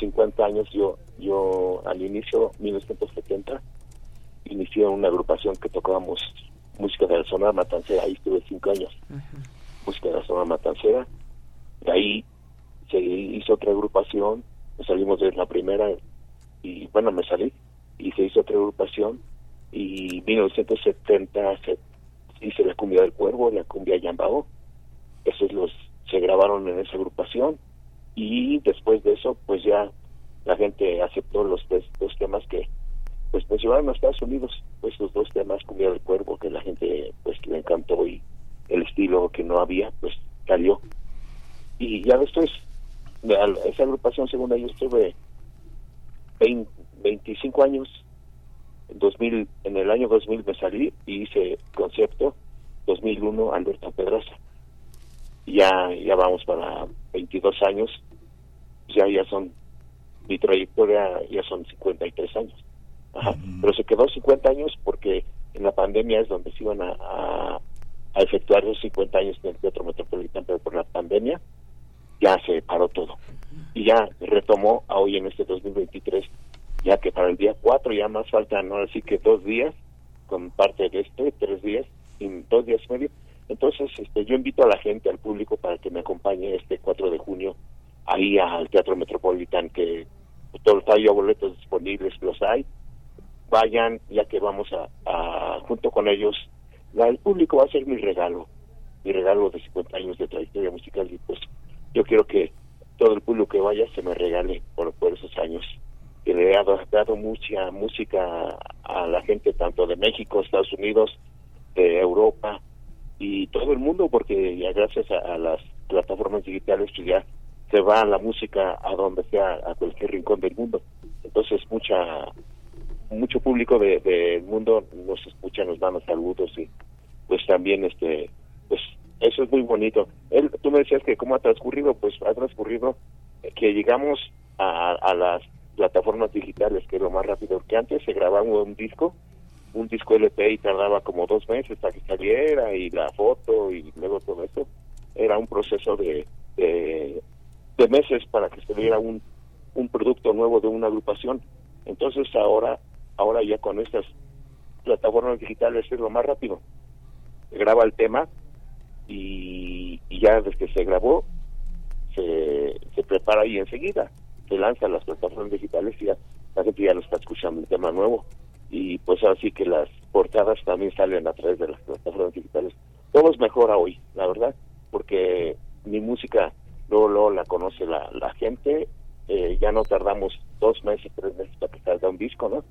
50 años yo, yo al inicio, 1970, inicié una agrupación que tocábamos música de la zona matancera, ahí estuve cinco años, música de la zona matancera, de ahí se hizo otra agrupación, nos salimos de la primera y bueno, me salí, y se hizo otra agrupación, y 1970 se hice la cumbia del cuervo, la cumbia yambao, esos los se grabaron en esa agrupación, y después de eso, pues ya la gente aceptó los dos temas que pues llevaron a Estados Unidos, pues los dos temas, Cumbia del Cuervo, que la gente pues le encantó y el estilo que no había, pues salió. Y ya después, esa agrupación segunda yo estuve 20 25 años, en, 2000, en el año 2000 me salí y hice concepto, 2001 Alberto Pedraza. Ya, ya vamos para 22 años, ya, ya son, mi trayectoria ya son 53 años. Ajá. Pero se quedó 50 años porque en la pandemia es donde se iban a, a, a efectuar los 50 años en el Teatro Metropolitano, pero por la pandemia ya se paró todo. Y ya retomó a hoy en este 2023, ya que para el día 4 ya más faltan, ahora sí que dos días, con parte de este, tres días, y dos días y medio. Entonces, este, yo invito a la gente, al público, para que me acompañe este 4 de junio ahí al Teatro Metropolitano, que todos hay boletos disponibles, los hay. Vayan, ya que vamos a, a junto con ellos, la, el público va a ser mi regalo, mi regalo de 50 años de trayectoria musical, y pues yo quiero que todo el público que vaya se me regale por, por esos años que le he dado, mucha música a la gente tanto de México, Estados Unidos, de Europa y todo el mundo porque ya gracias a, las plataformas digitales pues ya se va la música a donde sea, a cualquier rincón del mundo. Entonces mucha mucho público del de, mundo nos escucha, nos dan los saludos y pues también este pues eso es muy bonito. Él, tú me decías que cómo ha transcurrido, pues ha transcurrido que llegamos a, a las plataformas digitales, que es lo más rápido, que antes se grababa un disco, un disco LP y tardaba como dos meses para que saliera y la foto y luego todo eso. Era un proceso de, de, de meses para que se viera un, un producto nuevo de una agrupación. Entonces ahora, ahora ya con estas plataformas digitales es lo más rápido. Se graba el tema y, y ya desde que se grabó se, se prepara y enseguida se lanzan las plataformas digitales y ya la gente ya lo está escuchando el tema nuevo y pues así que las portadas también salen a través de las plataformas digitales todo es mejor hoy la verdad porque mi música luego, luego la conoce la, la gente. Eh, ya no tardamos dos meses tres meses para que salga un disco no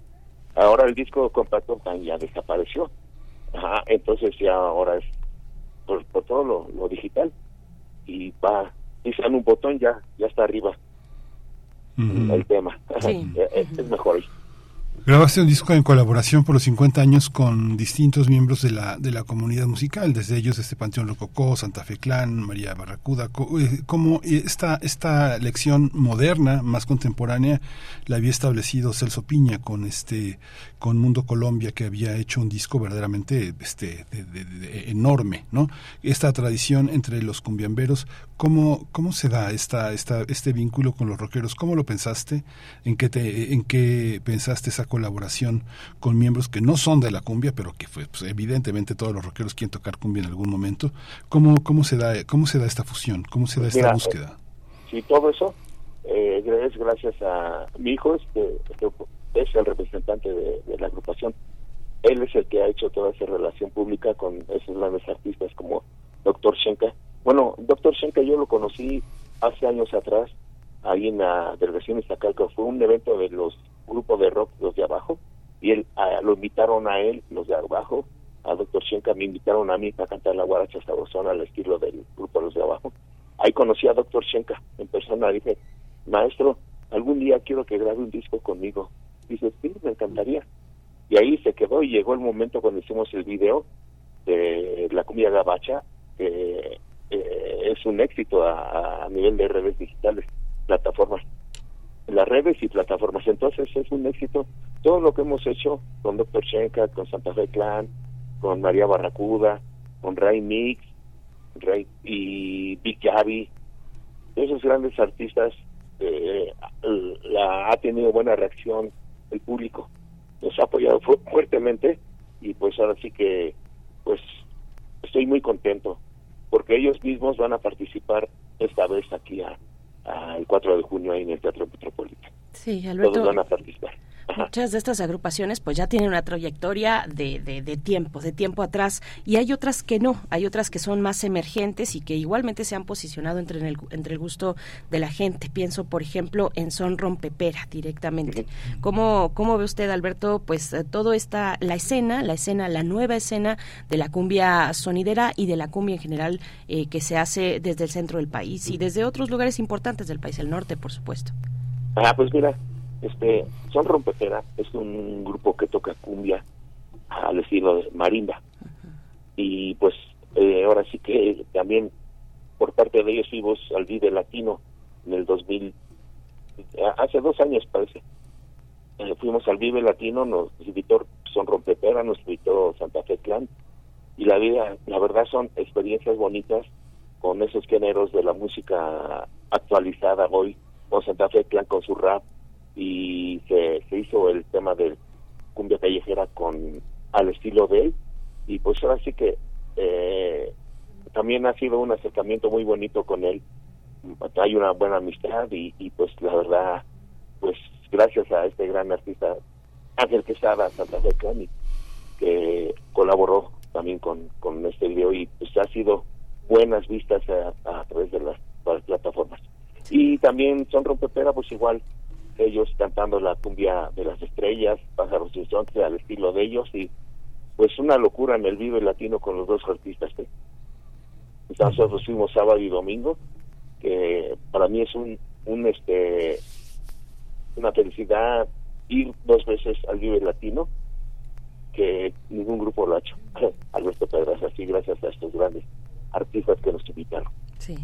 ahora el disco compacto ya desapareció. Ajá, entonces ya ahora es por, por todo lo, lo digital. Y va pisan un botón ya ya está arriba el tema. Sí. [LAUGHS] es, es mejor hoy Grabaste un disco en colaboración por los 50 años con distintos miembros de la, de la comunidad musical, desde ellos este Panteón Rococó, Santa Fe Clan, María Barracuda. Eh, ¿Cómo esta, esta lección moderna, más contemporánea, la había establecido Celso Piña con este con Mundo Colombia, que había hecho un disco verdaderamente este, de- enorme, ¿no? Esta tradición entre los cumbiamberos, ¿cómo, cómo se da esta, esta, este vínculo con los rockeros? ¿Cómo lo pensaste? ¿En qué, te, ¿En qué pensaste esa colaboración con miembros que no son de la cumbia, pero que fue, pues, evidentemente todos los rockeros quieren tocar cumbia en algún momento? ¿Cómo, cómo, se, da, ¿Cómo se da esta fusión? ¿Cómo se da esta Mira, búsqueda? sí todo eso eh, es gracias a mi hijo este, este es el representante de, de la agrupación él es el que ha hecho toda esa relación pública con esos grandes artistas como Doctor Shenka bueno Doctor Shenka yo lo conocí hace años atrás ahí en la delegación Iztacalco fue un evento de los grupos de rock los de abajo y él ah, lo invitaron a él los de abajo a Doctor Shenka me invitaron a mí para cantar la guaracha sabrosona al estilo del grupo Los de Abajo. Ahí conocí a Doctor Shenka en persona. Dije, maestro, algún día quiero que grabe un disco conmigo. Dice, sí, me encantaría. Y ahí se quedó y llegó el momento cuando hicimos el video de la cumbia gabacha, que eh, es un éxito a, a nivel de redes digitales, plataformas las redes y plataformas. Entonces es un éxito todo lo que hemos hecho con Dr. Shenka, con Santa Fe Clan, con María Barracuda, con Ray Mix, Ray y Big Gaby, esos grandes artistas eh, la ha tenido buena reacción el público, nos ha apoyado fu- fuertemente y pues ahora sí que pues estoy muy contento porque ellos mismos van a participar esta vez aquí a el 4 de junio ahí en el Teatro Metropolitano. Sí, Todos Alberto. van a participar. Muchas de estas agrupaciones pues ya tienen una trayectoria de, de, de tiempo, de tiempo atrás, y hay otras que no, hay otras que son más emergentes y que igualmente se han posicionado entre el, entre el gusto de la gente. Pienso, por ejemplo, en Son Rompepera directamente. ¿Cómo, ¿Cómo ve usted, Alberto, pues todo esta, la escena, la escena, la nueva escena de la cumbia sonidera y de la cumbia en general eh, que se hace desde el centro del país y desde otros lugares importantes del país, el norte, por supuesto? Ah, pues mira, este, Son Rompepera es un grupo que toca cumbia al estilo de marimba. Y pues eh, ahora sí que también por parte de ellos fuimos al Vive Latino en el 2000, a- hace dos años parece. Eh, fuimos al Vive Latino, nos invitó Son Rompepera, nos invitó Santa Fe Clan. Y la vida, la verdad son experiencias bonitas con esos géneros de la música actualizada hoy, con Santa Fe Clan con su rap y se, se hizo el tema de cumbia callejera con al estilo de él. Y pues ahora sí que eh, también ha sido un acercamiento muy bonito con él. Hay una buena amistad y, y pues la verdad pues gracias a este gran artista Ángel Quesada Santa Fe Clan y que colaboró también con, con este video y pues ha sido buenas vistas a, a través de las, las plataformas y también son rompepera pues igual ellos cantando la cumbia de las estrellas pájaros y sonte al estilo de ellos y pues una locura en el Vive Latino con los dos artistas que nosotros fuimos sábado y domingo que para mí es un un este una felicidad ir dos veces al Vive Latino, que ningún grupo lo ha hecho. [LAUGHS] Alberto Pedraza, sí, gracias a estos grandes artistas que nos invitaron. Sí.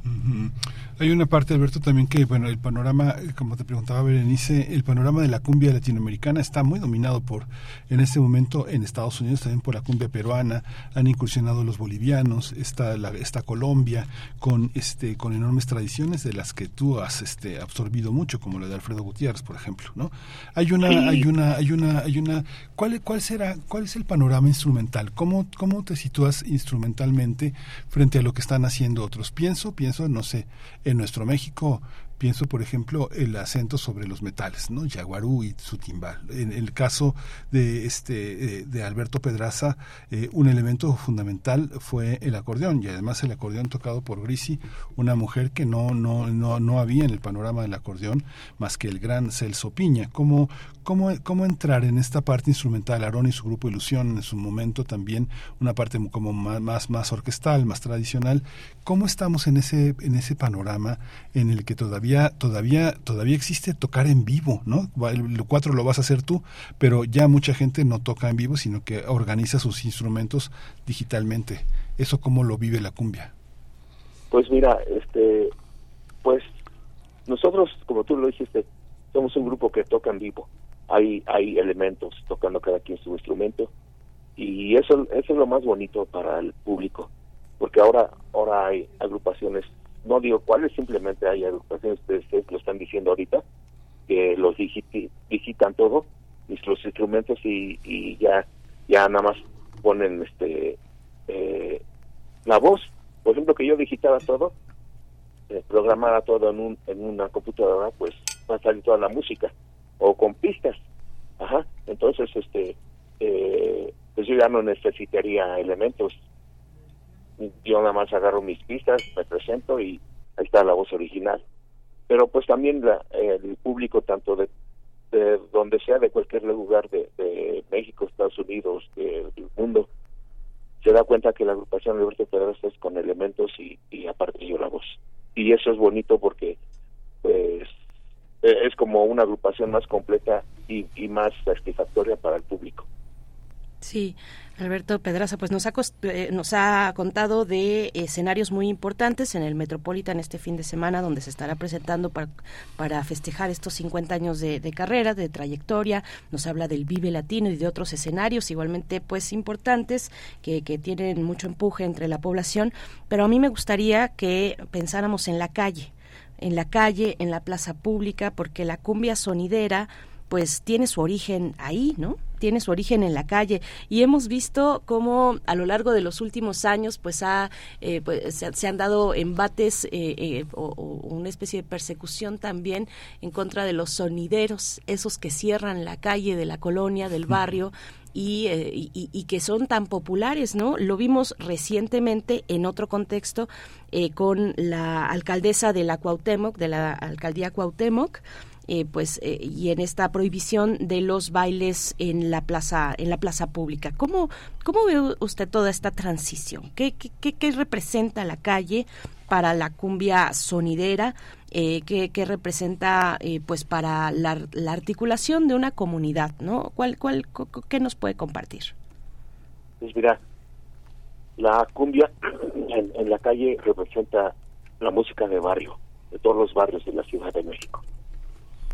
Hay una parte, Alberto, también que, bueno, el panorama, eh, como te preguntaba Berenice, el panorama de la cumbia latinoamericana está muy dominado por, en este momento, en Estados Unidos también por la cumbia peruana, han incursionado los bolivianos, está, la, está Colombia, con, este, con enormes tradiciones de las que tú has este, absorbido mucho, como la de Alfredo Gutiérrez, por ejemplo, ¿no? Hay una, Sí. hay una, hay una, hay una, ¿cuál, cuál será, cuál es el panorama instrumental? ¿Cómo, cómo te sitúas instrumentalmente frente a lo que están haciendo otros? Pienso, no sé, en nuestro México, pienso, por ejemplo, el acento sobre los metales, ¿no? Yaguarú y su timbal. En el caso de este eh, de Alberto Pedraza, eh, un elemento fundamental fue el acordeón y además el acordeón tocado por Grisi, una mujer que no no no no había en el panorama del acordeón más que el gran Celso Piña. ¿Cómo cómo cómo entrar en esta parte instrumental? Aarón y su grupo Ilusión en su momento también una parte como más más, más orquestal, más tradicional. ¿Cómo estamos en ese en ese panorama en el que todavía todavía todavía existe tocar en vivo, ¿no? El cuatro lo vas a hacer tú, pero ya mucha gente no toca en vivo, sino que organiza sus instrumentos digitalmente. ¿Eso cómo lo vive la cumbia? Pues mira, este, pues nosotros, como tú lo dijiste, somos un grupo que toca en vivo. Hay, hay elementos tocando cada quien su instrumento. Y eso, eso es lo más bonito para el público, porque ahora, ahora hay agrupaciones, no digo cuáles, simplemente hay agrupaciones, ustedes, lo están diciendo ahorita, que los digitan todo, nuestros instrumentos y, y ya, ya nada más ponen este eh, la voz, por ejemplo que yo digitara todo, eh, programara todo en, un, en una computadora, pues va a salir toda la música, o con pistas, ajá, entonces este, eh, pues yo ya no necesitaría elementos, yo nada más agarro mis pistas, me presento y ahí está la voz original. Pero pues también la- el público, tanto de, de donde sea, de cualquier lugar de, México, Estados Unidos, de- del mundo, se da cuenta que la agrupación Alberto Pedraza es con elementos y, y aparte yo la voz. Y eso es bonito porque pues eh, es como una agrupación más completa y, y más satisfactoria para el público. Sí, Alberto Pedraza, pues nos ha, eh, nos ha contado de escenarios muy importantes en el Metropolitan este fin de semana, donde se estará presentando para, para festejar estos 50 años de, de carrera, de trayectoria. Nos habla del Vive Latino y de otros escenarios igualmente pues importantes que, que tienen mucho empuje entre la población. Pero a mí me gustaría que pensáramos en la calle, en la calle, en la plaza pública, porque la cumbia sonidera pues tiene su origen ahí, ¿no? Tiene su origen en la calle y hemos visto cómo a lo largo de los últimos años pues, ha, eh, pues, se, se han dado embates eh, eh, o, o una especie de persecución también en contra de los sonideros, esos que cierran la calle de la colonia, del barrio y, eh, y- y que son tan populares, ¿no? Lo vimos recientemente en otro contexto eh, con la alcaldesa de la Cuauhtémoc, de la alcaldía Cuauhtémoc, eh, pues eh, y en esta prohibición de los bailes en la plaza en la plaza pública. ¿Cómo cómo ve usted toda esta transición? ¿Qué, qué, qué- qué representa la calle para la cumbia sonidera? Eh, ¿qué, qué representa eh, pues para la, la articulación de una comunidad? ¿no? ¿Cuál, cuál, ¿Qué nos puede compartir? Pues mira, la cumbia [CLEARS THROAT] en, en la calle representa la música de barrio, de todos los barrios de la Ciudad de México,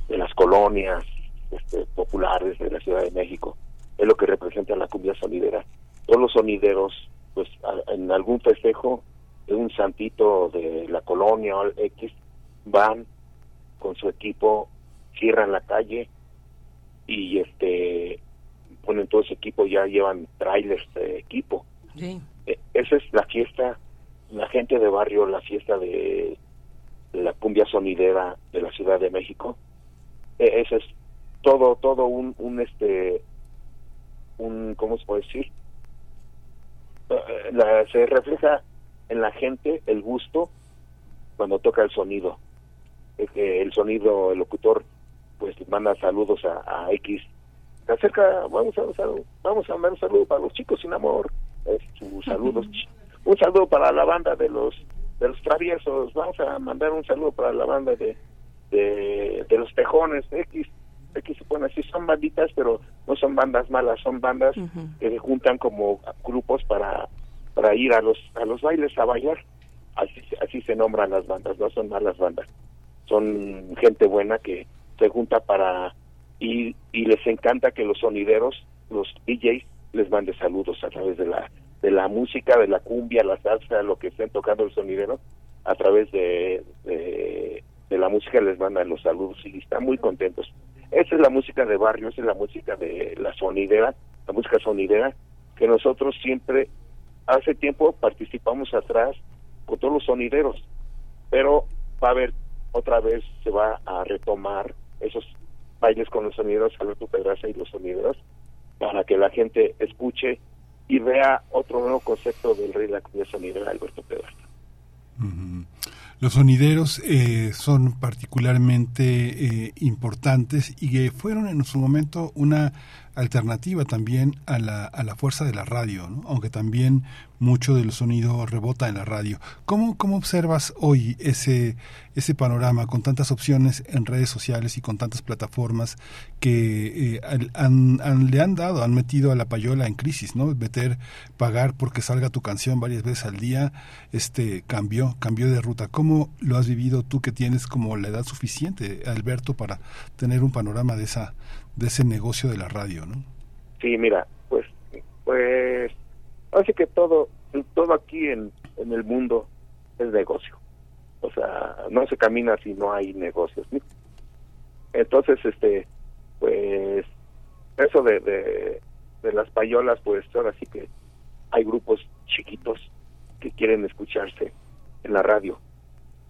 de las colonias este, populares de la Ciudad de México. Es lo que representa la cumbia sonidera. Todos los sonideros, pues en algún festejo de un santito de la colonia o X, van con su equipo, cierran la calle y este ponen todo ese equipo, ya llevan trailers de equipo. Sí. Eh, esa es la fiesta, la gente de barrio, la fiesta de, la cumbia sonidera de la Ciudad de México. Eh, ese es todo, todo un, un este, un, ¿cómo se puede decir? Eh, la- se refleja en la gente el gusto cuando toca el sonido. Eh, el sonido, el locutor, pues manda saludos a, a X. Se acerca, vamos a, vamos a mandar un saludo para los chicos sin amor. Es su saludo. Un saludo para la banda de los de los traviesos. Vamos a mandar un saludo para la banda de, de, de los tejones X. aquí se pone así, son banditas, pero no son bandas malas, son bandas que se juntan como grupos para para ir a los a los bailes a bailar. Así así se nombran las bandas, no son malas bandas. Son gente buena que se junta para y, y les encanta que los sonideros, los DJs les mande saludos a través de la de la música, de la cumbia, la salsa, lo que estén tocando el sonidero, a través de, de, de la música les mandan los saludos y están muy contentos. Esa es la música de barrio, esa es la música de la sonidera, la música sonidera, que nosotros siempre, hace tiempo participamos atrás con todos los sonideros, pero va a haber, otra vez se va a retomar esos bailes con los sonideros, Alberto Pedraza y los sonideros, para que la gente escuche y vea otro nuevo concepto del rey de la comunidad sonidera, Alberto Pedraza. Los sonideros eh, son particularmente eh, importantes y que fueron en su momento una alternativa también a la, a la fuerza de la radio, aunque también mucho del sonido rebota en la radio. ¿Cómo, cómo observas hoy ese, ese panorama con tantas opciones en redes sociales y con tantas plataformas que eh, han- le han dado, han metido a la payola en crisis, ¿no? Meter, pagar porque salga tu canción varias veces al día, este cambió, cambió de ruta. ¿Cómo lo has vivido tú que tienes como la edad suficiente, Alberto, para tener un panorama de esa, de ese negocio de la radio, ¿no? Sí, mira, pues, pues, así que todo, todo aquí en, en el mundo es negocio. O sea, no se camina si no hay negocios. Entonces, este, pues, eso de, de, de las payolas, pues ahora sí que hay grupos chiquitos que quieren escucharse en la radio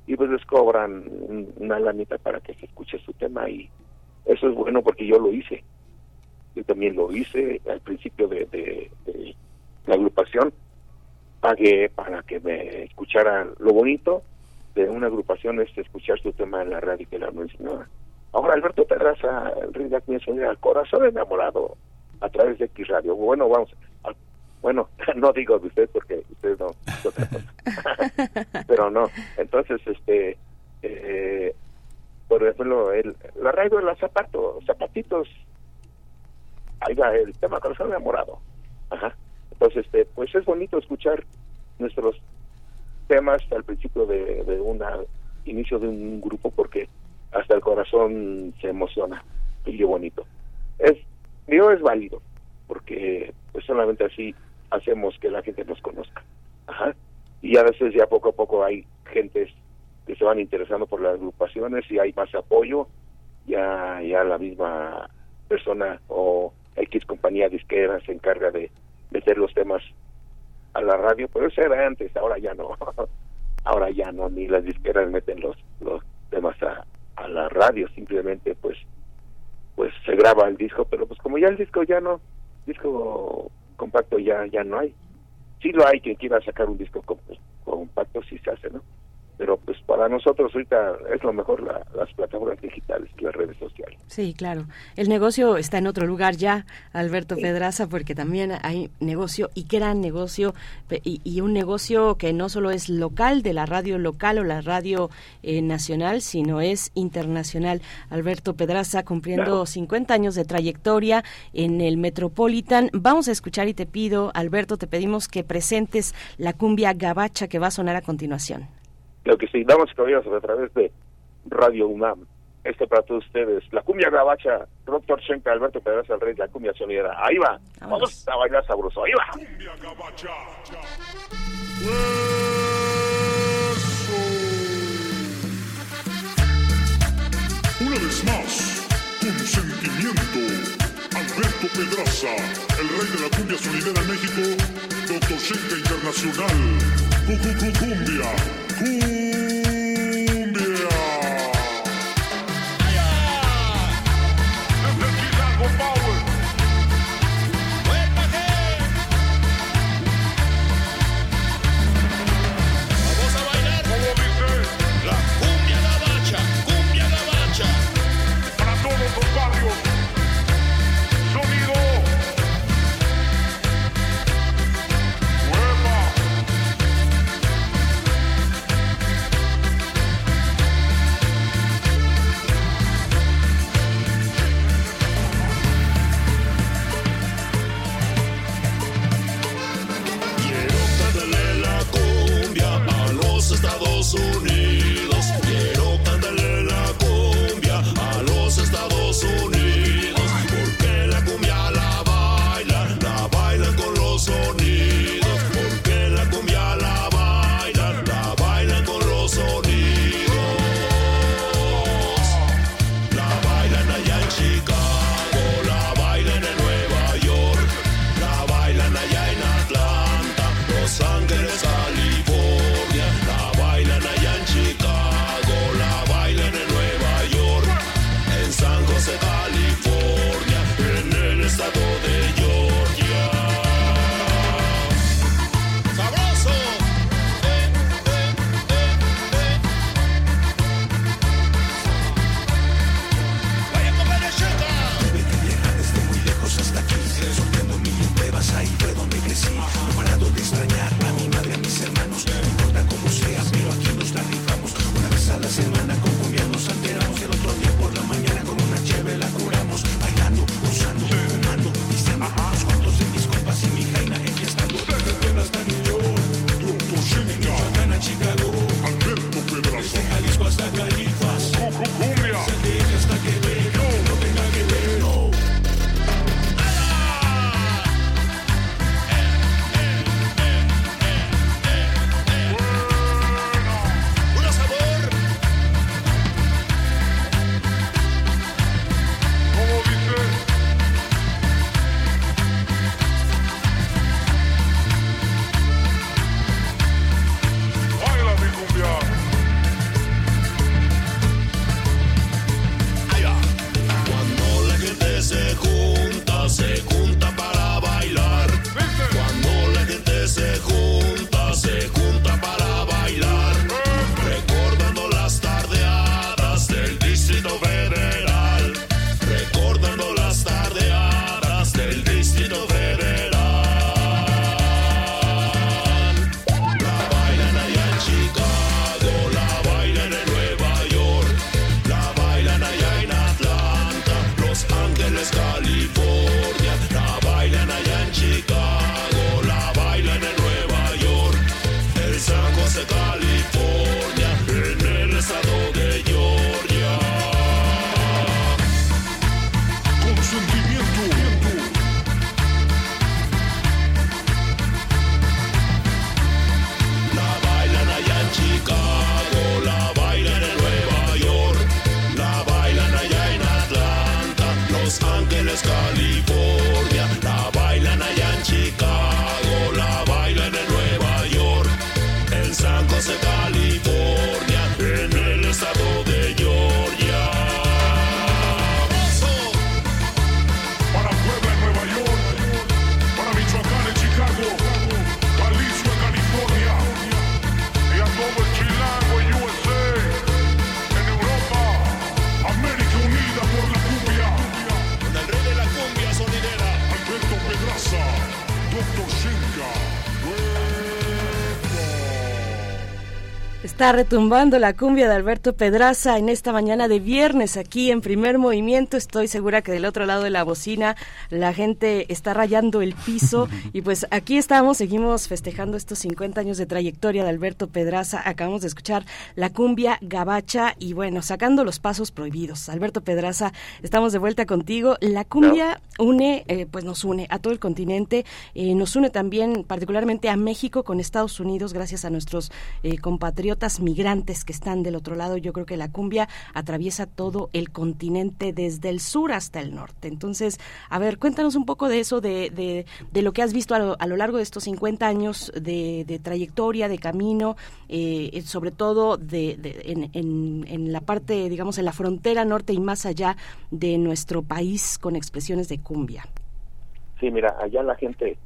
y pues les cobran un- una lanita para que se escuche su tema y eso es bueno porque yo lo hice. Yo también lo hice al principio de, de- la agrupación. Pagué para que me escucharan lo bonito de una agrupación es escuchar su tema en la radio y que la mencionaba ahora Alberto Terraza el rey de la al corazón enamorado a través de X Radio. Bueno vamos bueno [LAUGHS] no digo de usted porque usted no [LAUGHS] pero no entonces este eh, por ejemplo el la radio de los zapatos zapatitos. Ahí va el tema corazón enamorado ajá. Entonces este pues es bonito escuchar nuestros temas al principio de, de una inicio de un grupo porque hasta el corazón se emociona. Y qué bonito. Es digo es válido porque pues solamente así hacemos que la gente nos conozca. Ajá. Y a veces ya poco a poco hay gentes que se van interesando por las agrupaciones y hay más apoyo ya ya la misma persona o X compañía disquera se encarga de meter los temas a la radio, pero eso era antes, ahora ya no. [LAUGHS] ahora ya no, ni las disqueras meten los, los temas a, a la radio, simplemente pues pues se graba el disco, pero pues como ya el disco ya no, disco compacto ya ya no hay. Sí lo hay quien quiera sacar un disco com- compacto, sí se hace, ¿no? Pero pues para nosotros ahorita es lo mejor la- las plataformas digitales, las redes sociales. Sí, claro. El negocio está en otro lugar ya, Alberto Pedraza, porque también hay negocio y gran negocio y, y un negocio que no solo es local, de la radio local o la radio eh, nacional, sino es internacional. Alberto Pedraza cumpliendo Claro. 50 años de trayectoria en el Metropolitan. Vamos a escuchar y te pido, Alberto, te pedimos que presentes la cumbia gabacha que va a sonar a continuación. Lo que sí, damas y caballeros, a través de Radio UNAM, este para todos ustedes, la cumbia gabacha, Doctor Shenka, Alberto Pedraza, el rey de la cumbia sonidera. Ahí va, vamos a bailar sabroso, ahí va. Una vez más, Alberto Pedraza, el rey de la cumbia sonidera México, Doctor Shenka Internacional, Cu- cu- cu- cumbia, cumbia. Está retumbando la cumbia de Alberto Pedraza en esta mañana de viernes aquí en primer movimiento. Estoy segura que del otro lado de la bocina la gente está rayando el piso. [LAUGHS] y pues aquí estamos, seguimos festejando estos 50 años de trayectoria de Alberto Pedraza. Acabamos de escuchar la cumbia gabacha y bueno, sacando los pasos prohibidos. Alberto Pedraza, estamos de vuelta contigo. La cumbia une, eh, pues nos une a todo el continente, eh, nos une también particularmente a México con Estados Unidos gracias a nuestros eh, compatriotas migrantes que están del otro lado. Yo creo que la cumbia atraviesa todo el continente desde el sur hasta el norte. Entonces, a ver, cuéntanos un poco de eso, de, de, de lo que has visto a lo, a lo, largo de estos 50 años de, de trayectoria, de camino, eh, sobre todo de, en, en, en la parte, digamos, en la frontera norte y más allá de nuestro país con expresiones de cumbia. Sí, mira, allá la gente,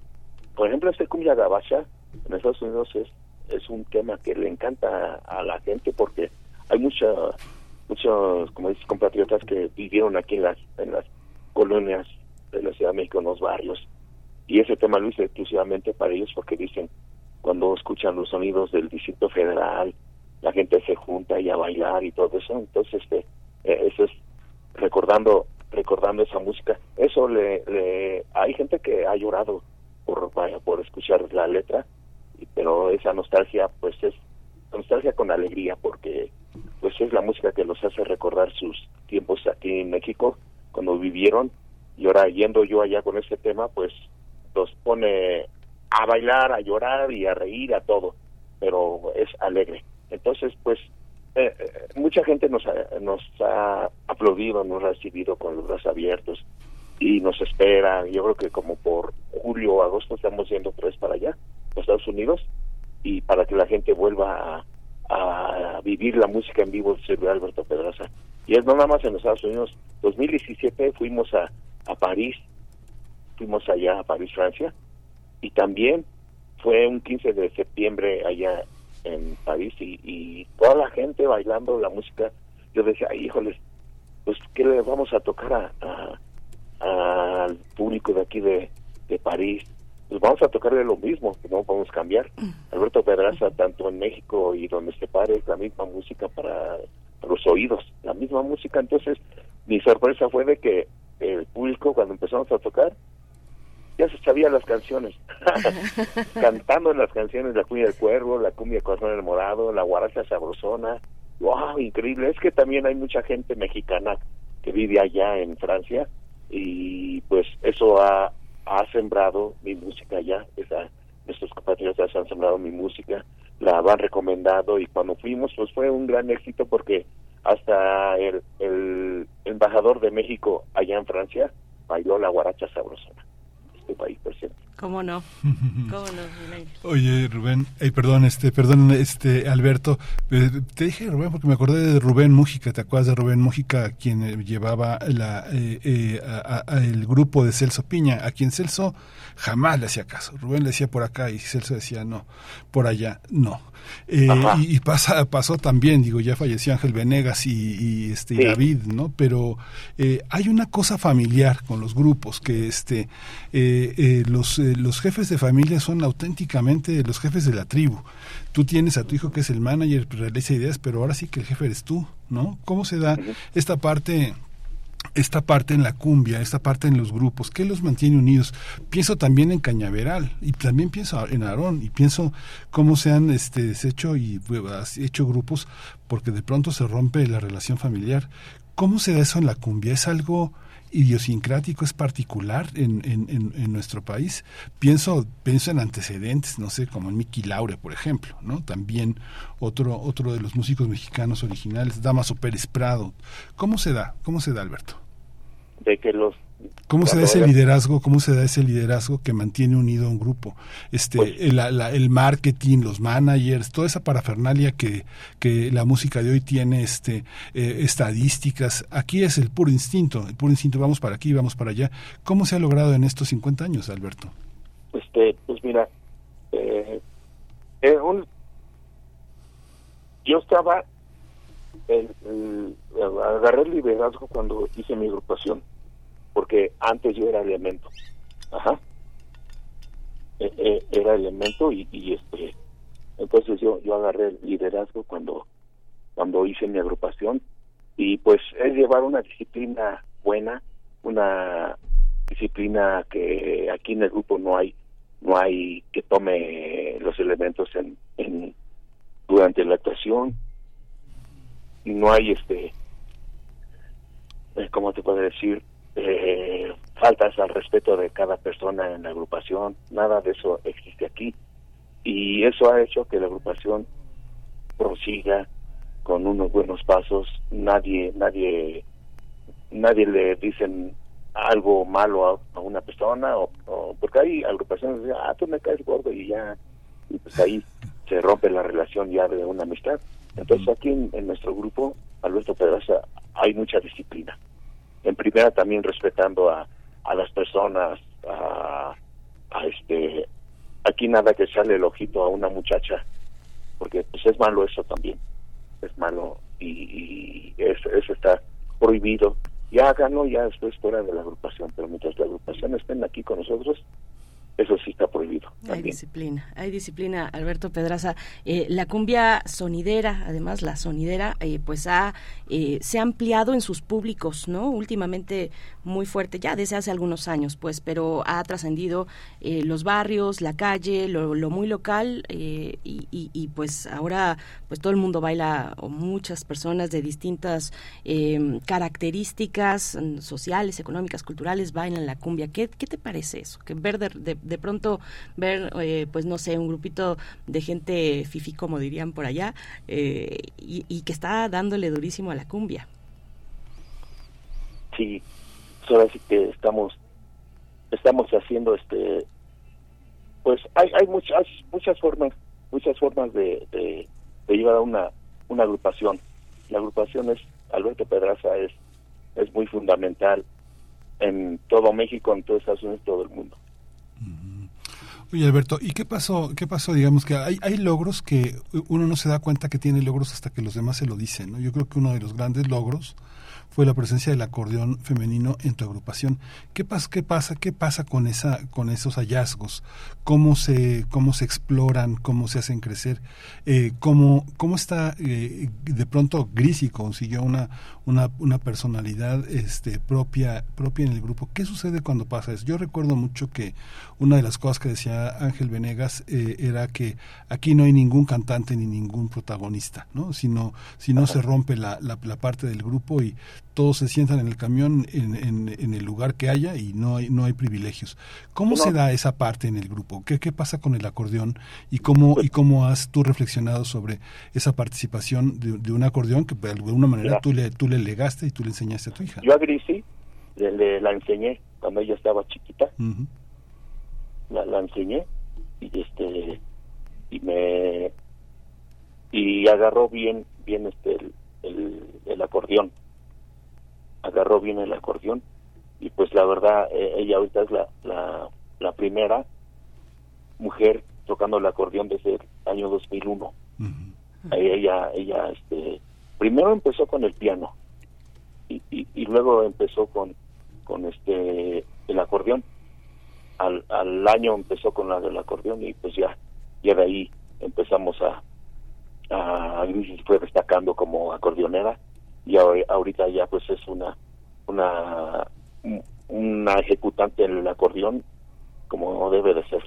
por ejemplo, este cumbia gabacha en Estados Unidos es es un tema que le encanta a la gente porque hay mucha, muchos, como dices, compatriotas que vivieron aquí en las, en las colonias de la Ciudad de México, en los barrios. Y ese tema lo hice exclusivamente para ellos porque dicen, cuando escuchan los sonidos del Distrito Federal, la gente se junta y a bailar y todo eso. Entonces, este, eh, eso es recordando recordando esa música. Eso le, hay gente que ha llorado por por escuchar la letra pero esa nostalgia pues es nostalgia con alegría porque pues es la música que los hace recordar sus tiempos aquí en México cuando vivieron y ahora yendo yo allá con este tema pues los pone a bailar, a llorar y a reír, a todo, pero es alegre. Entonces pues eh, mucha gente nos ha, nos ha aplaudido, nos ha recibido con los brazos abiertos y nos espera. Yo creo que como por julio o agosto estamos yendo tres para allá Estados Unidos y para que la gente vuelva a, vivir la música en vivo de Alberto Pedraza. Y es no nada más en los Estados Unidos. 2017 fuimos a, a París, fuimos allá a París, Francia, y también fue un 15 de septiembre allá en París y, y toda la gente bailando la música. Yo decía, Ay, híjoles, pues ¿qué le vamos a tocar a, a, al público de aquí de, de París? pues vamos a tocarle lo mismo, que no podemos cambiar. Alberto Pedraza, tanto en México y donde se pare, es la misma música para, los oídos, la misma música. Entonces, mi sorpresa fue de que el público, cuando empezamos a tocar, ya se sabía las canciones, [LAUGHS] cantando en las canciones la cumbia del cuervo, la cumbia corazón del morado, la guaracha sabrosona, wow, increíble, es que también hay mucha gente mexicana que vive allá en Francia y pues eso ha, ha sembrado mi música ya, esa, nuestros compatriotas han sembrado mi música, la van recomendado y cuando fuimos pues fue un gran éxito porque hasta el, el embajador de México allá en Francia bailó la guaracha sabrosona, este país. ¿Cómo no? ¿Cómo no? [LAUGHS] Oye, Rubén, eh, perdón, este, perdón, este, Alberto, eh, te dije Rubén porque me acordé de Rubén Mújica, ¿te acuerdas de Rubén Mújica, quien eh, llevaba la, eh, eh, a, a, el grupo de Celso Piña, a quien Celso jamás le hacía caso. Rubén le decía por acá y Celso decía no, por allá no. Eh, y, y, pasa, pasó también, digo, ya falleció Ángel Venegas y, y este sí. David, ¿no? Pero eh, hay una cosa familiar con los grupos que este eh, los, los jefes de familia son auténticamente los jefes de la tribu. Tú tienes a tu hijo que es el manager, realiza ideas, pero ahora sí que el jefe eres tú, ¿no? ¿Cómo se da esta parte? Esta parte en la cumbia, esta parte en los grupos, ¿qué los mantiene unidos? Pienso también en Cañaveral y también pienso en Aarón y pienso cómo se han este, deshecho y hecho grupos porque de pronto se rompe la relación familiar. ¿Cómo se da eso en la cumbia? ¿Es algo idiosincrático, es particular en, en, en, en, nuestro país. Pienso, pienso en antecedentes, no sé, como en Miki Laure, por ejemplo, ¿no? También otro, otro de los músicos mexicanos originales, Damaso Pérez Prado. ¿Cómo se da? ¿Cómo se da, Alberto? De que los ¿Cómo se da ese liderazgo? ¿Cómo se da ese liderazgo que mantiene unido a un grupo? Este, pues, el, la, el, marketing, los managers, toda esa parafernalia que, que la música de hoy tiene, este, eh, estadísticas. Aquí es el puro instinto, el puro instinto. Vamos para aquí, vamos para allá. ¿Cómo se ha logrado en estos 50 años, Alberto? Este, pues mira, eh, eh, un, yo estaba, el, el, agarré el liderazgo cuando hice mi agrupación porque antes yo era elemento. Ajá. E, e, era elemento y, y este Entonces yo, yo agarré el liderazgo cuando, cuando hice mi agrupación y pues es llevar una disciplina buena, una disciplina que aquí en el grupo no hay no hay que tome los elementos en, en durante la actuación no hay este eh, cómo te puedo decir eh, faltas al respeto de cada persona en la agrupación nada de eso existe aquí. Y eso ha hecho que la agrupación prosiga con unos buenos pasos. Nadie nadie nadie le dicen algo malo a, a una persona o, o- porque hay agrupaciones que dicen, ah tú me caes gordo y ya y pues ahí se rompe la relación ya de una amistad. Entonces aquí en, en nuestro grupo Alberto Pedraza hay mucha disciplina en primera también respetando a, a las personas a, a este aquí nada que sale el ojito a una muchacha porque pues es malo eso también es malo y, eso, eso está prohibido. Ya háganlo ya después fuera de la agrupación pero mientras la agrupación estén aquí con nosotros eso sí está prohibido Hay disciplina, hay disciplina, Alberto Pedraza. Eh, la cumbia sonidera, además la sonidera, eh, pues ha eh, se ha ampliado en sus públicos, ¿no? Últimamente muy fuerte, ya desde hace algunos años, pues, pero ha trascendido eh, los barrios, la calle, lo, lo muy local eh, y, y- pues ahora pues todo el mundo baila o muchas personas de distintas eh, características mm, sociales, económicas, culturales bailan la cumbia. ¿Qué, qué te parece eso? Que ver de, de- de pronto ver, eh, pues no sé, un grupito de gente fifi, como dirían por allá, eh, y, y que está dándole durísimo a la cumbia. sí ahora sí que estamos estamos haciendo este pues hay hay muchas muchas formas muchas formas de, de, llevar a una una agrupación la agrupación es Alberto Pedraza es es muy fundamental en todo México en todo Estados Unidos todo el mundo Oye Alberto, ¿y qué pasó? ¿Qué pasó? Digamos que hay, hay logros que uno no se da cuenta que tiene logros hasta que los demás se lo dicen, ¿no? Yo creo que uno de los grandes logros fue la presencia del acordeón femenino en tu agrupación. ¿Qué pasa? ¿Qué pasa? ¿Qué pasa con esa, con esos hallazgos? ¿Cómo se, cómo se exploran? ¿Cómo se hacen crecer? Eh, ¿cómo, cómo está eh, de pronto Grisi consiguió una, una, una personalidad este, propia, propia en el grupo? ¿Qué sucede cuando pasa eso? Yo recuerdo mucho que una de las cosas que decía Ángel Venegas eh, era que aquí no hay ningún cantante ni ningún protagonista, ¿no? Si no, si no se rompe la, la, la parte del grupo y todos se sientan en el camión en, en, en el lugar que haya y no hay, no hay privilegios. ¿Cómo No. se da esa parte en el grupo? ¿Qué, qué pasa con el acordeón? ¿Y cómo, y cómo has tú reflexionado sobre esa participación de, de un acordeón que de alguna manera Mira. tú le, tú le legaste y tú le enseñaste a tu hija? yo a Grisi le, le- la enseñé cuando ella estaba chiquita la, la enseñé y este y me y agarró bien bien este el, el, el acordeón agarró bien el acordeón y pues la verdad eh, ella ahorita es la, la la primera mujer tocando el acordeón desde el año 2001 Eh, ella ella este primero empezó con el piano y, y, y luego empezó con con este el acordeón. Al, al año empezó con la del acordeón y pues ya ya de ahí empezamos a a Gris fue destacando como acordeonera y ahor- ahorita ya pues es una una una ejecutante en el acordeón como debe de ser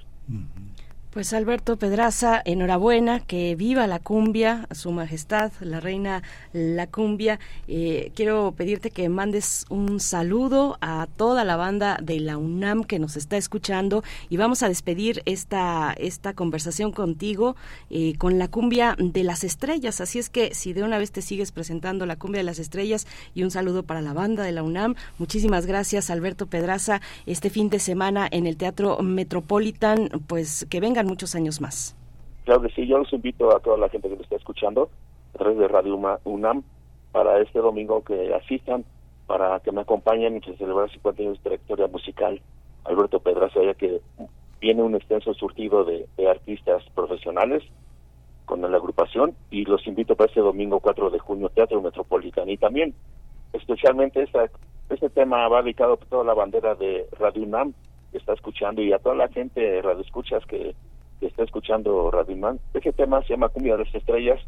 Pues Alberto Pedraza, enhorabuena, que viva la cumbia, su majestad, la reina la cumbia. Eh, quiero pedirte que mandes un saludo a toda la banda de la UNAM que nos está escuchando y vamos a despedir esta, esta conversación contigo eh, con la cumbia de las estrellas. Así es que si de una vez te sigues presentando la cumbia de las estrellas y un saludo para la banda de la UNAM. Muchísimas gracias Alberto Pedraza. Este fin de semana en el Teatro Metropolitan, pues que vengan muchos años más. Claro que sí, yo los invito a toda la gente que me está escuchando a través de Radio UNAM para este domingo que asistan, para que me acompañen y que celebrar 50 años de trayectoria musical. Alberto Pedraza, ya que viene un extenso surtido de, de artistas profesionales con la agrupación y los invito para este domingo 4 de junio, Teatro Metropolitano. Y también, especialmente, esta, este tema va dedicado a toda la bandera de Radio UNAM que está escuchando y a toda la gente, radio escuchas que, que está escuchando Radio Man. Ese tema se llama Cumbia de las Estrellas.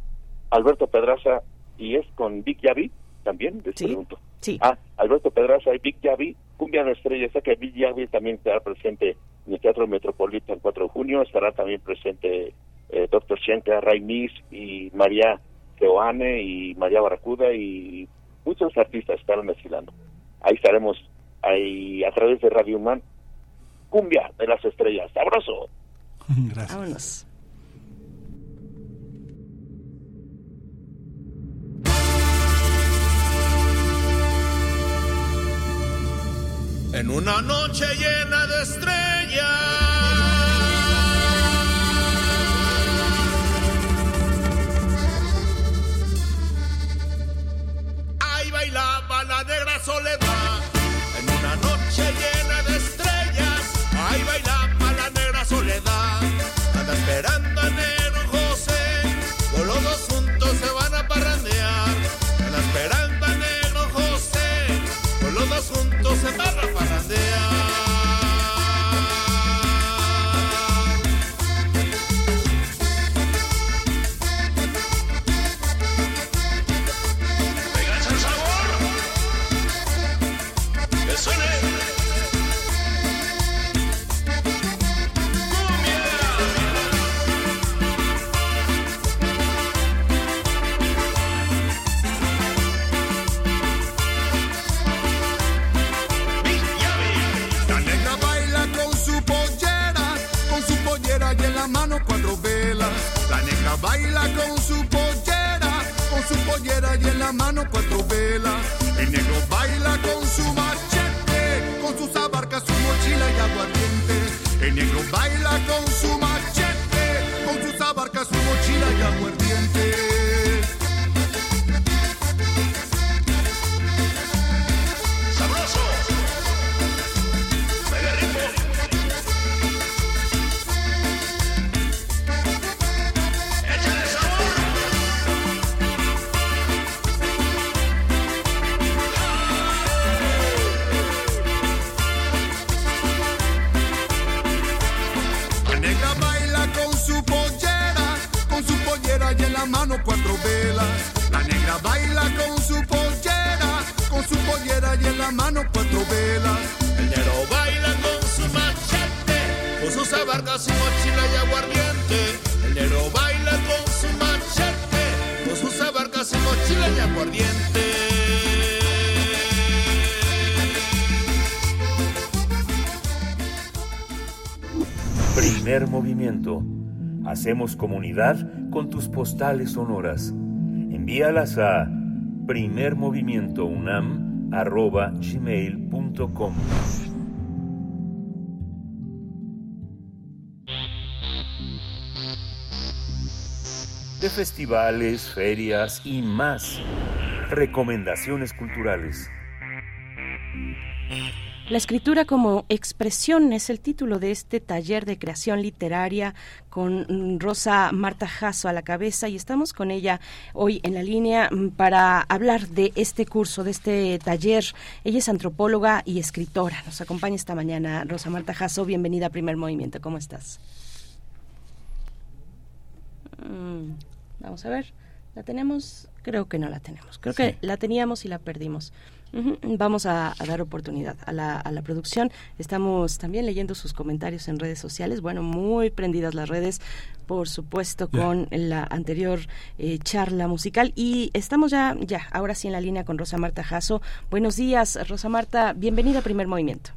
Alberto Pedraza y es con Vic Yavi también, les pregunto. Sí. Ah, Alberto Pedraza y Vic Yavi, Cumbia de las Estrellas. Que Vic Yavi también estará presente en el Teatro Metropolitano el 4 de junio. Estará también presente eh, Dr. Shenka, Ray Mis y María Keoane y María Barracuda y muchos artistas estarán desfilando. Ahí estaremos ahí a través de Radio Man. Cumbia de las Estrellas. ¡Sabroso! [LAUGHS] Gracias. Vámonos. En una noche llena de estrellas. Ahí bailaba la negra soledad. Esperando la mano cuatro velas. El negro baila con su machete, con sus abarcas, su mochila y aguardiente. El negro baila con su machete, con sus abarcas, su mochila y aguardiente. Y mochila y aguardiente. El negro baila con su machete, con sus abarcas y mochila y aguardiente. Primer movimiento. Hacemos comunidad con tus postales sonoras. Envíalas a primermovimientounam.gmail.com De festivales, ferias y más. Recomendaciones culturales. La escritura como expresión es el título de este taller de creación literaria con Rosa Marta Jasso a la cabeza y estamos con ella hoy en la línea para hablar de este curso, de este taller. Ella es antropóloga y escritora. Nos acompaña esta mañana Rosa Marta Jasso. Bienvenida a Primer Movimiento. ¿Cómo estás? Mm, vamos a ver. ¿La tenemos? Creo que no la tenemos. Creo que la teníamos y la perdimos. Vamos a, a dar oportunidad a la, a la producción. Estamos también leyendo sus comentarios en redes sociales. Bueno, muy prendidas las redes, por supuesto, con la anterior eh, charla musical. Y estamos ya, ya, ahora sí en la línea con Rosa Marta Jasso. Buenos días, Rosa Marta. Bienvenida a Primer Movimiento.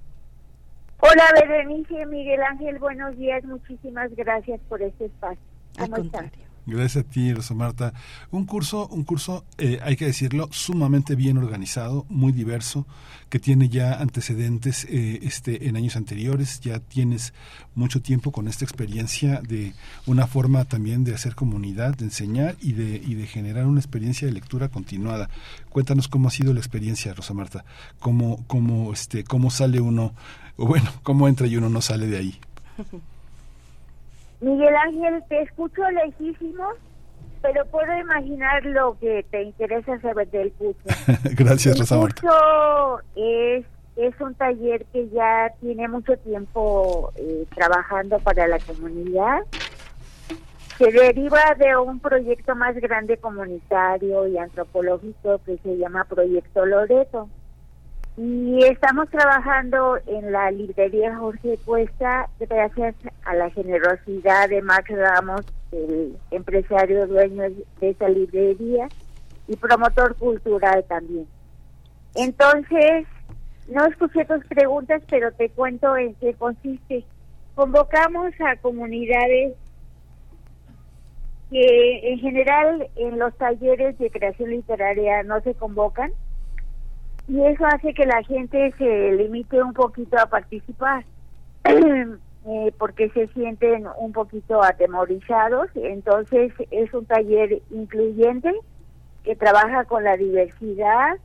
Hola, Berenice, Miguel Ángel, buenos días. Muchísimas gracias por este espacio. ¿Cómo están? Gracias a ti, Rosa Marta. Un curso, un curso, eh, hay que decirlo, sumamente bien organizado, muy diverso, que tiene ya antecedentes eh, este, en años anteriores. Ya tienes mucho tiempo con esta experiencia de una forma también de hacer comunidad, de enseñar y de, y de generar una experiencia de lectura continuada. Cuéntanos cómo ha sido la experiencia, Rosa Marta. Cómo, cómo, este, cómo sale uno, o bueno, cómo entra y uno no sale de ahí. [LAUGHS] Miguel Ángel, te escucho lejísimo, pero puedo imaginar lo que te interesa saber del curso. [LAUGHS] Gracias, El Rosa curso es, es un taller que ya tiene mucho tiempo eh, trabajando para la comunidad. se deriva de un proyecto más grande comunitario y antropológico que se llama Proyecto Loreto. Y estamos trabajando en la librería Jorge Cuesta gracias a la generosidad de Max Ramos, el empresario dueño de esa librería y promotor cultural también. Entonces, no escuché tus preguntas, pero te cuento en qué consiste. Convocamos a comunidades que en general en los talleres de creación literaria no se convocan y eso hace que la gente se limite un poquito a participar [CLEARS THROAT] eh, porque se sienten un poquito atemorizados. Entonces es un taller incluyente que trabaja con la diversidad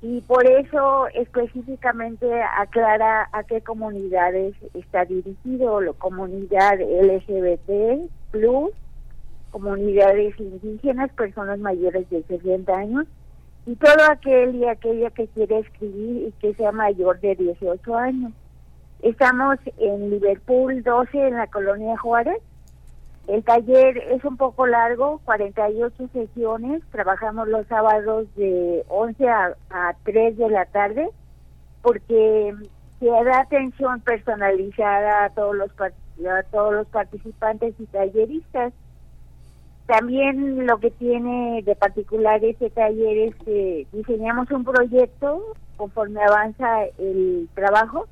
y por eso específicamente aclara a qué comunidades está dirigido, la comunidad LGBT, plus, comunidades indígenas, personas mayores de 60 años y todo aquel y aquella que quiere escribir y que sea mayor de 18 años. Estamos en Liverpool 12 en la colonia Juárez. El taller es un poco largo, 48 sesiones. Trabajamos los sábados de 11 a, 3 de la tarde porque se da atención personalizada a todos los a todos los participantes y talleristas. También lo que tiene de particular este taller es que diseñamos un proyecto conforme avanza el trabajo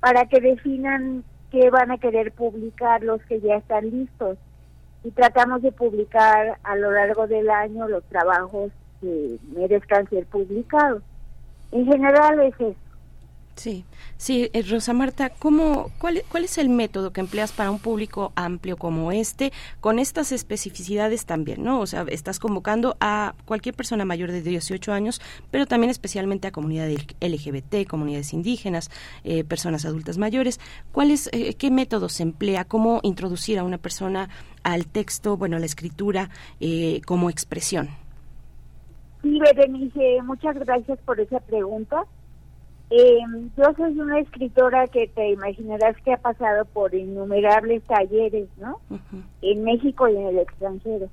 para que definan qué van a querer publicar los que ya están listos y tratamos de publicar a lo largo del año los trabajos que merezcan ser publicados. En general es eso. Sí, sí, eh, Rosa Marta, ¿cómo, cuál, ¿cuál es el método que empleas para un público amplio como este, con estas especificidades también, ¿no? O sea, estás convocando a cualquier persona mayor de 18 años, pero también especialmente a comunidades LGBT, comunidades indígenas, eh, personas adultas mayores. ¿Cuál es, eh, ¿Qué método se emplea? ¿Cómo introducir a una persona al texto, bueno, a la escritura como expresión? Sí, Berenice, muchas gracias por esa pregunta. Eh, yo soy una escritora que te imaginarás que ha pasado por innumerables talleres, ¿no? En México y en el extranjero.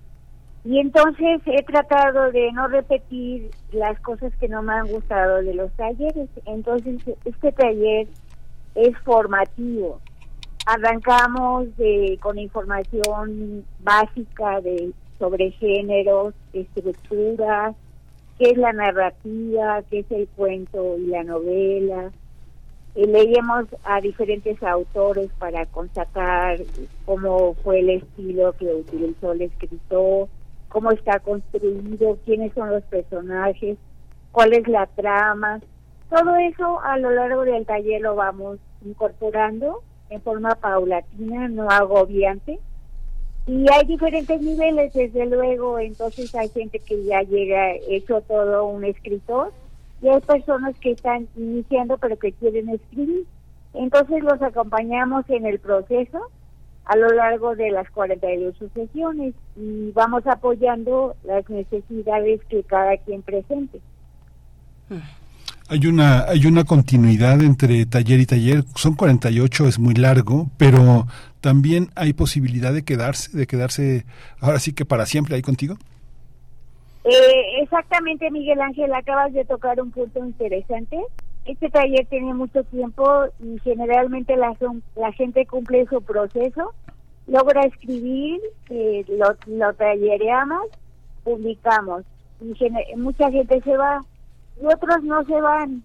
Y entonces he tratado de no repetir las cosas que no me han gustado de los talleres. Entonces este taller es formativo. Arrancamos de, con información básica de sobre géneros, estructuras, qué es la narrativa, qué es el cuento y la novela. Eh, leíamos a diferentes autores para constatar cómo fue el estilo que utilizó el escritor, cómo está construido, quiénes son los personajes, cuál es la trama. Todo eso a lo largo del taller lo vamos incorporando en forma paulatina, no agobiante, y hay diferentes niveles, desde luego, entonces hay gente que ya llega hecho todo un escritor y hay personas que están iniciando pero que quieren escribir. Entonces los acompañamos en el proceso a lo largo de las 48 sesiones y vamos apoyando las necesidades que cada quien presente. Hay una, hay una continuidad entre taller y taller. Son 48, es muy largo, pero también hay posibilidad de quedarse, de quedarse ahora sí que para siempre ahí contigo. Eh, exactamente, Miguel Ángel, acabas de tocar un punto interesante. Este taller tiene mucho tiempo y generalmente la, la gente cumple su proceso, logra escribir, eh, lo, tallereamos, publicamos y mucha gente se va y otros no se van,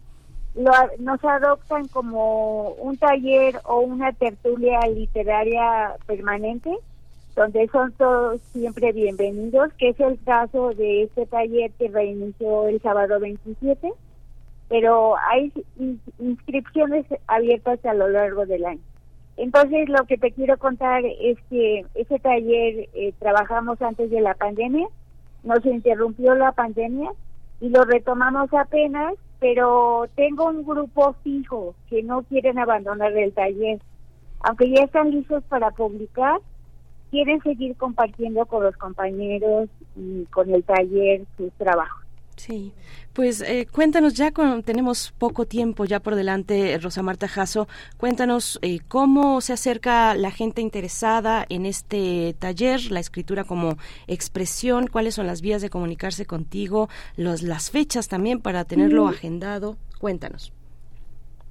lo, nos adoptan como un taller o una tertulia literaria permanente, donde son todos siempre bienvenidos, que es el caso de este taller que reinició el sábado 27, pero hay inscripciones abiertas a lo largo del año. Entonces, lo que te quiero contar es que ese taller eh, trabajamos antes de la pandemia, nos interrumpió la pandemia y lo retomamos apenas, pero tengo un grupo fijo que no quieren abandonar el taller. Aunque ya están listos para publicar, quieren seguir compartiendo con los compañeros y con el taller sus trabajos. Sí, pues eh, cuéntanos ya, con, tenemos poco tiempo ya por delante, Rosa Marta Jasso, cuéntanos eh, cómo se acerca la gente interesada en este taller, la escritura como expresión, cuáles son las vías de comunicarse contigo, los, las fechas también para tenerlo agendado. Cuéntanos.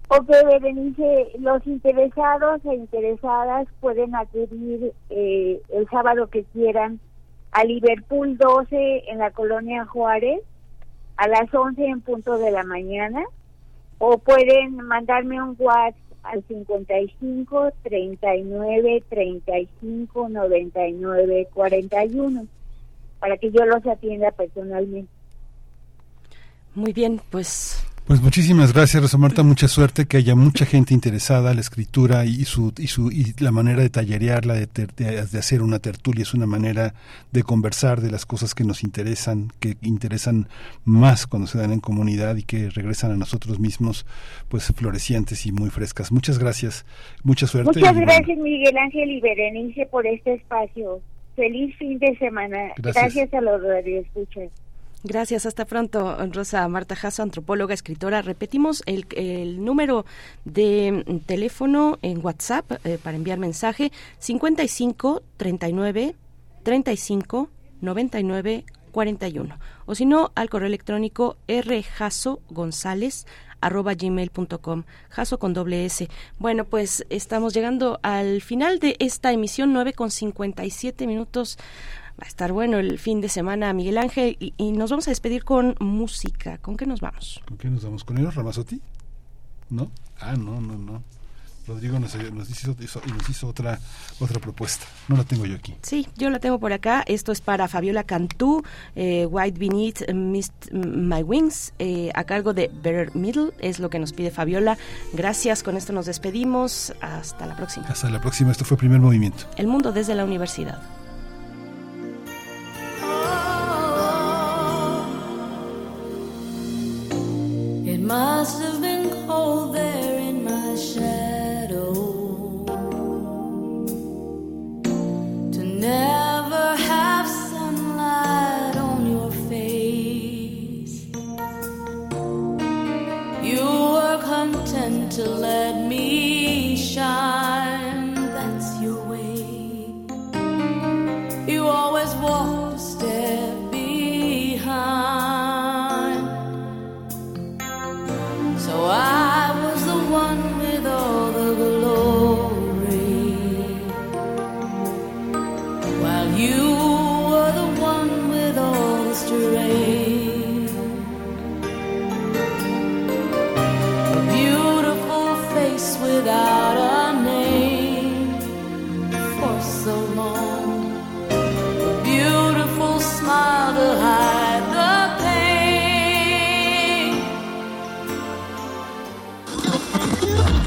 Ok, Berenice, los interesados e interesadas pueden acudir eh, el sábado que quieran a Liverpool 12 en la colonia Juárez a las 11 en punto de la mañana o pueden mandarme un WhatsApp al 55 39 35 99 41 para que yo los atienda personalmente. Muy bien, pues pues muchísimas gracias, Rosa Marta. Mucha suerte, que haya mucha gente interesada. La escritura y su y su y la manera de tallerearla, de, de, hacer una tertulia, es una manera de conversar de las cosas que nos interesan, que interesan más cuando se dan en comunidad y que regresan a nosotros mismos, pues florecientes y muy frescas. Muchas gracias, mucha suerte. Muchas gracias, Miguel Ángel y Berenice, por este espacio. Feliz fin de semana. Gracias, a los radioescuchas. Gracias, hasta pronto, Rosa Marta Jasso, antropóloga, escritora. Repetimos el, el número de teléfono en WhatsApp eh, para enviar mensaje 55 39 35 99 41 o si no al correo electrónico rjasogonzález arroba jaso con doble S. Bueno, pues estamos llegando al final de esta emisión 9 con 57 minutos. Va a estar bueno el fin de semana, Miguel Ángel, y, nos vamos a despedir con música. ¿Con qué nos vamos? ¿Con qué nos vamos? ¿Con Eros Ramazotti? ¿No? Ah, no, no, no. Rodrigo nos, hizo, nos hizo otra otra propuesta. No la tengo yo aquí. Sí, yo la tengo por acá. Esto es para Fabiola Cantú, eh, White Beneath Mist My Wings, eh, a cargo de Better Middle. Es lo que nos pide Fabiola. Gracias. Con esto nos despedimos. Hasta la próxima. Hasta la próxima. Esto fue Primer Movimiento. El mundo desde la universidad. Must have been cold there in my shadow to never have sunlight on your face. You were content to let me shine, that's your way. You always walked a step I was the one with all the glory, while you were the one with all the strength.